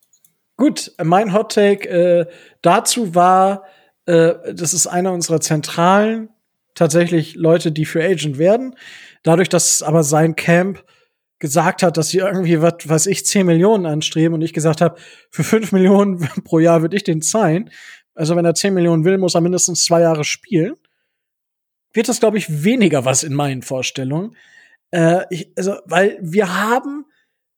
Gut, mein Hot Take äh, dazu war, äh, das ist einer unserer zentralen tatsächlich Leute, die für Agent werden. Dadurch, dass aber sein Camp gesagt hat, dass sie irgendwie, was weiß ich, 10 Millionen anstreben und ich gesagt habe, für 5 Millionen pro Jahr würde ich den zahlen. Also wenn er 10 Millionen will, muss er mindestens zwei Jahre spielen. Wird das, glaube ich, weniger was in meinen Vorstellungen. Äh, ich, also, weil wir haben,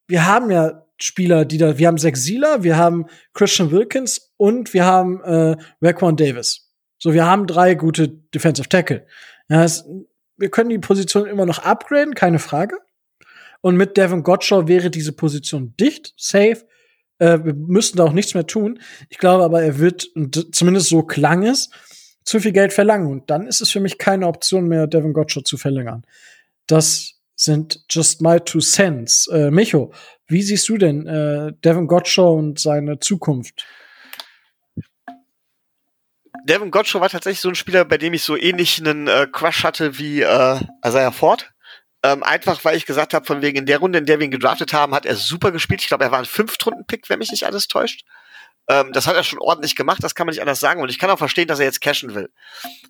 wir haben ja Spieler, die da, wir haben Zach Sieler, wir haben Christian Wilkins und wir haben äh, Raquan Davis. So, wir haben drei gute Defensive Tackle. Ja, es, wir können die Position immer noch upgraden, keine Frage. Und mit Devin Gottschall wäre diese Position dicht, safe. Äh, wir müssten da auch nichts mehr tun. Ich glaube aber, er wird, zumindest so klang es, zu viel Geld verlangen. Und dann ist es für mich keine Option mehr, Devin Gottschall zu verlängern. Das sind just my two cents. Äh, Micho, wie siehst du denn äh, Devin Gottschall und seine Zukunft? Devin Gottschall war tatsächlich so ein Spieler, bei dem ich so ähnlich einen äh, Crush hatte wie äh, Isaiah Ford. Ähm, einfach, weil ich gesagt habe, von wegen in der Runde, in der wir ihn gedraftet haben, hat er super gespielt. Ich glaube, er war ein Fünftrunden-Pick, wenn mich nicht alles täuscht. Ähm, das hat er schon ordentlich gemacht, das kann man nicht anders sagen. Und ich kann auch verstehen, dass er jetzt cashen will.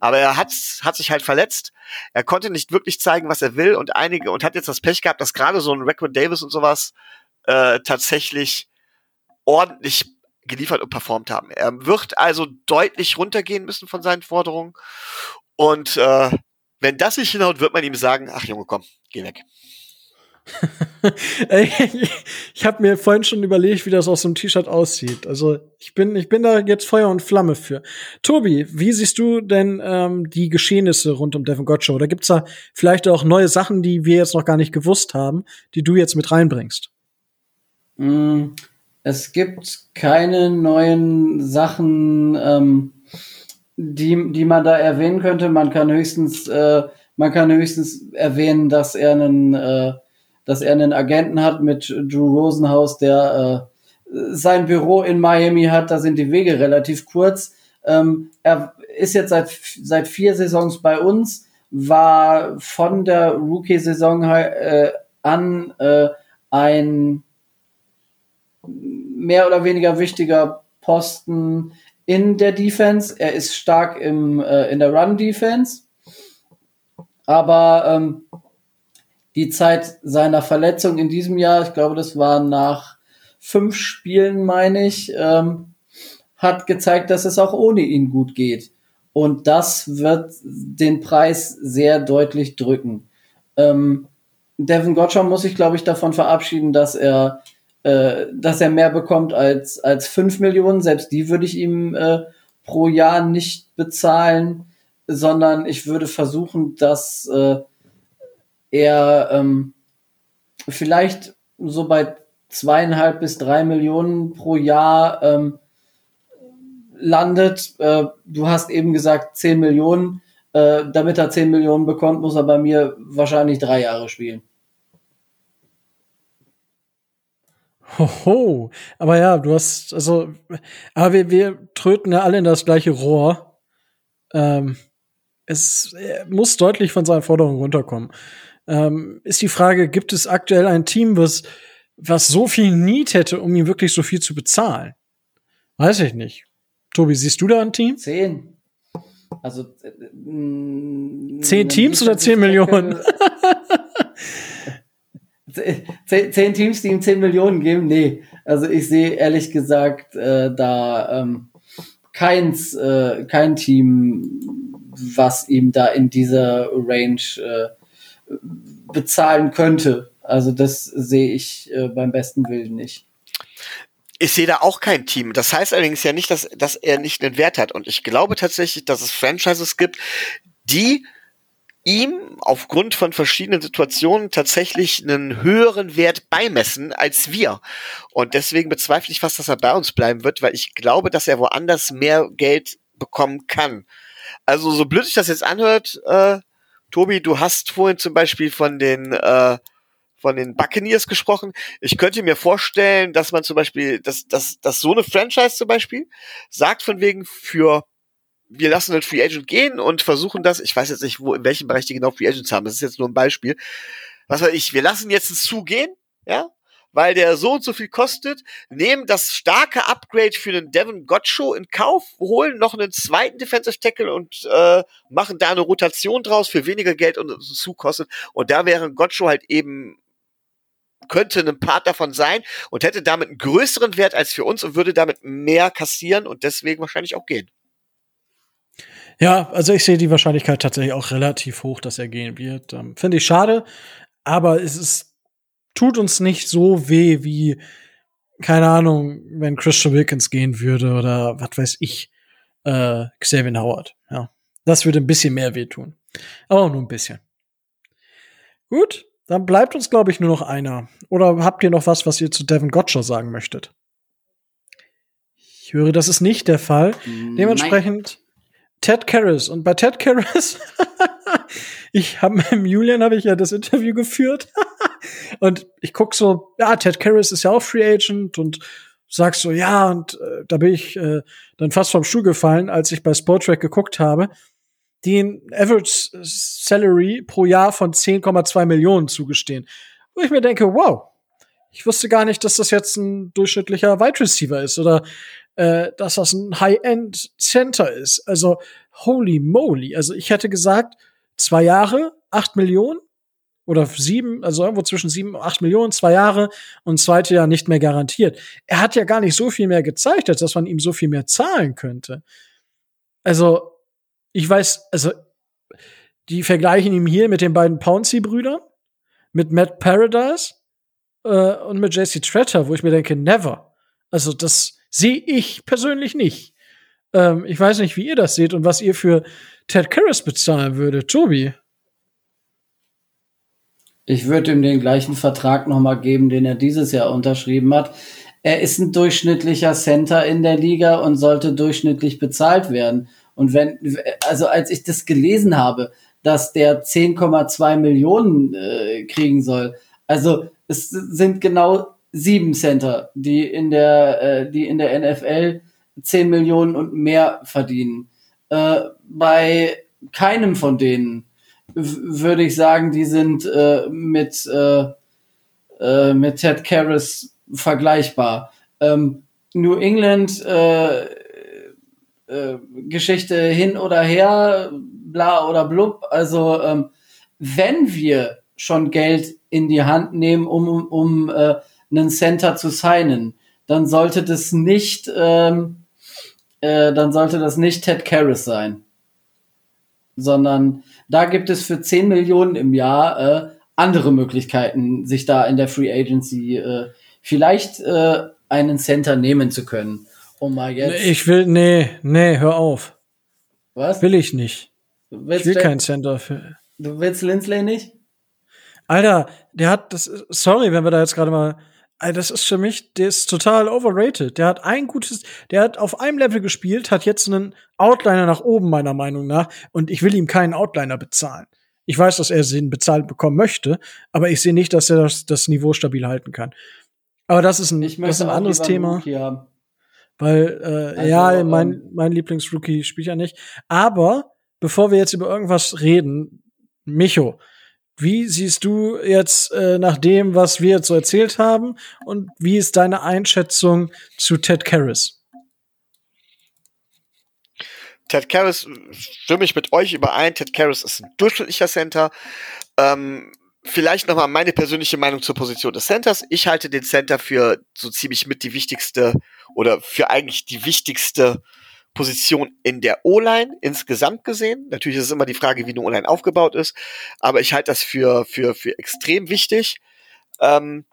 Aber er hat, hat sich halt verletzt. Er konnte nicht wirklich zeigen, was er will. Und einige, und hat jetzt das Pech gehabt, dass gerade so ein Record Davis und sowas äh, tatsächlich ordentlich geliefert und performt haben. Er wird also deutlich runtergehen müssen von seinen Forderungen. Und äh, wenn das nicht hinhaut, wird man ihm sagen, ach Junge, komm, geh weg. ich habe mir vorhin schon überlegt, wie das aus so einem T-Shirt aussieht. Also ich bin, ich bin da jetzt Feuer und Flamme für. Tobi, wie siehst du denn ähm, die Geschehnisse rund um Devin Gottschow? Oder gibt's da vielleicht auch neue Sachen, die wir jetzt noch gar nicht gewusst haben, die du jetzt mit reinbringst? Mm, es gibt keine neuen Sachen, ähm, die, die man da erwähnen könnte. Man kann höchstens, äh, man kann höchstens erwähnen, dass er einen, äh, dass er einen Agenten hat mit Drew Rosenhaus, der äh, sein Büro in Miami hat. Da sind die Wege relativ kurz. Ähm, er ist jetzt seit, seit vier Saisons bei uns, war von der Rookie-Saison äh, an äh, ein mehr oder weniger wichtiger Posten in der Defense. Er ist stark im, äh, in der Run-Defense. Aber ähm, die Zeit seiner Verletzung in diesem Jahr, ich glaube, das war nach fünf Spielen, meine ich, ähm, hat gezeigt, dass es auch ohne ihn gut geht. Und das wird den Preis sehr deutlich drücken. Ähm, Devin Gottschall muss sich, glaube ich, davon verabschieden, dass er äh, dass er mehr bekommt als, als 5 Millionen. Selbst die würde ich ihm äh, pro Jahr nicht bezahlen, sondern ich würde versuchen, dass äh, er ähm, vielleicht so bei zweieinhalb bis drei Millionen pro Jahr ähm, landet. Äh, du hast eben gesagt 10 Millionen. Äh, damit er 10 Millionen bekommt, muss er bei mir wahrscheinlich drei Jahre spielen. Hoho. Aber ja, du hast, also, aber wir, wir tröten ja alle in das gleiche Rohr. Ähm, es muss deutlich von seinen Forderungen runterkommen. Ähm, ist die Frage, gibt es aktuell ein Team, was, was so viel Need hätte, um ihm wirklich so viel zu bezahlen? Weiß ich nicht. Tobi, siehst du da ein Team? Zehn. Also äh, zehn Teams oder zehn Millionen? zehn, Teams, die ihm zehn Millionen geben? Nee. Also ich sehe ehrlich gesagt äh, da ähm, keins, äh, kein Team, was ihm da in dieser Range äh, bezahlen könnte. Also das sehe ich äh, beim besten Willen nicht. Ich sehe da auch kein Team. Das heißt allerdings ja nicht, dass, dass er nicht einen Wert hat. Und ich glaube tatsächlich, dass es Franchises gibt, die ihm aufgrund von verschiedenen Situationen tatsächlich einen höheren Wert beimessen als wir. Und deswegen bezweifle ich fast, dass er bei uns bleiben wird, weil ich glaube, dass er woanders mehr Geld bekommen kann. Also so blöd sich das jetzt anhört, äh, Tobi, du hast vorhin zum Beispiel von den äh, von den Buccaneers gesprochen. Ich könnte mir vorstellen, dass man zum Beispiel, dass, dass, dass so eine Franchise zum Beispiel sagt von wegen für wir lassen den Free Agent gehen und versuchen das, ich weiß jetzt nicht, wo, in welchem Bereich die genau Free Agents haben, das ist jetzt nur ein Beispiel. Was weiß ich, wir lassen jetzt es zugehen, ja, weil der so und so viel kostet, nehmen das starke Upgrade für den Devin Gottschow in Kauf, holen noch einen zweiten Defensive Tackle und äh, machen da eine Rotation draus für weniger Geld und es zukostet. Und da wäre Gottschow halt eben könnte ein Part davon sein und hätte damit einen größeren Wert als für uns und würde damit mehr kassieren und deswegen wahrscheinlich auch gehen. Ja, also ich sehe die Wahrscheinlichkeit tatsächlich auch relativ hoch, dass er gehen wird. Ähm, Finde ich schade, aber es ist, tut uns nicht so weh wie, keine Ahnung, wenn Christian Wilkins gehen würde oder was weiß ich, äh, Xavier Howard. Ja, das würde ein bisschen mehr wehtun. Aber auch nur ein bisschen. Gut, dann bleibt uns, glaube ich, nur noch einer. Oder habt ihr noch was, was ihr zu Devin Gotcha sagen möchtet? Ich höre, das ist nicht der Fall. Nein. Ted Karras. Und bei Ted Karras, ich habe mit Julian habe ich ja das Interview geführt. und ich guck so, ja, Ted Karras ist ja auch Free Agent und sagst so, ja, und äh, da bin ich äh, dann fast vom Stuhl gefallen, als ich bei Sportrack geguckt habe, den Average Salary pro Jahr von 10,2 Millionen zugestehen. Wo ich mir denke, wow, ich wusste gar nicht, dass das jetzt ein durchschnittlicher Wide Receiver ist oder äh, dass das ein High-End Center ist. Also holy moly. Also ich hätte gesagt, zwei Jahre, acht Millionen oder sieben, also irgendwo zwischen sieben und acht Millionen, zwei Jahre und zweite Jahr nicht mehr garantiert. Er hat ja gar nicht so viel mehr gezeigt, als dass man ihm so viel mehr zahlen könnte. Also, ich weiß, also, die vergleichen ihn hier mit den beiden Pouncy-Brüdern, mit Matt Paradise äh, und mit JC Tretter, wo ich mir denke, never. Also, das, Sehe ich persönlich nicht. Ähm, ich weiß nicht, wie ihr das seht und was ihr für Ted Karras bezahlen würdet. Tobi? Ich würde ihm den gleichen Vertrag nochmal geben, den er dieses Jahr unterschrieben hat. Er ist ein durchschnittlicher Center in der Liga und sollte durchschnittlich bezahlt werden. Und wenn, also als ich das gelesen habe, dass der 10,2 Millionen äh, kriegen soll, also es sind genau sieben Center, die in der, äh, die in der NFL 10 Millionen und mehr verdienen. Äh, bei keinem von denen würde ich sagen, die sind äh, mit, äh, äh, mit Ted Karras vergleichbar. Ähm, New England äh, äh, Geschichte hin oder her, bla oder blub. Also ähm, wenn wir schon Geld in die Hand nehmen, um, um äh, einen Center zu signen, dann sollte das nicht, ähm, äh, dann sollte das nicht Ted Karras sein, sondern da gibt es für 10 Millionen im Jahr äh, andere Möglichkeiten, sich da in der Free Agency äh, vielleicht äh, einen Center nehmen zu können. Um mal jetzt. Ich will, nee, nee, hör auf. Was? Will ich nicht. ich will kein Center für. Du willst Lindsley nicht? Alter, der hat das, sorry, wenn wir da jetzt gerade mal, das ist für mich, der ist total overrated. Der hat ein gutes, der hat auf einem Level gespielt, hat jetzt einen Outliner nach oben, meiner Meinung nach, und ich will ihm keinen Outliner bezahlen. Ich weiß, dass er den bezahlt bekommen möchte, aber ich sehe nicht, dass er das, das Niveau stabil halten kann. Aber das ist ein, das ist ein anderes Thema. Weil, äh, also, ja, mein, ähm, mein Lieblingsrookie spielt ja nicht. Aber bevor wir jetzt über irgendwas reden, Micho, wie siehst du jetzt äh, nach dem, was wir jetzt so erzählt haben, und wie ist deine Einschätzung zu Ted Karras? Ted Karras stimme ich mit euch überein. Ted Karras ist ein durchschnittlicher Center. Ähm, vielleicht nochmal meine persönliche Meinung zur Position des Centers. Ich halte den Center für so ziemlich mit die wichtigste oder für eigentlich die wichtigste Position in der O-Line insgesamt gesehen. Natürlich ist es immer die Frage, wie eine O-Line aufgebaut ist, aber ich halte das für, für, für extrem wichtig. Ähm,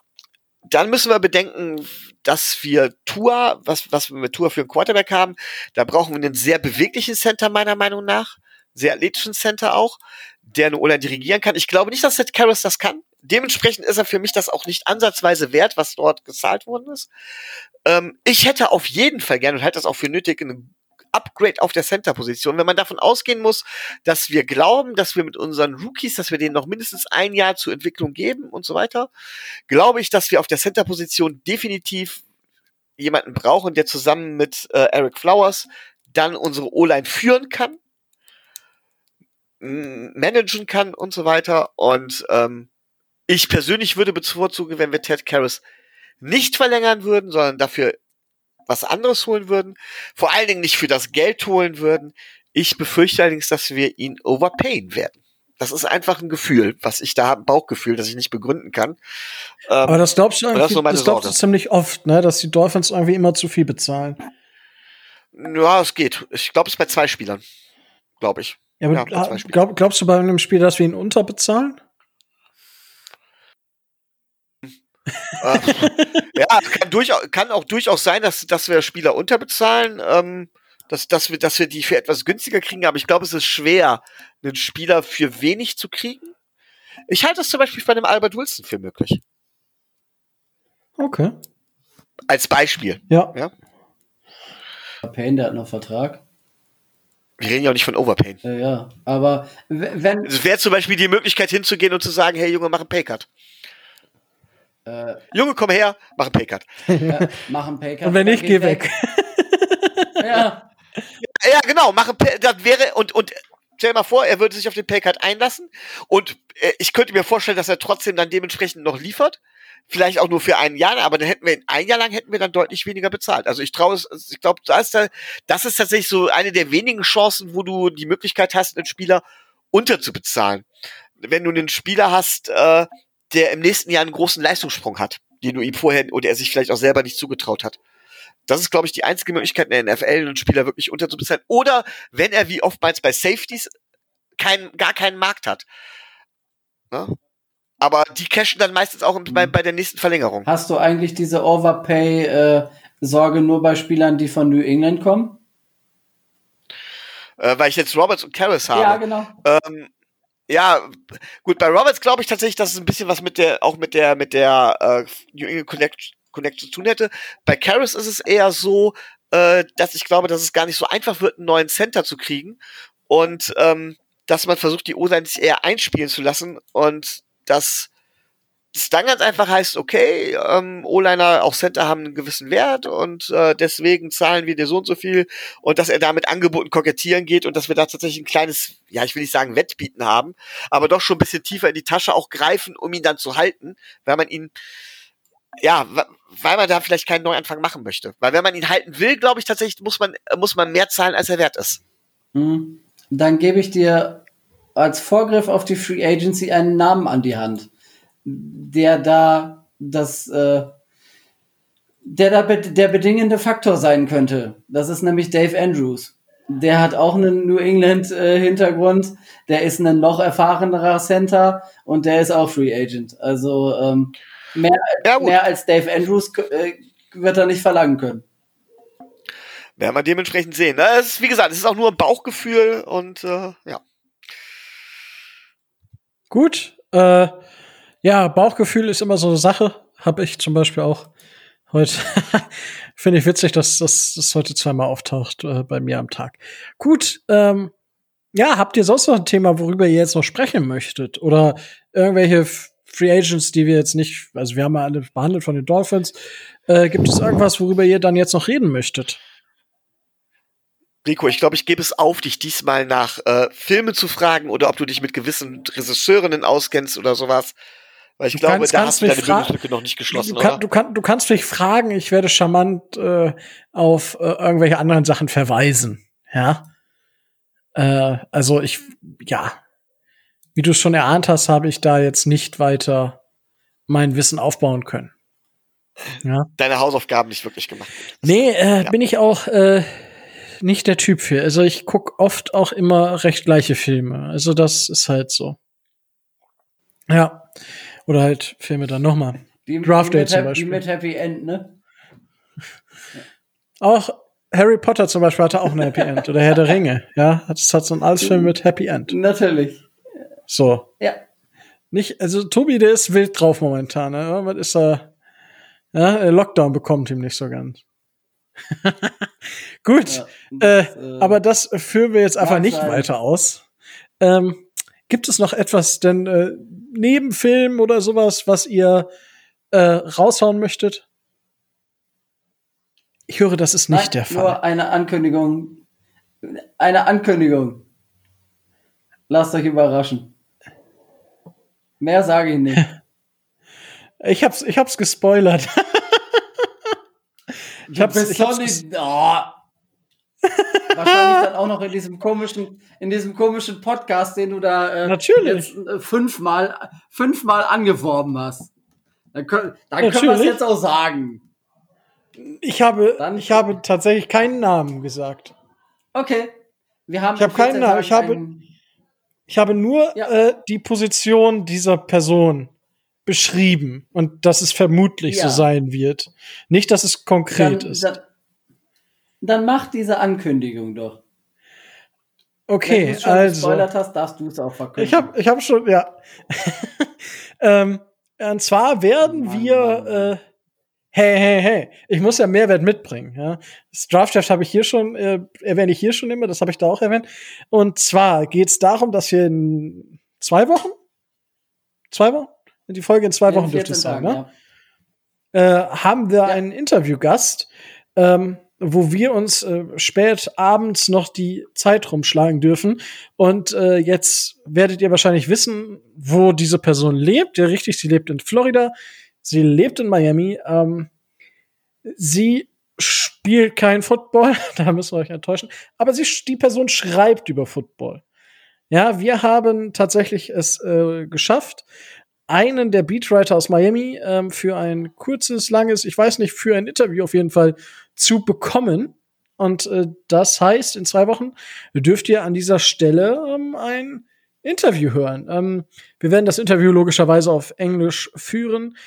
dann müssen wir bedenken, dass wir Tour, was, was wir mit Tour für einen Quarterback haben, da brauchen wir einen sehr beweglichen Center meiner Meinung nach, sehr athletischen Center auch, der eine O-Line dirigieren kann. Ich glaube nicht, dass Seth Karras das kann. Dementsprechend ist er für mich das auch nicht ansatzweise wert, was dort gezahlt worden ist. Ähm, ich hätte auf jeden Fall gerne und halte das auch für nötig, einen Upgrade auf der Center-Position. Wenn man davon ausgehen muss, dass wir glauben, dass wir mit unseren Rookies, dass wir denen noch mindestens ein Jahr zur Entwicklung geben und so weiter, glaube ich, dass wir auf der Center-Position definitiv jemanden brauchen, der zusammen mit äh, Eric Flowers dann unsere O-Line führen kann, managen kann und so weiter. Und ähm, ich persönlich würde bevorzugen, wenn wir Ted Karras nicht verlängern würden, sondern dafür was anderes holen würden, vor allen Dingen nicht für das Geld holen würden. Ich befürchte allerdings, dass wir ihn overpayen werden. Das ist einfach ein Gefühl, was ich da habe, ein Bauchgefühl, das ich nicht begründen kann. Ähm, Aber das glaubst du eigentlich, das, das glaubst du ziemlich oft, ne, dass die Dolphins irgendwie immer zu viel bezahlen. Ja, es geht. Ich glaube, es bei zwei Spielern. Glaube ich. Ja, aber ja, glaub, glaubst du bei einem Spiel, dass wir ihn unterbezahlen? Äh, ja, kann, durchaus, kann auch durchaus sein, dass, dass wir Spieler unterbezahlen, ähm, dass, dass, wir, dass wir die für etwas günstiger kriegen, aber ich glaube, es ist schwer, einen Spieler für wenig zu kriegen. Ich halte es zum Beispiel bei dem Albert Wilson für möglich. Okay. Als Beispiel. Ja. ja? Payne, der hat noch Vertrag. Wir reden ja auch nicht von Overpayne. Ja, ja. aber wenn. Es wäre zum Beispiel die Möglichkeit hinzugehen und zu sagen, hey Junge, mach einen Paycut. Äh, Junge, komm her, mach einen Paycut. Ja, mach einen Paycut. Und wenn nicht, geh weg. weg. ja. Ja, genau, mach einen Pay das wäre, und, und stell dir mal vor, er würde sich auf den Paycut einlassen und äh, ich könnte mir vorstellen, dass er trotzdem dann dementsprechend noch liefert. Vielleicht auch nur für ein Jahr, aber dann hätten wir ein Jahr lang hätten wir dann deutlich weniger bezahlt. Also ich traue es, ich glaube, da ist da, das ist tatsächlich so eine der wenigen Chancen, wo du die Möglichkeit hast, einen Spieler unterzubezahlen. Wenn du einen Spieler hast, äh, der im nächsten Jahr einen großen Leistungssprung hat, den du ihm vorher oder er sich vielleicht auch selber nicht zugetraut hat. Das ist, glaube ich, die einzige Möglichkeit in der NFL, einen Spieler wirklich unterzubezahlen. Oder wenn er wie oftmals bei Safeties kein, gar keinen Markt hat. Ne? Aber die cashen dann meistens auch bei, bei der nächsten Verlängerung. Hast du eigentlich diese Overpay-Sorge äh, nur bei Spielern, die von New England kommen? Äh, weil ich jetzt Roberts und Karras habe. Ja, genau. Ähm, ja, gut, bei Roberts glaube ich tatsächlich, dass es ein bisschen was mit der, auch mit der, mit der äh, New England Connect, Connect zu tun hätte. Bei Karras ist es eher so, äh, dass ich glaube, dass es gar nicht so einfach wird, einen neuen Center zu kriegen. Und ähm, dass man versucht, die O-Line sich eher einspielen zu lassen und dass das dann ganz einfach heißt, okay, ähm, O-Liner, auch Center haben einen gewissen Wert und äh, deswegen zahlen wir dir so und so viel und dass er da mit Angeboten kokettieren geht und dass wir da tatsächlich ein kleines, ja, ich will nicht sagen Wettbieten haben, aber doch schon ein bisschen tiefer in die Tasche auch greifen, um ihn dann zu halten, weil man ihn, ja, weil man da vielleicht keinen Neuanfang machen möchte. Weil wenn man ihn halten will, glaube ich tatsächlich, muss man, muss man mehr zahlen, als er wert ist. Mhm. Dann gebe ich dir als Vorgriff auf die Free Agency einen Namen an die Hand der da das, äh, der da be der bedingende Faktor sein könnte. Das ist nämlich Dave Andrews. Der hat auch einen New England äh, Hintergrund. Der ist ein noch erfahrenerer Center und der ist auch Free Agent. Also ähm, mehr, ja, mehr als Dave Andrews äh, wird er nicht verlangen können. Werden wir dementsprechend sehen. Das ne? ist, wie gesagt, es ist auch nur ein Bauchgefühl und äh, ja. Gut. Äh, ja, Bauchgefühl ist immer so eine Sache. Habe ich zum Beispiel auch heute. Finde ich witzig, dass das heute zweimal auftaucht äh, bei mir am Tag. Gut, ähm, ja, habt ihr sonst noch ein Thema, worüber ihr jetzt noch sprechen möchtet? Oder irgendwelche Free Agents, die wir jetzt nicht, also wir haben ja alle behandelt von den Dolphins. Äh, gibt es irgendwas, worüber ihr dann jetzt noch reden möchtet? Rico, ich glaube, ich gebe es auf, dich diesmal nach äh, Filmen zu fragen oder ob du dich mit gewissen Regisseurinnen auskennst oder sowas. Weil ich du glaube, kannst, da hast du deine Bildungslücke noch nicht geschlossen, du, kann, du, kann, du kannst mich fragen, ich werde charmant äh, auf äh, irgendwelche anderen Sachen verweisen. Ja. Äh, also ich, ja, wie du es schon erahnt hast, habe ich da jetzt nicht weiter mein Wissen aufbauen können. Ja. Deine Hausaufgaben nicht wirklich gemacht. Nee, äh, ja. bin ich auch äh, nicht der Typ für. Also ich guck oft auch immer recht gleiche Filme. Also das ist halt so. Ja. Oder halt Filme dann nochmal. Draft Day zum Beispiel. Die mit Happy End, ne? Auch Harry Potter zum Beispiel hatte auch ein Happy End. Oder Herr der Ringe. Ja, das hat so ein Film mit Happy End. Natürlich. So. Ja. Nicht, also Tobi, der ist wild drauf momentan. Ne? Was ist er? Ja, Lockdown bekommt ihm nicht so ganz. Gut, ja, das, äh, äh, aber das führen wir jetzt einfach nicht sein. weiter aus. Ähm, gibt es noch etwas denn äh, neben Film oder sowas, was ihr äh, raushauen möchtet? Ich höre, das ist nicht Nein, der Fall. Nur eine Ankündigung. Eine Ankündigung. Lasst euch überraschen. Mehr sage ich nicht. Ich hab's, ich hab's gespoilert. ich hab's, ich hab's ges oh. Wahrscheinlich dann auch noch in diesem komischen, in diesem komischen Podcast, den du da äh, Natürlich. jetzt äh, fünfmal, fünfmal angeworben hast. Dann, können, dann können wir es jetzt auch sagen. Ich habe, dann, ich habe tatsächlich keinen Namen gesagt. Okay. Wir haben ich habe keinen Namen. Ich habe, ich habe nur ja. äh, die Position dieser Person beschrieben und dass es vermutlich ja. so sein wird. Nicht, dass es konkret dann, ist. Dann, dann mach diese Ankündigung doch. Okay, Wenn du schon also. gespoilert hast, darfst du es auch verkünden. Ich habe ich hab schon, ja. ähm, und zwar werden Mann, wir, Mann. Äh, hey, hey, hey, ich muss ja Mehrwert mitbringen. Ja? Das Draft habe ich hier schon, äh, erwähne ich hier schon immer, das habe ich da auch erwähnt. Und zwar geht es darum, dass wir in zwei Wochen, zwei Wochen, die Folge in zwei in Wochen dürfte es sein, ne? Ja. Äh, haben wir ja. einen Interviewgast, ähm, wo wir uns äh, spät abends noch die Zeit rumschlagen dürfen. Und äh, jetzt werdet ihr wahrscheinlich wissen, wo diese Person lebt. Ja, richtig, sie lebt in Florida. Sie lebt in Miami. Ähm, sie spielt kein Football, da müssen wir euch enttäuschen. Aber sie, die Person schreibt über Football. Ja, wir haben tatsächlich es äh, geschafft, einen der Beatwriter aus Miami ähm, für ein kurzes, langes, ich weiß nicht, für ein Interview auf jeden Fall zu bekommen. Und äh, das heißt, in zwei Wochen dürft ihr an dieser Stelle ähm, ein Interview hören. Ähm, wir werden das Interview logischerweise auf Englisch führen.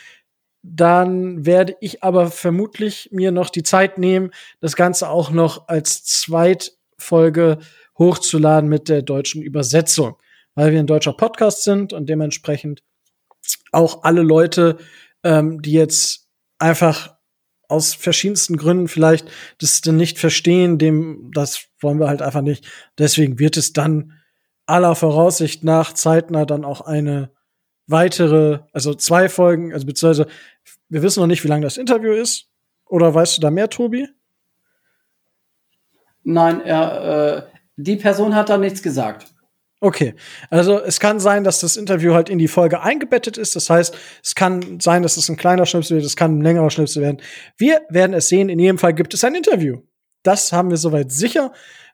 Dann werde ich aber vermutlich mir noch die Zeit nehmen, das Ganze auch noch als Zweitfolge hochzuladen mit der deutschen Übersetzung, weil wir ein deutscher Podcast sind und dementsprechend auch alle Leute, ähm, die jetzt einfach aus verschiedensten Gründen vielleicht das dann nicht verstehen, dem, das wollen wir halt einfach nicht. Deswegen wird es dann aller Voraussicht nach zeitnah dann auch eine weitere, also zwei Folgen, also beziehungsweise wir wissen noch nicht, wie lang das Interview ist. Oder weißt du da mehr, Tobi? Nein, er, äh, die Person hat da nichts gesagt. Okay, also es kann sein, dass das Interview halt in die Folge eingebettet ist. Das heißt, es kann sein, dass es ein kleiner Schnipsel wird, es kann ein längerer Schnipsel werden. Wir werden es sehen. In jedem Fall gibt es ein Interview. Das haben wir soweit sicher.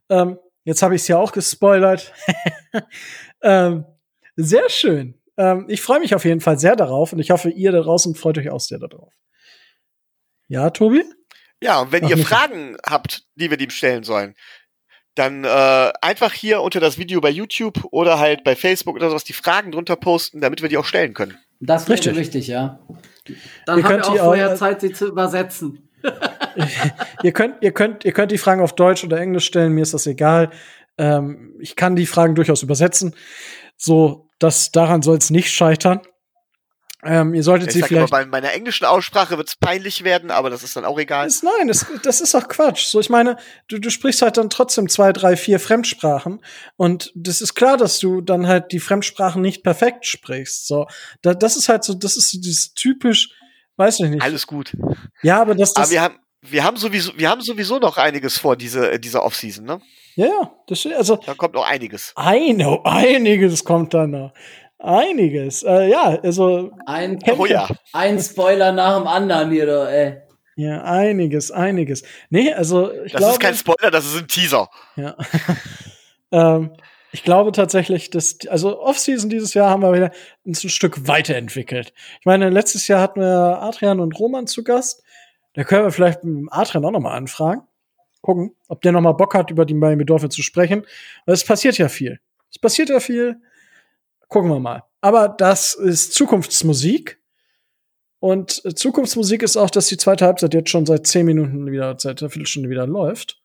Ähm, jetzt habe ich es ja auch gespoilert. ähm, sehr schön. Ähm, ich freue mich auf jeden Fall sehr darauf und ich hoffe, ihr da draußen freut euch auch sehr darauf. Ja, Tobi? Ja, und wenn Ach, ihr Fragen habt, die wir ihm stellen sollen, dann äh, einfach hier unter das Video bei YouTube oder halt bei Facebook oder sowas die Fragen drunter posten, damit wir die auch stellen können. Das ist richtig, richtig ja. Dann ihr haben wir auch vorher auch, Zeit, sie zu übersetzen. ihr könnt, ihr könnt, ihr könnt die Fragen auf Deutsch oder Englisch stellen. Mir ist das egal. Ähm, ich kann die Fragen durchaus übersetzen. So, dass daran soll es nicht scheitern. Ähm, ihr solltet ich sie vielleicht. bei meiner englischen Aussprache wird es peinlich werden, aber das ist dann auch egal. Das, nein, das, das ist auch Quatsch. So, ich meine, du, du sprichst halt dann trotzdem zwei, drei, vier Fremdsprachen und das ist klar, dass du dann halt die Fremdsprachen nicht perfekt sprichst. So, da, das ist halt so, das ist so dieses typisch, weiß ich nicht. Alles gut. Ja, aber das. das aber wir haben, wir haben sowieso, wir haben sowieso noch einiges vor diese, dieser Offseason, ne? Ja, ja, das also. Da kommt noch einiges. I know, einiges kommt da noch. Einiges. Äh, ja, also. Ein, oh ja. ein Spoiler nach dem anderen hier, doch, ey. Ja, einiges, einiges. Nee, also ich Das glaube, ist kein Spoiler, das ist ein Teaser. Ja. ähm, ich glaube tatsächlich, dass, also Offseason dieses Jahr haben wir wieder ein Stück weiterentwickelt. Ich meine, letztes Jahr hatten wir Adrian und Roman zu Gast. Da können wir vielleicht mit Adrian auch nochmal anfragen. Gucken, ob der nochmal Bock hat, über die Miami Dolphins zu sprechen. Weil es passiert ja viel. Es passiert ja viel. Gucken wir mal. Aber das ist Zukunftsmusik. Und Zukunftsmusik ist auch, dass die zweite Halbzeit jetzt schon seit zehn Minuten wieder, seit einer Viertelstunde wieder läuft.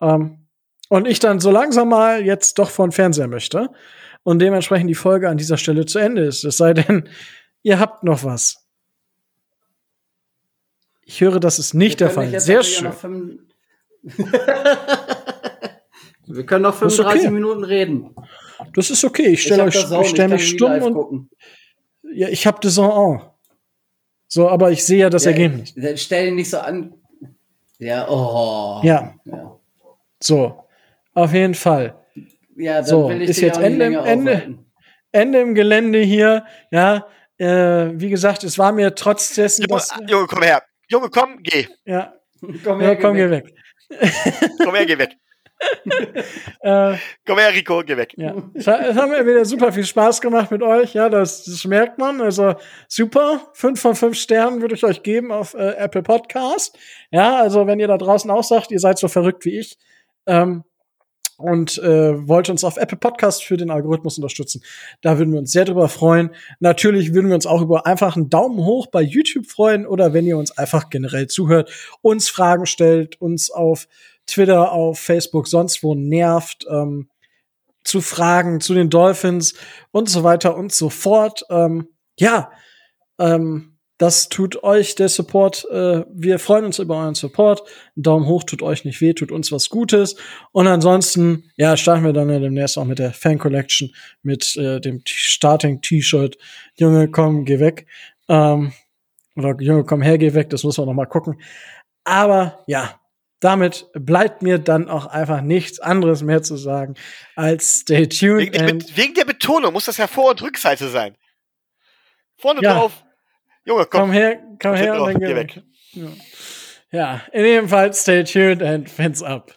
Ähm, und ich dann so langsam mal jetzt doch vor den Fernseher möchte. Und dementsprechend die Folge an dieser Stelle zu Ende ist. Es sei denn, ihr habt noch was. Ich höre, das ist nicht der Fall. Sehr schön. Wir können noch 35 okay. Minuten reden. Das ist okay. Ich stelle euch, ich stell mich stumm und gucken. ja, ich habe das auch. So, aber ich sehe ja das ja, Ergebnis. Stell ihn nicht so an. Ja, oh. Ja. ja. So, auf jeden Fall. Ja, dann so, will ich ist jetzt Ende, Ende, Ende im Gelände hier. Ja, äh, wie gesagt, es war mir trotz dessen. Junge, dass, Junge komm her. Junge, komm, geh. Ja, komm her, ja, komm, geh weg. weg. komm her, geh weg. Äh, Komm her, Rico, geh weg. Ja. Es, hat, mir wieder super viel Spaß gemacht mit euch. Ja, das, das merkt man. Also super. Fünf von fünf Sternen würde ich euch geben auf äh, Apple Podcast. Ja, also wenn ihr da draußen auch sagt, ihr seid so verrückt wie ich, ähm, und äh, wollt uns auf Apple Podcast für den Algorithmus unterstützen. Da würden wir uns sehr drüber freuen. Natürlich würden wir uns auch über einfach einen Daumen hoch bei YouTube freuen oder wenn ihr uns einfach generell zuhört, uns Fragen stellt, uns auf Twitter, auf Facebook, sonst wo nervt, ähm, zu Fragen zu den Dolphins und so weiter und so fort. Ähm, ja, ähm, das tut euch der Support. Äh, wir freuen uns über euren Support. Ein Daumen hoch tut euch nicht weh, tut uns was Gutes. Und ansonsten, ja, starten wir dann ja demnächst auch mit der Fan Collection, mit äh, dem Starting T-Shirt. Junge, komm, geh weg. Ähm, oder Junge, komm her, geh weg. Das muss man noch mal gucken. Aber ja, damit bleibt mir dann auch einfach nichts anderes mehr zu sagen als stay tuned. Wegen, wegen der Betonung muss das ja Vor- und Rückseite sein. Vorne ja. drauf. Junge, komm. Komm her, komm her und dann geh weg. weg. Ja. ja, in jedem Fall stay tuned and fans up.